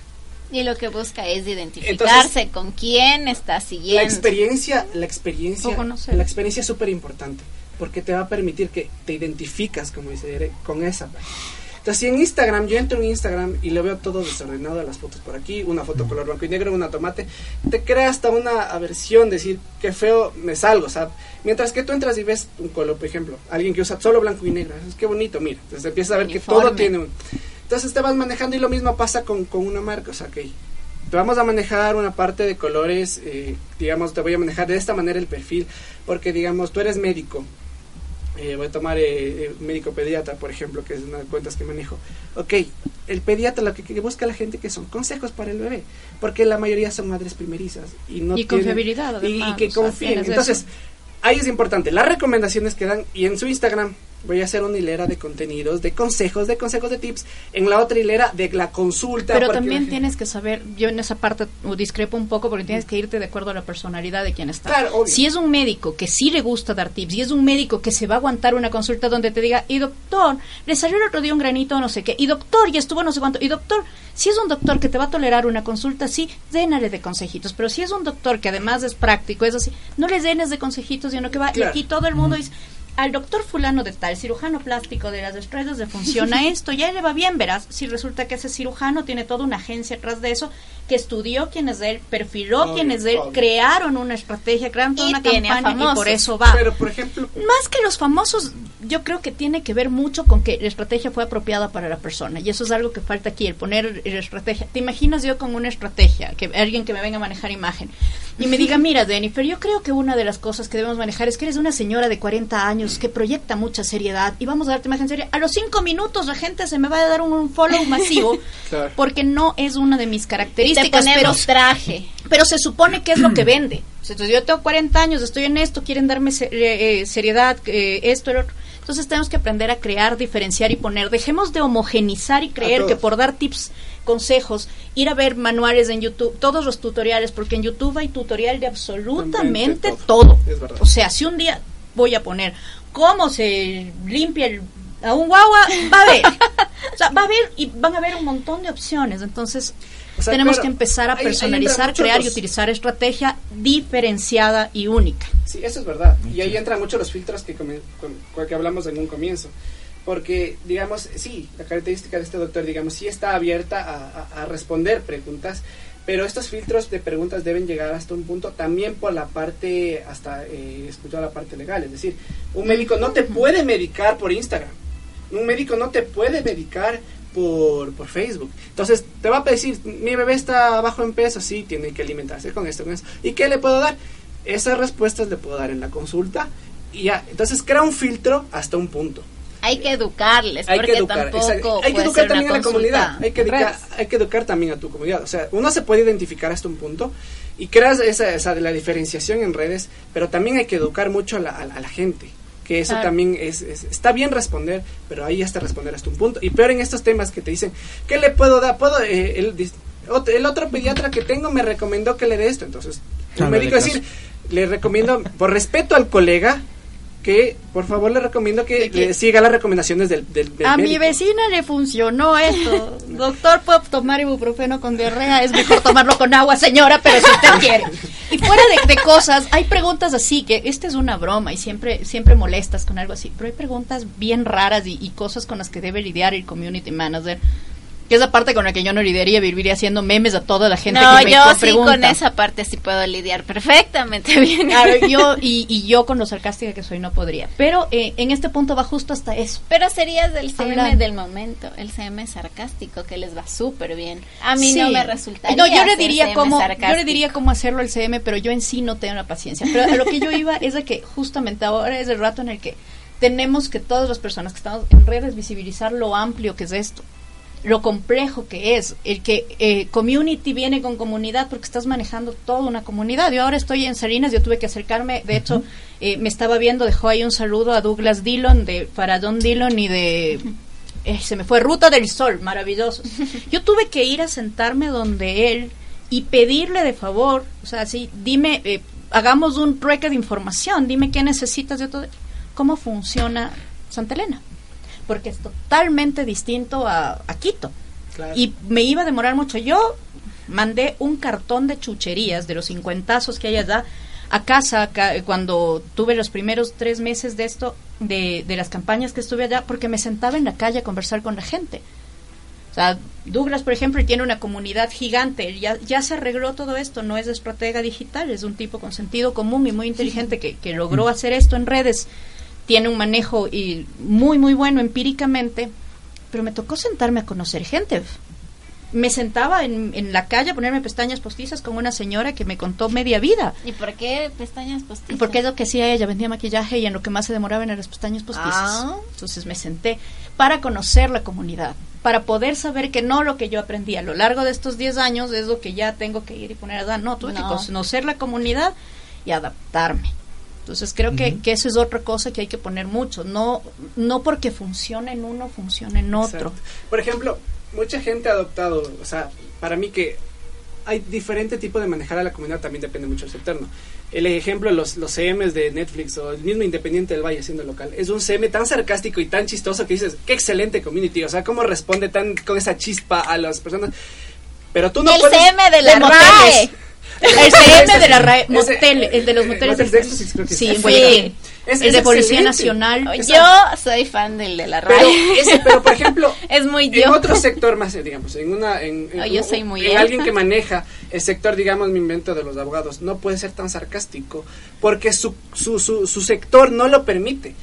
Y lo que busca es identificarse con quién está La siguiendo. experiencia, la experiencia, O conocer. la experiencia es súper importante porque te va a permitir que te identificas, como dice Ere, con esa página. Entonces, si en Instagram, yo entro en Instagram y le veo todo desordenado, las fotos por aquí, una foto color blanco y negro, una tomate, te crea hasta una aversión, decir, qué feo me salgo, o sea, mientras que tú entras y ves un color, por ejemplo, alguien que usa solo blanco y negro, es que bonito, mira, entonces empiezas a ver que Uniforme. todo tiene un... Entonces te vas manejando y lo mismo pasa con, con una marca, o sea, que te vamos a manejar una parte de colores, eh, digamos, te voy a manejar de esta manera el perfil, porque digamos, tú eres médico, eh, voy a tomar eh, eh, médico pediatra, por ejemplo, que es una de las cuentas que manejo. Ok, el pediatra lo que, que busca la gente que son consejos para el bebé, porque la mayoría son madres primerizas y no Y tienen- confiabilidad, y- y, además, que confíen. Entonces, eso. ahí es importante las recomendaciones que dan y en su Instagram voy a hacer una hilera de contenidos, de consejos, de consejos de tips, en la otra hilera de la consulta. Pero también tienes que saber, yo en esa parte discrepo un poco porque tienes que irte de acuerdo a la personalidad de quien está. Claro, obvio. Si es un médico que sí le gusta dar tips y es un médico que se va a aguantar una consulta donde te diga, y doctor, le salió el otro día un granito no sé qué, y doctor, ya estuvo no sé cuánto, y doctor, si es un doctor que te va a tolerar una consulta, sí, dénale de consejitos, pero si es un doctor que además es práctico, es así, no le denes de consejitos, sino que va, y aquí todo el mundo dice, al doctor fulano de tal, cirujano plástico de las estrellas le funciona esto, ya le va bien, verás, si resulta que ese cirujano tiene toda una agencia atrás de eso, que estudió quién es él, perfiló Obvio, quién es él, obvio. crearon una estrategia, crearon toda Y una tiene a campaña y por eso va. Pero, por ejemplo, Más que los famosos, yo creo que tiene que ver mucho con que la estrategia fue apropiada para la persona. Y eso es algo que falta aquí, el poner la estrategia. ¿Te imaginas yo con una estrategia, que alguien que me venga a manejar imagen, y me diga, mira, Jennifer, yo creo que una de las cosas que debemos manejar es que eres una señora de 40 años que proyecta mucha seriedad y vamos a darte imagen seria. A los cinco minutos la gente se me va a dar un, un follow masivo Claro. porque no es una de mis Y te características. Pero traje. pero se supone que es lo que vende. Entonces, yo tengo 40 años, estoy en esto, quieren darme eh, eh, seriedad, eh, esto, el otro. Entonces tenemos que aprender a crear, diferenciar y poner. Dejemos de homogenizar y creer que por dar tips, consejos, ir a ver manuales en YouTube, todos los tutoriales, porque en YouTube hay tutorial de absolutamente todo. todo, es verdad. O sea, si un día voy a poner cómo se limpia el, a un guagua, va a ver. o sea, va a ver y van a ver un montón de opciones. Entonces, O sea, tenemos claro, que empezar a ahí- ahí entra personalizar, crear y utilizar estrategia diferenciada y única. Sí, eso es verdad. Y ahí entran mucho los filtros que, con, con que hablamos en un comienzo. Porque, digamos, sí, la característica de este doctor, digamos, sí está abierta a, a- a responder preguntas, pero estos filtros de preguntas deben llegar hasta un punto también por la parte, hasta eh, escuchar la parte legal. Es decir, un médico no te puede medicar por Instagram. Un médico no te puede medicar por, por Facebook. Entonces, te va a decir, mi bebé está bajo en peso, sí, tiene que alimentarse con esto, con esto. ¿Y qué le puedo dar? Esas respuestas le puedo dar en la consulta y ya. Entonces crea un filtro hasta un punto. Hay que educarles, Hay porque que educar, tampoco hay que educar también a la comunidad. Hay que, educar, redes. hay que educar también a tu comunidad. O sea, uno se puede identificar hasta un punto y creas esa, esa de la diferenciación en redes, pero también hay que educar mucho a la, a la- a la gente. Que eso Claro. también es, es- está bien responder, pero ahí hasta responder hasta un punto. Y peor en estos temas que te dicen, ¿qué le puedo dar? ¿Puedo? eh, el, el otro pediatra que tengo me recomendó que le dé esto. Entonces, el médico decir, le recomiendo, por respeto al colega, que por favor le recomiendo que le siga las recomendaciones del, del, del A mi vecina le funcionó esto. Doctor, puedo tomar ibuprofeno con diarrea. Es mejor tomarlo con agua, señora, pero si usted quiere. Y fuera de, de cosas, hay preguntas así que esta es una broma y siempre siempre molestas con algo así. Pero hay preguntas bien raras y, y cosas con las que debe lidiar el community manager. Que es la parte con la que yo no lidiaría, viviría haciendo memes a toda la gente No, que me yo sí pregunta. con esa parte sí puedo lidiar perfectamente bien. Claro, yo y, y yo con lo sarcástica que soy no podría. Pero eh, en este punto va justo hasta eso. Pero serías del CM del momento, el CM sarcástico que les va súper bien. A mí Sí. no me resultaría. No, yo le diría cómo, yo le diría cómo hacerlo el CM, pero yo en sí no tengo la paciencia. Pero a lo que yo iba es de que justamente ahora es el rato en el que tenemos que todas las personas que estamos en redes visibilizar lo amplio que es esto, lo complejo que es, el que eh, community viene con comunidad porque estás manejando toda una comunidad. Yo ahora estoy en Salinas, yo tuve que acercarme, de hecho eh, me estaba viendo, dejó ahí un saludo a Douglas Dillon de para Don Dillon y de eh, se me fue Ruta del Sol, maravilloso. Yo tuve que ir a sentarme donde él y pedirle de favor, o sea, sí, dime, eh, hagamos un trueque de información, dime qué necesitas de todo, cómo funciona Santa Elena, porque es totalmente distinto a, a Quito. Claro. Y me iba a demorar mucho. Yo mandé un cartón de chucherías de los cincuentazos que hay allá a casa acá, eh, cuando tuve los primeros tres meses de esto, de, de las campañas que estuve allá, porque me sentaba en la calle a conversar con la gente. O sea, Douglas, por ejemplo, tiene una comunidad gigante, ya, ya se arregló todo esto, no es estratega digital, es un tipo con sentido común y muy inteligente que, que logró hacer esto en redes, tiene un manejo y muy, muy bueno empíricamente, pero me tocó sentarme a conocer gente. Me sentaba en, en la calle a ponerme pestañas postizas con una señora que me contó media vida. ¿Y por qué pestañas postizas? Porque es lo que hacía ella, vendía maquillaje y en lo que más se demoraba eran las pestañas postizas. Ah. Entonces me senté para conocer la comunidad, para poder saber que no lo que yo aprendí a lo largo de estos 10 años es lo que ya tengo que ir y poner a dar. No, tuve que No. conocer la comunidad y adaptarme. Entonces creo que, que eso es otra cosa que hay que poner mucho. No, no porque funcione en uno, funcione en otro. Exacto. Por ejemplo, mucha gente ha adoptado, o sea, para mí que hay diferente tipo de manejar a la comunidad, también depende mucho del sector, ¿no? El ejemplo, los, los CMs de Netflix o el mismo Independiente del Valle siendo local, es un CM tan sarcástico y tan chistoso que dices, qué excelente community, o sea, cómo responde tan con esa chispa a las personas. Pero tú no el puedes... CM de la RAE. El CM de la RAE, motel, el de los eh, moteles de éxtasis, creo que Sí, sí. en. Es- el de Policía. Nacional. Yo soy fan del de la Pero, RAE. ese, pero por ejemplo, es muy en yo. otro sector más, eh, digamos, en una, en, en Oh, yo soy muy en alguien que maneja el sector, digamos, mi invento de los abogados, no puede ser tan sarcástico porque su, su, su, su sector no lo permite.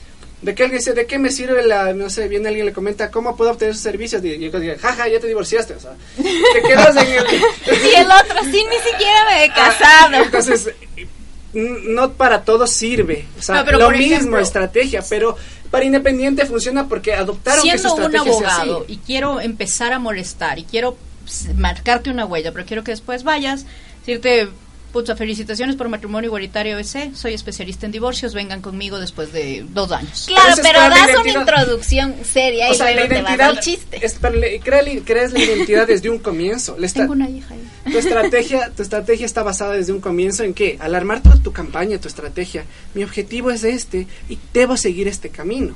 De que alguien dice, ¿de qué me sirve la, no sé, viene alguien le comenta, ¿cómo puedo obtener sus servicios? Y yo digo, jaja, ya te divorciaste, o sea, te quedas en el... Y el otro, sí, ni siquiera me he Ah, casado. Entonces, no para todo sirve. O sea, No, lo mismo, ejemplo- estrategia, pero para Independiente funciona porque adoptaron que su siendo un estrategia sea así. abogado y quiero empezar a molestar y quiero marcarte una huella, pero quiero que después vayas, decirte, pucha, felicitaciones por matrimonio igualitario EC, soy especialista en divorcios, vengan conmigo después de dos años. Claro, pero la das una introducción seria O y sea, la luego te vas identidad chiste. es para le- crea creas la identidad desde un comienzo. Le está- Tengo una hija ahí. tu estrategia, tu estrategia está basada desde un comienzo en que al armar toda tu campaña, tu estrategia, mi objetivo es este y debo seguir este camino.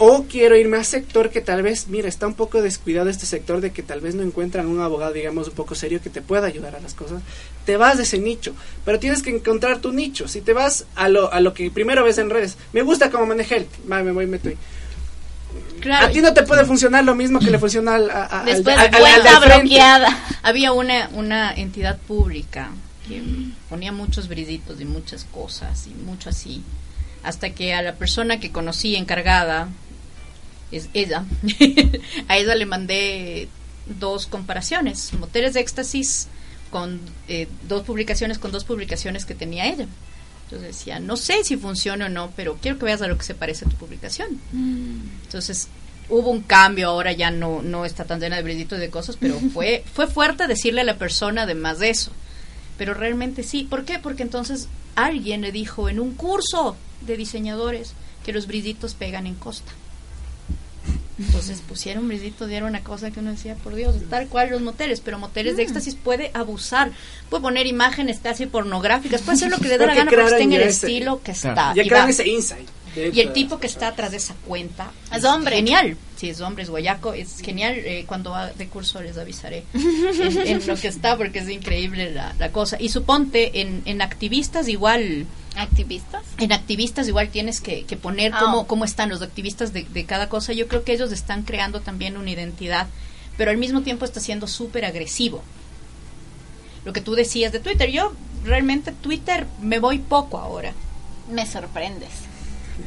O quiero irme a sector que tal vez, mira, está un poco descuidado este sector de que tal vez no encuentran un abogado, digamos, un poco serio que te pueda ayudar a las cosas. Te vas de ese nicho, pero tienes que encontrar tu nicho. Si te vas a lo, a lo que primero ves en redes, me gusta cómo maneja él, va, me voy, meto ahí. Claro, A ti no te puede funcionar lo mismo que le funciona al, a- Después al- al- al vuelta bloqueada. había una, una entidad pública que ponía muchos briditos y muchas cosas y mucho así, hasta que a la persona que conocí encargada, es ella, a ella le mandé dos comparaciones, moteles de éxtasis con eh, dos publicaciones con dos publicaciones que tenía ella. Entonces decía, no sé si funciona o no, pero quiero que veas a lo que se parece a tu publicación. Entonces hubo un cambio, ahora ya no, no está tan llena de brillitos y de cosas, pero fue, fue fuerte decirle a la persona además de eso. Pero realmente sí. ¿Por qué? Porque entonces alguien le dijo en un curso de diseñadores que los brillitos pegan en costa. Entonces pusieron brillito, dieron una cosa que uno decía, por Dios, tal cual los moteles, pero moteles de éxtasis puede abusar, puede poner imágenes casi pornográficas, puede hacer lo que le dé la gana en crearon el estilo que Claro. está. Ya Y crean ese insight. y el tipo que está atrás de esa cuenta es hombre. Genial. Si es hombre, es guayaco. Es genial. Eh, cuando va de curso les avisaré en, en lo que está porque es increíble la, la cosa. Y suponte, en, en activistas igual... ¿Activistas? En activistas igual tienes que, que poner Ah. cómo, cómo están los activistas de, de cada cosa. Yo creo que ellos están creando también una identidad, pero al mismo tiempo está siendo súper agresivo. Lo que tú decías de Twitter, yo realmente Twitter me voy poco ahora. Me sorprendes.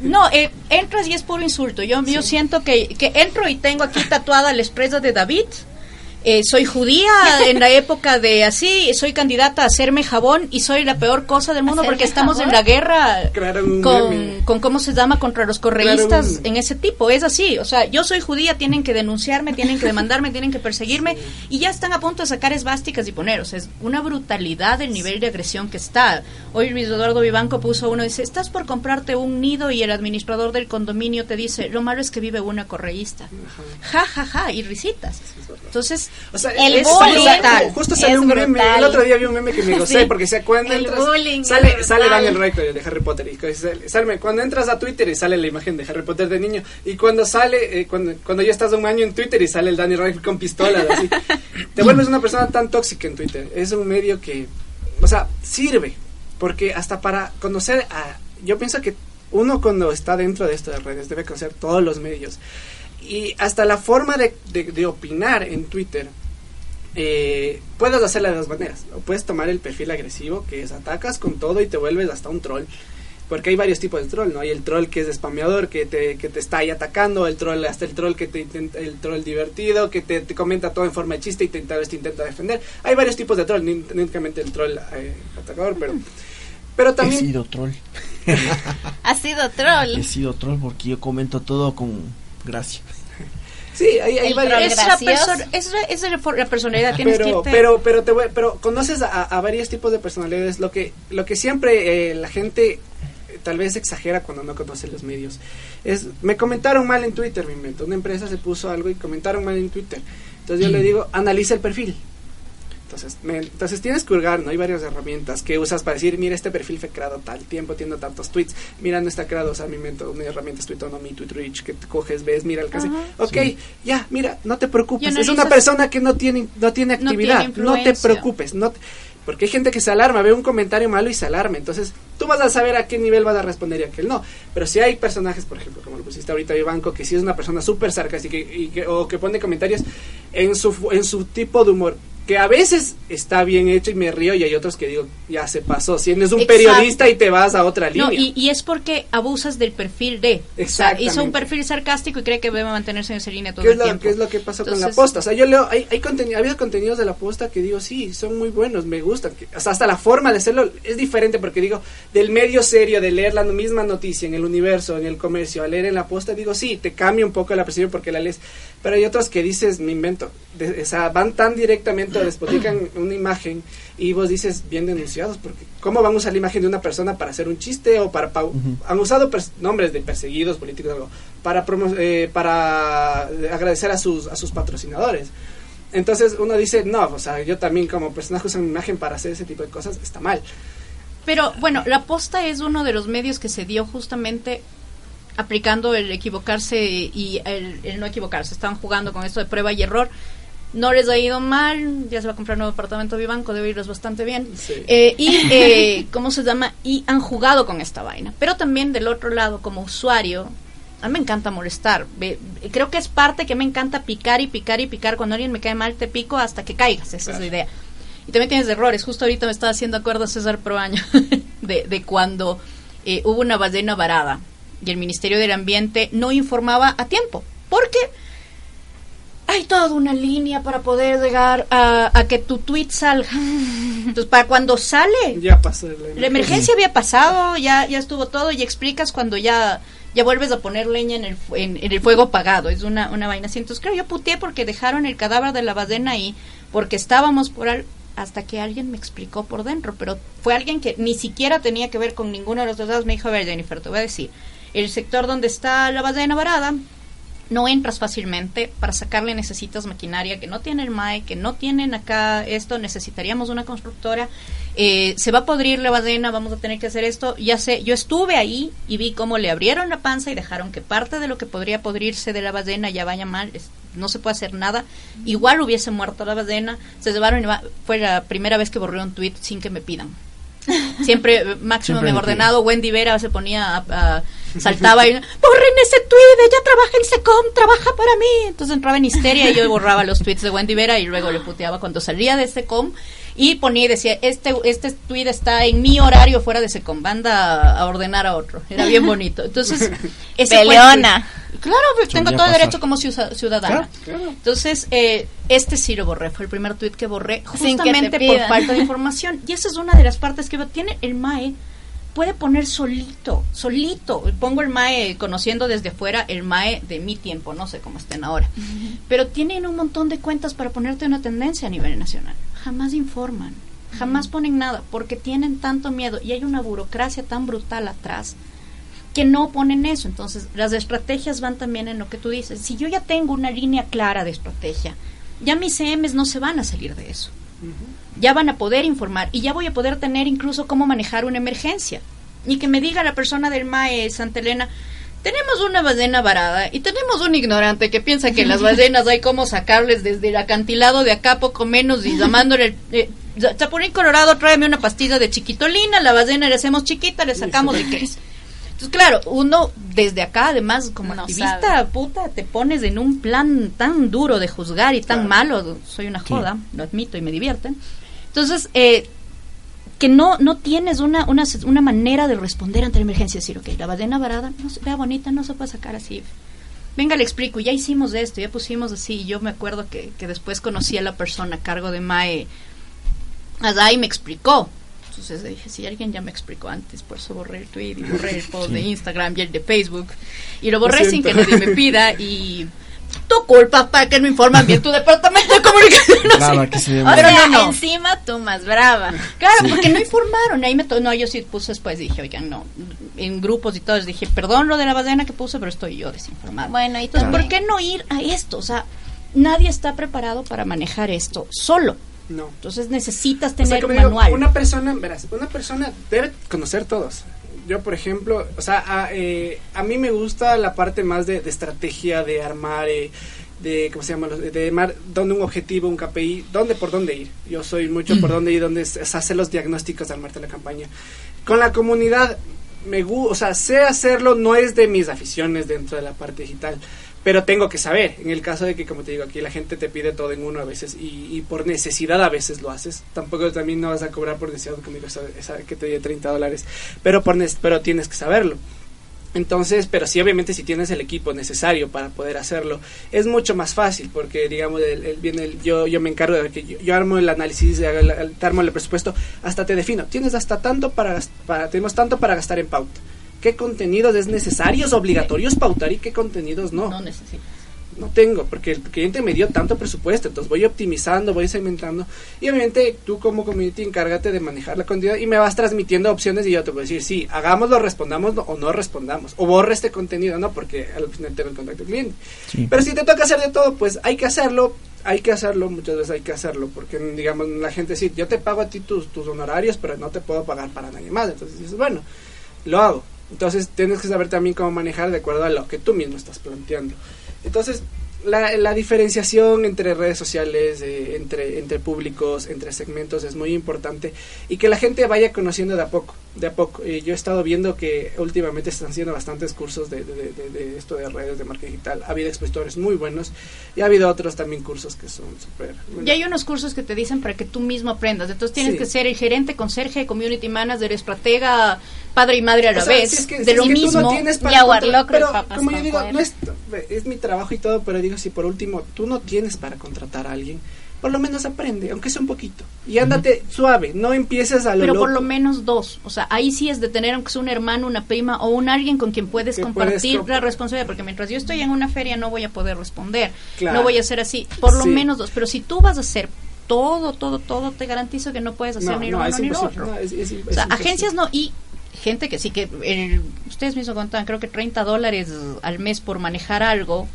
No, eh, entras y es puro insulto. Yo, yo siento que, que entro y tengo aquí tatuada la estrella de David. Eh, soy judía en la época de así, soy candidata a hacerme jabón y soy la peor cosa del mundo ¿Hacerme porque estamos en la guerra con, cómo se llama contra los correístas en ese tipo. Es así, o sea, yo soy judía, tienen que denunciarme, tienen que demandarme, tienen que perseguirme y ya están a punto de sacar esvásticas y poner. O sea, es una brutalidad el nivel de agresión que está. Hoy Luis Eduardo Vivanco puso uno, dice, estás por comprarte un nido y el administrador del condominio te dice, lo malo es que vive una correísta. Ja, ja, ja, y risitas. Entonces, O sea, el es- bullying justo salió es un meme, el otro día vi un meme que me gocé Sí. porque sea cuando El entras bullying sale sale. Daniel Radcliffe de Harry Potter y sale, sale- cuando entras a Twitter y sale la imagen de Harry Potter de niño y cuando sale eh, cuando cuando ya estás un año en Twitter y sale el Daniel Radcliffe con pistolas así te vuelves una persona tan tóxica en Twitter. Es un medio que o sea sirve porque hasta para conocer a yo pienso que uno cuando está dentro de esto de redes debe conocer todos los medios y hasta la forma de, de- de opinar en Twitter eh, puedes hacerla de dos maneras. O puedes tomar el perfil agresivo, que es atacas con todo y te vuelves hasta un troll. Porque hay varios tipos de troll, ¿no? Hay el troll que es spameador, que te, que te está ahí atacando, el troll, hasta el troll que te intenta, el troll divertido, que te, te comenta todo en forma de chiste y te, tal vez te intenta defender. Hay varios tipos de troll, no únicamente el troll eh, atacador, pero, pero He también... sido troll. Ha sido troll. He sido troll porque yo comento todo con gracia. Sí, hay, hay El varios... troll es la, es, personalidad, tienes que pero, irte... pero, pero, te voy- pero conoces a, a varios tipos de personalidades. Lo que, lo que siempre eh, la gente eh, tal vez exagera cuando no conoce los medios es, me comentaron mal en Twitter, me invento. Una empresa se puso algo y comentaron mal en Twitter. Entonces yo le digo, analiza el perfil. Entonces, me- entonces tienes que hurgar, ¿no? Hay varias herramientas que usas para decir, mira, este perfil fue creado tal tiempo, tiene tantos tweets, mira, no está creado, o sea, me invento una herramienta es Tweetonomy, Tweetreach, que te coges, ves, mira, alcance. Ok, ya, mira, no te preocupes, es una persona que no tiene, no tiene No actividad, tiene no, te preocupes, no te- porque hay gente que se alarma, ve un comentario malo y se alarma, entonces tú vas a saber a qué nivel vas a responder y a qué no, pero si hay personajes, por ejemplo, como lo pusiste ahorita Vivanco, que sí es una persona súper sarcástica y, y que, o que pone comentarios en su, en su tipo de humor, que a veces está bien hecho y me río y hay otros que digo, ya se pasó, si eres un Exacto. periodista y te vas a otra línea. No, y, y es porque abusas del perfil de. O sea, Exactamente. hizo un perfil sarcástico y cree que debe mantenerse en esa línea todo ¿Qué es, el lo, tiempo. qué es lo que pasó con la posta? O sea, yo leo, hay, hay contenido, ha habido contenidos de la posta que digo, sí, son muy buenos, me gustan. que- o sea, hasta la forma de hacerlo es diferente porque digo, del medio serio, de leer la misma noticia en el universo, en el comercio, a leer en la posta, digo, sí, te cambia un poco la percepción porque la lees. Pero hay otros que dices, me invento. De- o sea, van tan directamente o despotican una imagen y vos dices, bien denunciados, porque ¿cómo van a usar la imagen de una persona para hacer un chiste o para... pa- Han usado nombres de perseguidos políticos algo para, promo- eh, para agradecer a sus, a sus patrocinadores. Entonces uno dice, no, o sea, yo también como personaje uso mi imagen para hacer ese tipo de cosas, está mal. Pero bueno, la posta es uno de los medios que se dio justamente aplicando el equivocarse y el, el no equivocarse. Estaban jugando con esto de prueba y error. No les ha ido mal, ya se va a comprar un nuevo apartamento Vivanco, debe irles bastante bien. Sí. Eh, y, eh, ¿cómo se llama? Y han jugado con esta vaina. Pero también del otro lado, como usuario, a mí me encanta molestar. Creo que es parte que me encanta picar y picar y picar. Cuando alguien me cae mal, te pico hasta que caigas. Esa es la idea. Y también tienes errores. Justo ahorita me estaba haciendo acuerdo César Proaño de, de cuando eh, hubo una ballena varada y el Ministerio del Ambiente no informaba a tiempo. Porque hay toda una línea para poder llegar a, a que tu tweet salga. Entonces, para cuando sale, Ya pasó la la emergencia había pasado, ya, ya estuvo todo y explicas cuando ya, ya vuelves a poner leña en el, en, en el fuego apagado. Es una, una vaina así. Entonces, claro, yo puteé porque dejaron el cadáver de la badena ahí, porque estábamos por al- hasta que alguien me explicó por dentro, pero fue alguien que ni siquiera tenía que ver con ninguno de los dos lados. Me dijo, a ver, Jennifer, te voy a decir, el sector donde está la badena varada, no entras fácilmente, para sacarle necesitas maquinaria que no tiene el MAE, que no tienen acá esto, necesitaríamos una constructora, eh, se va a podrir la badena, vamos a tener que hacer esto, ya sé, yo estuve ahí y vi cómo le abrieron la panza y dejaron que parte de lo que podría podrirse de la badena ya vaya mal, es- no se puede hacer nada, igual hubiese muerto la badena, se llevaron, y va- fue la primera vez que borré un tweet sin que me pidan. Siempre, eh, máximo Siempre ordenado, Wendy Vera se ponía a, a- saltaba y borren ese tweet, ella trabaja en Secom, trabaja para mí. Entonces entraba en histeria y yo borraba los tweets de Wendy Vera y luego le puteaba cuando salía de Secom y ponía y decía, este, este tweet está en mi horario fuera de Secom, banda a ordenar a otro. Era bien bonito. Entonces, ese Peleona. Claro, pues, tengo todo pasar. derecho como ciudadana. Entonces, eh, este sí lo borré, fue el primer tweet que borré, justamente por falta de información. Y esa es una de las partes que veo. tiene el MAE, puede poner solito, solito. Pongo el MAE, conociendo desde afuera el MAE de mi tiempo, no sé cómo estén ahora. Pero tienen un montón de cuentas para ponerte una tendencia a nivel nacional. Jamás informan, jamás ponen nada, porque tienen tanto miedo y hay una burocracia tan brutal atrás que no ponen eso. Entonces, las estrategias van también en lo que tú dices. Si yo ya tengo una línea clara de estrategia, ya mis CMs no se van a salir de eso. Ya van a poder informar y ya voy a poder tener incluso cómo manejar una emergencia. Y que me diga la persona del MAE Santa Elena, tenemos una ballena varada y tenemos un ignorante que piensa que las ballenas hay cómo sacarles desde el acantilado de acá poco menos y llamándole... Eh, Chapulín Colorado, tráeme una pastilla de chiquitolina, la ballena le hacemos chiquita, le sacamos de crece. Entonces, claro, uno desde acá, además, como No activista, sabe. puta, te pones en un plan tan duro de juzgar y tan malo. Soy una joda, lo admito y me divierte. Entonces, eh, que no no tienes una, una, una manera de responder ante la emergencia. Decir, ok, la ballena varada, no se vea bonita, no se puede sacar así. Venga, le explico, ya hicimos esto, ya pusimos así. Y yo me acuerdo que, que después conocí a la persona a cargo de MAE. Y me explicó. Entonces dije, si alguien ya me explicó antes, por eso borré el tweet y borré el post de Instagram y el de Facebook. Y lo borré sin que nadie me pida y tu culpa para que no informan bien tu departamento de comunicación. Claro, se ve O muy- Pero sea, no, no. encima tú más brava. Claro, porque no informaron. Ahí me to- no, yo sí puse después, dije, oigan, no. En grupos y todo, les dije, perdón lo de la ballena que puse, pero estoy yo desinformada. Bueno, y Entonces, ¿por qué no ir a esto? O sea, nadie está preparado para manejar esto solo. No. Entonces necesitas O sea, tener un digo, manual. Una persona, verás, una persona debe conocer todos. Yo, por ejemplo, o sea, a, eh, a mí me gusta la parte más de, de estrategia, de armar, eh, de, ¿cómo se llama? De armar dónde un objetivo, un KPI, dónde por dónde ir. Yo soy mucho por dónde ir, dónde se se hace los diagnósticos de armarte la campaña. Con la comunidad, me gu- o sea, sé hacerlo, no es de mis aficiones dentro de la parte digital, pero tengo que saber. En el caso de que, como te digo, aquí la gente te pide todo en uno a veces y, y por necesidad a veces lo haces. Tampoco también no vas a cobrar por necesidad conmigo esa, esa que te di 30 dólares, pero, por pero tienes que saberlo. Entonces, pero sí, obviamente, si tienes el equipo necesario para poder hacerlo, es mucho más fácil, porque, digamos, el, el- el- yo, yo me encargo de que yo, armo el análisis, el- armo el presupuesto, hasta te defino, tienes hasta tanto para, para tenemos tanto para gastar en pauta. ¿Qué contenidos es necesarios, obligatorios pautar y qué contenidos no? No necesitas. no tengo, porque el cliente me dio tanto presupuesto, entonces voy optimizando, voy segmentando, y obviamente tú como community encárgate de manejar la cantidad y me vas transmitiendo opciones y yo te voy a decir, sí, hagámoslo, respondamos o no respondamos, o borre este contenido, ¿no? Porque al final tengo el contacto del cliente. Sí. Pero si te toca hacer de todo, pues hay que hacerlo, hay que hacerlo, muchas veces hay que hacerlo, porque digamos la gente dice, yo te pago a ti tus, tus honorarios, pero no te puedo pagar para nadie más, entonces dices, bueno, lo hago. Entonces tienes que saber también cómo manejar de acuerdo a lo que tú mismo estás planteando. Entonces, la, la diferenciación entre redes sociales, eh, entre, entre públicos, entre segmentos es muy importante y que la gente vaya conociendo de a poco, de a poco. Eh, yo he estado viendo que últimamente están haciendo bastantes cursos de, de, de- de esto de redes de marketing digital. Ha habido expositores muy buenos y ha habido otros también cursos que son súper... Y hay unos cursos que te dicen para que tú mismo aprendas. Entonces tienes Sí. que ser el gerente, conserje, community manager, estratega, padre y madre a la O sea, vez. si es que- de si lo mismo. no Jaguar contra- Locre, pero papas como yo digo, no es, es mi trabajo y todo, pero digo, si por último tú no tienes para contratar a alguien, por lo menos aprende, aunque sea un poquito. Y ándate suave, no empieces a lo Pero por lo menos dos. O sea, ahí sí es de tener aunque sea un hermano, una prima o un alguien con quien puedes compartir puedes la responsabilidad. Porque mientras yo estoy en una feria no voy a poder responder. Claro. No voy a ser así. Por lo Sí. menos dos. Pero si tú vas a hacer todo, todo, todo, te garantizo que no puedes hacer No, ni no, uno ni otro. no, es- es- es o sea, agencias no. Y gente que sí que el- ustedes mismos contaban, creo que 30 dólares al mes por manejar algo.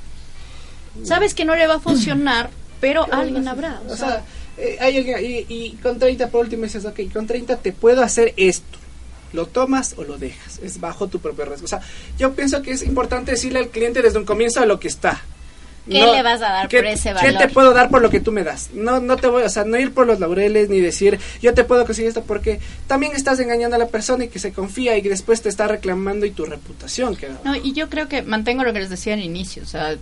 Sabes que no le va a funcionar, pero alguien habrá. O sea, eh, hay alguien, y, y con 30 por último dices, ok, con 30 te puedo hacer esto. ¿Lo tomas o lo dejas? Es bajo tu propio riesgo. O sea, yo pienso que es importante decirle al cliente desde un comienzo a lo que está. ¿Qué le vas a dar ¿qué- por ese ¿Qué valor? te puedo dar por lo que tú me das? No, no te voy, o sea, no ir por los laureles ni decir yo te puedo conseguir esto porque también estás engañando a la persona y que se confía y que después te está reclamando y tu reputación queda. No, y yo creo que mantengo lo que les decía al inicio, o sea,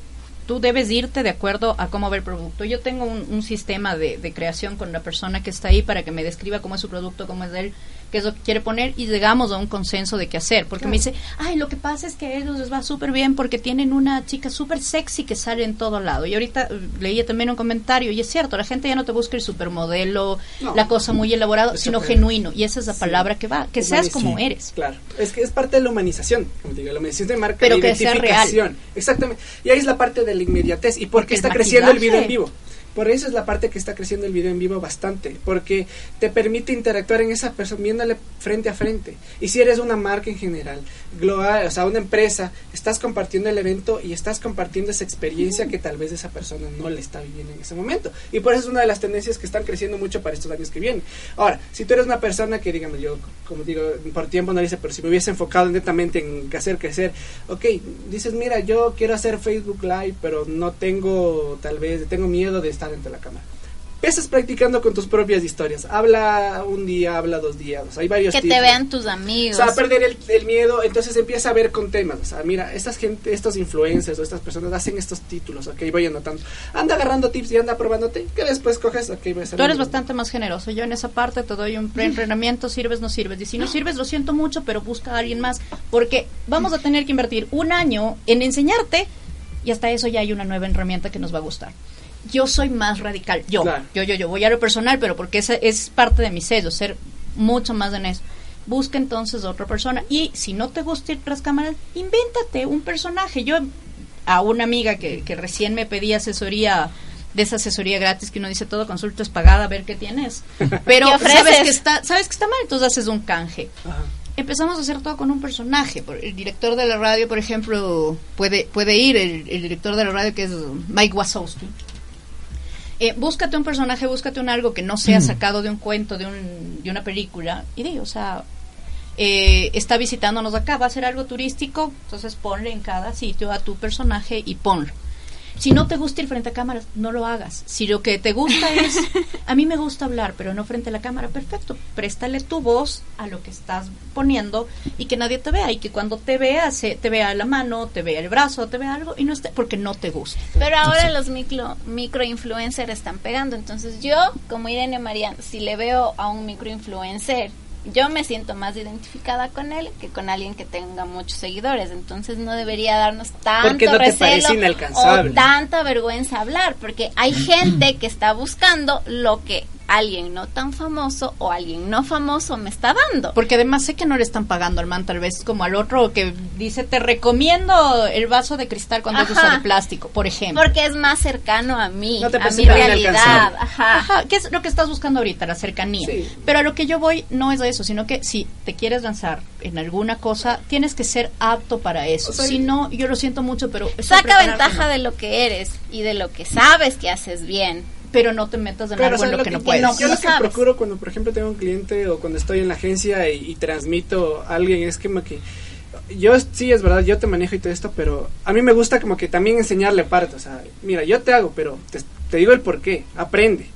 tú debes irte de acuerdo a cómo ve el producto. Yo tengo un, un sistema de, de creación con la persona que está ahí para que me describa cómo es su producto, cómo es de él, qué es lo que quiere poner y llegamos a un consenso de qué hacer. Porque me dice, ay, lo que pasa es que a ellos les va súper bien porque tienen una chica súper sexy que sale en todo lado. Y ahorita eh, leía también un comentario y es cierto, la gente ya no te busca el supermodelo, No. la cosa muy elaborada, sino genuino. Y esa es la Sí. palabra que va, que seas como eres. Claro, es que es parte de la humanización, como te digo, la humanización de marca, Pero la que sea identificación. Exactamente. Y ahí es la parte de la inmediatez. ¿Y por Porque el está creciendo el video en vivo? Por eso es la parte que está creciendo el video en vivo bastante, porque te permite interactuar en esa persona viéndole frente a frente. Y si eres una marca en general, global, o sea, una empresa, estás compartiendo el evento y estás compartiendo esa experiencia que tal vez esa persona no le está viviendo en ese momento. Y por eso es una de las tendencias que están creciendo mucho para estos años que vienen. Ahora, si tú eres una persona que, digamos, yo, como digo, por tiempo no dice, pero si me hubiese enfocado netamente en hacer crecer, ok, dices, mira, yo quiero hacer Facebook Live, pero no tengo, tal vez, tengo miedo de estar ante la cámara. Empiezas practicando con tus propias historias. Habla un día, habla dos días. o sea, hay varios Que te vean tus O amigos. sea, a perder el, el miedo, entonces empieza a ver con temas. O sea, mira, estas gente, estos influencers o estas personas hacen estos títulos, ok, voy anotando. Anda agarrando tips y anda probándote, que después coges, ok, voy a hacer Tú eres bastante más generoso. Yo en esa parte te doy un preentrenamiento, sirves, no sirves. Y si no sirves, lo siento mucho, pero busca a alguien más. Porque vamos a tener que invertir un año en enseñarte y hasta eso ya hay una nueva herramienta que nos va a gustar. Yo soy más radical. Yo, Claro. yo, yo, yo. Voy a lo personal, pero porque esa es parte de mi sello, ser mucho más en eso. Busca entonces a otra persona. Y si no te gusta ir tras cámaras, invéntate un personaje. Yo a una amiga que, que recién me pedía asesoría de esa asesoría gratis que uno dice todo consulta es pagada a ver qué tienes pero sabes que está sabes que está mal entonces haces un canje Ajá. empezamos a hacer todo con un personaje el director de la radio por ejemplo puede puede ir el, el director de la radio que es Mike Wazowski eh, búscate un personaje, búscate un algo que no sea sacado de un cuento, de, un, de una película. Y di, o sea, eh, está visitándonos acá, va a ser algo turístico, entonces ponle en cada sitio a tu personaje y ponlo. Si no te gusta ir frente a cámaras, no lo hagas. Si lo que te gusta es, a mí me gusta hablar, pero no frente a la cámara, perfecto. Préstale tu voz a lo que estás poniendo y que nadie te vea y que cuando te vea, se, te vea la mano, te vea el brazo, te vea algo y no esté, porque no te gusta. Pero ahora los micro, microinfluencers están pegando. Entonces yo, como Irene Mariano, si le veo a un microinfluencer, yo me siento más identificada con él que con alguien que tenga muchos seguidores. Entonces no debería darnos tanto no recelo o tanta vergüenza hablar. Porque hay gente que está buscando lo que alguien no tan famoso o alguien no famoso me está dando. Porque además sé que no le están pagando al man, tal vez como al otro que dice, te recomiendo el vaso de cristal cuando es usa de plástico, por ejemplo. Porque es más cercano a mí, No te a mi realidad. Ajá. Ajá, ¿qué es lo que estás buscando ahorita? La cercanía. Sí. Pero a lo que yo voy no es a eso, sino que si te quieres lanzar en alguna cosa, tienes que ser apto para eso. O sea, si no, yo lo siento mucho, pero... Saca ventaja no. de lo que eres y de lo que sabes que haces bien. Pero no te metas en Pero, algo en lo, lo que, que- no puedes. no- Yo lo que sabes. procuro cuando, por ejemplo, tengo un cliente o cuando estoy en la agencia y, y transmito a alguien es como que yo sí es verdad, yo te manejo y todo esto, pero a mí me gusta como que también enseñarle parte, o sea, mira, yo te hago, pero te, te digo el por qué, aprende.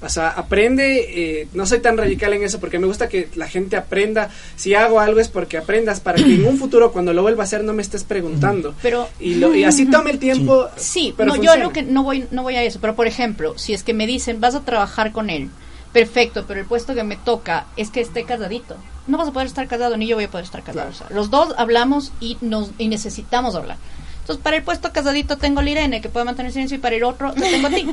O sea, aprende, eh, no soy tan radical en eso porque me gusta que la gente aprenda. Si hago algo es porque aprendas para que en un futuro cuando lo vuelva a hacer no me estés preguntando. Pero Y, lo, y así tome el tiempo. Sí, pero no, yo lo que no voy, no voy a eso, pero por ejemplo, si es que me dicen vas a trabajar con él, perfecto, pero el puesto que me toca es que esté casadito. No vas a poder estar casado ni yo voy a poder estar casado. Claro. O sea, los dos hablamos y nos y necesitamos hablar. Entonces, para el puesto casadito tengo a Irene, que puede mantener silencio, y para el otro te tengo a ti.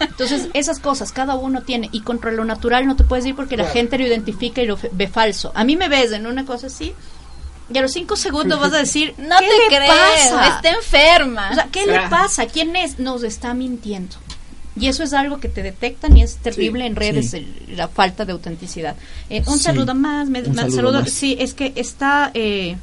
Entonces, esas cosas cada uno tiene. Y contra lo natural no te puedes ir porque la gente lo identifica y lo fe- ve falso. A mí me ves en una cosa así. Y a los cinco segundos vas a decir, No ¿qué te le creo, pasa? está enferma. O sea, ¿qué le Claro. pasa? ¿Quién es? Nos está mintiendo. Y eso es algo que te detectan y es terrible Sí, en redes, sí. el- la falta de autenticidad. Eh, un Sí, saludo más, me, un saludo saludo- más. Sí, es que está eh,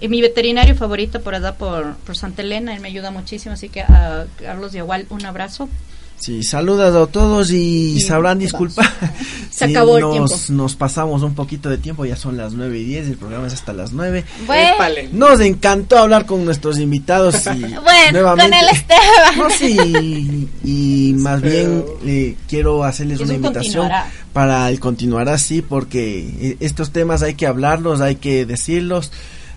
eh, mi veterinario favorito por allá, por, por Santa Elena, él me ayuda muchísimo, así que a Carlos Yagual, un abrazo. Sí, saludos a todos y Y sabrán disculpar. Se si acabó el nos, tiempo. Nos pasamos un poquito de tiempo, ya son las 9 y 10, el programa es hasta las 9. Bueno. Nos encantó hablar con nuestros invitados y bueno nuevamente... con el Esteban. No, sí, y más bien eh, quiero hacerles Es una un invitación continuará. para el continuar así, porque eh, estos temas hay que hablarlos, hay que decirlos,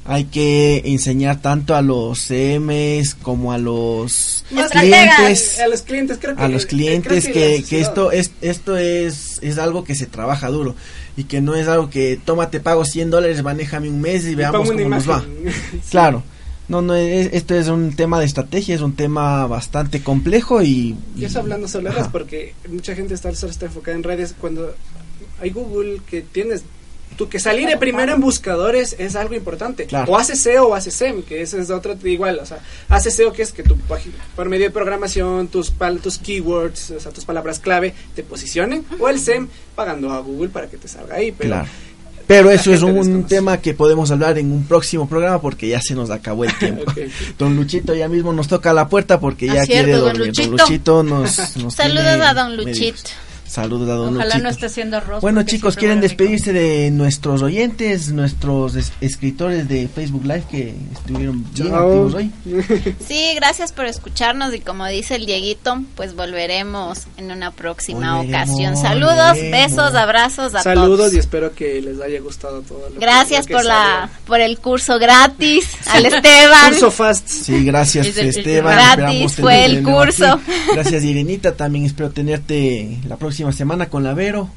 hay que enseñar tanto a los CMs como a los clientes A los clientes, creo que. a los clientes creo que, esto es esto es es algo que se trabaja duro y que no es algo que toma te pago 100 dólares manéjame un mes y Y veamos cómo nos va. Sí. claro no no es- esto es un tema de estrategia es un tema bastante complejo y, Y eso hablando redes, porque mucha gente está, solo está enfocada en redes. Cuando hay Google que tienes. Tú que salir de primero en buscadores es algo importante. Claro. O haces SEO o haces SEM, que eso es otro igual. O sea, haces SEO que es que tu página, por medio de programación, tus, pal- tus keywords, o sea, tus palabras clave, te posicionen. O el SEM pagando a Google para que te salga ahí. Pero claro pero eso es un desconoce. tema que podemos hablar en un próximo programa porque ya se nos acabó el tiempo. Don Luchito ya mismo nos toca la puerta porque ya Acierto, quiere don dormir. Luchito. Don Luchito nos, nos Saludos tiene a don medios. Saludos a don Ojalá Luchito. no esté haciendo arroz. Bueno chicos, ¿quieren despedirse de nuestros oyentes, nuestros es- escritores de Facebook Live que estuvieron bien Chao. activos hoy? Sí, gracias por escucharnos y como dice el Dieguito, pues volveremos en una próxima Volveremos, ocasión. Saludos, volveremos. besos, abrazos a Saludos todos. y espero que les haya gustado todo. lo Gracias que por la salió. por el curso gratis al Esteban. Curso Fast. Sí, gracias Es el- el Esteban. gratis fue el curso. aquí. Gracias Irenita, también espero tenerte la próxima semana con la Vero.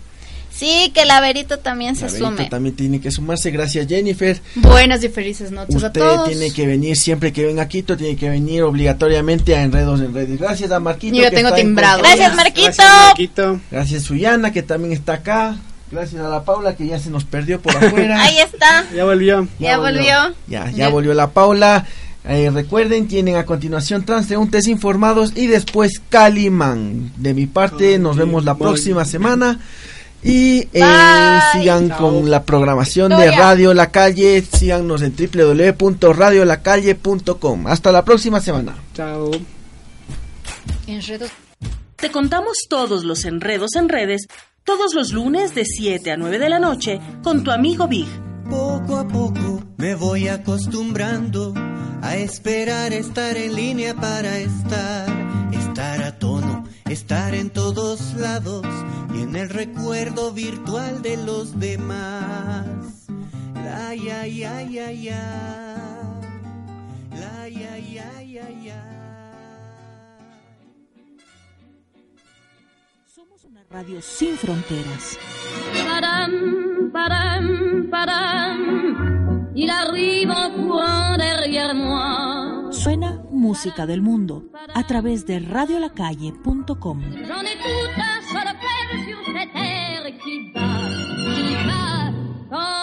Sí, que el Averito también se La Verito sume. también tiene que sumarse. Gracias Jennifer. Buenas y felices noches a Usted todos. tiene que venir siempre que venga a Quito, tiene que venir obligatoriamente a Enredos en Redes. Gracias a Marquito. Yo ya que tengo timbrado. Gracias, Marquito. Gracias, Marquito. Gracias Suyana que también está acá. Gracias a la Paula que ya se nos perdió por afuera. Ahí está. Ya volvió. Ya volvió. Ya, ya volvió la Paula. Eh, recuerden, tienen a continuación transeúntes informados y después Calimán. De mi parte, nos vemos la próxima semana. Y eh, sigan Chao. con la programación de. Radio La Calle. Síganos en www.radiolacalle.com. Hasta la próxima semana. Chao. Enredos. Te contamos todos los enredos en redes todos los lunes de 7 a 9 de la noche con tu amigo Big. Poco a poco me voy acostumbrando a esperar estar en línea para estar, estar a tono, estar en todos lados y en el recuerdo virtual de los demás. La ya ya ya ya. La ya ya ya ya. Somos una radio sin fronteras. Padam, padam, padam. Il arrive en courant derrière moi. Suena música del mundo a través de radiolacalle.com. J'en ai tout un seul sur cette terre qui bat, qui bat. Oh.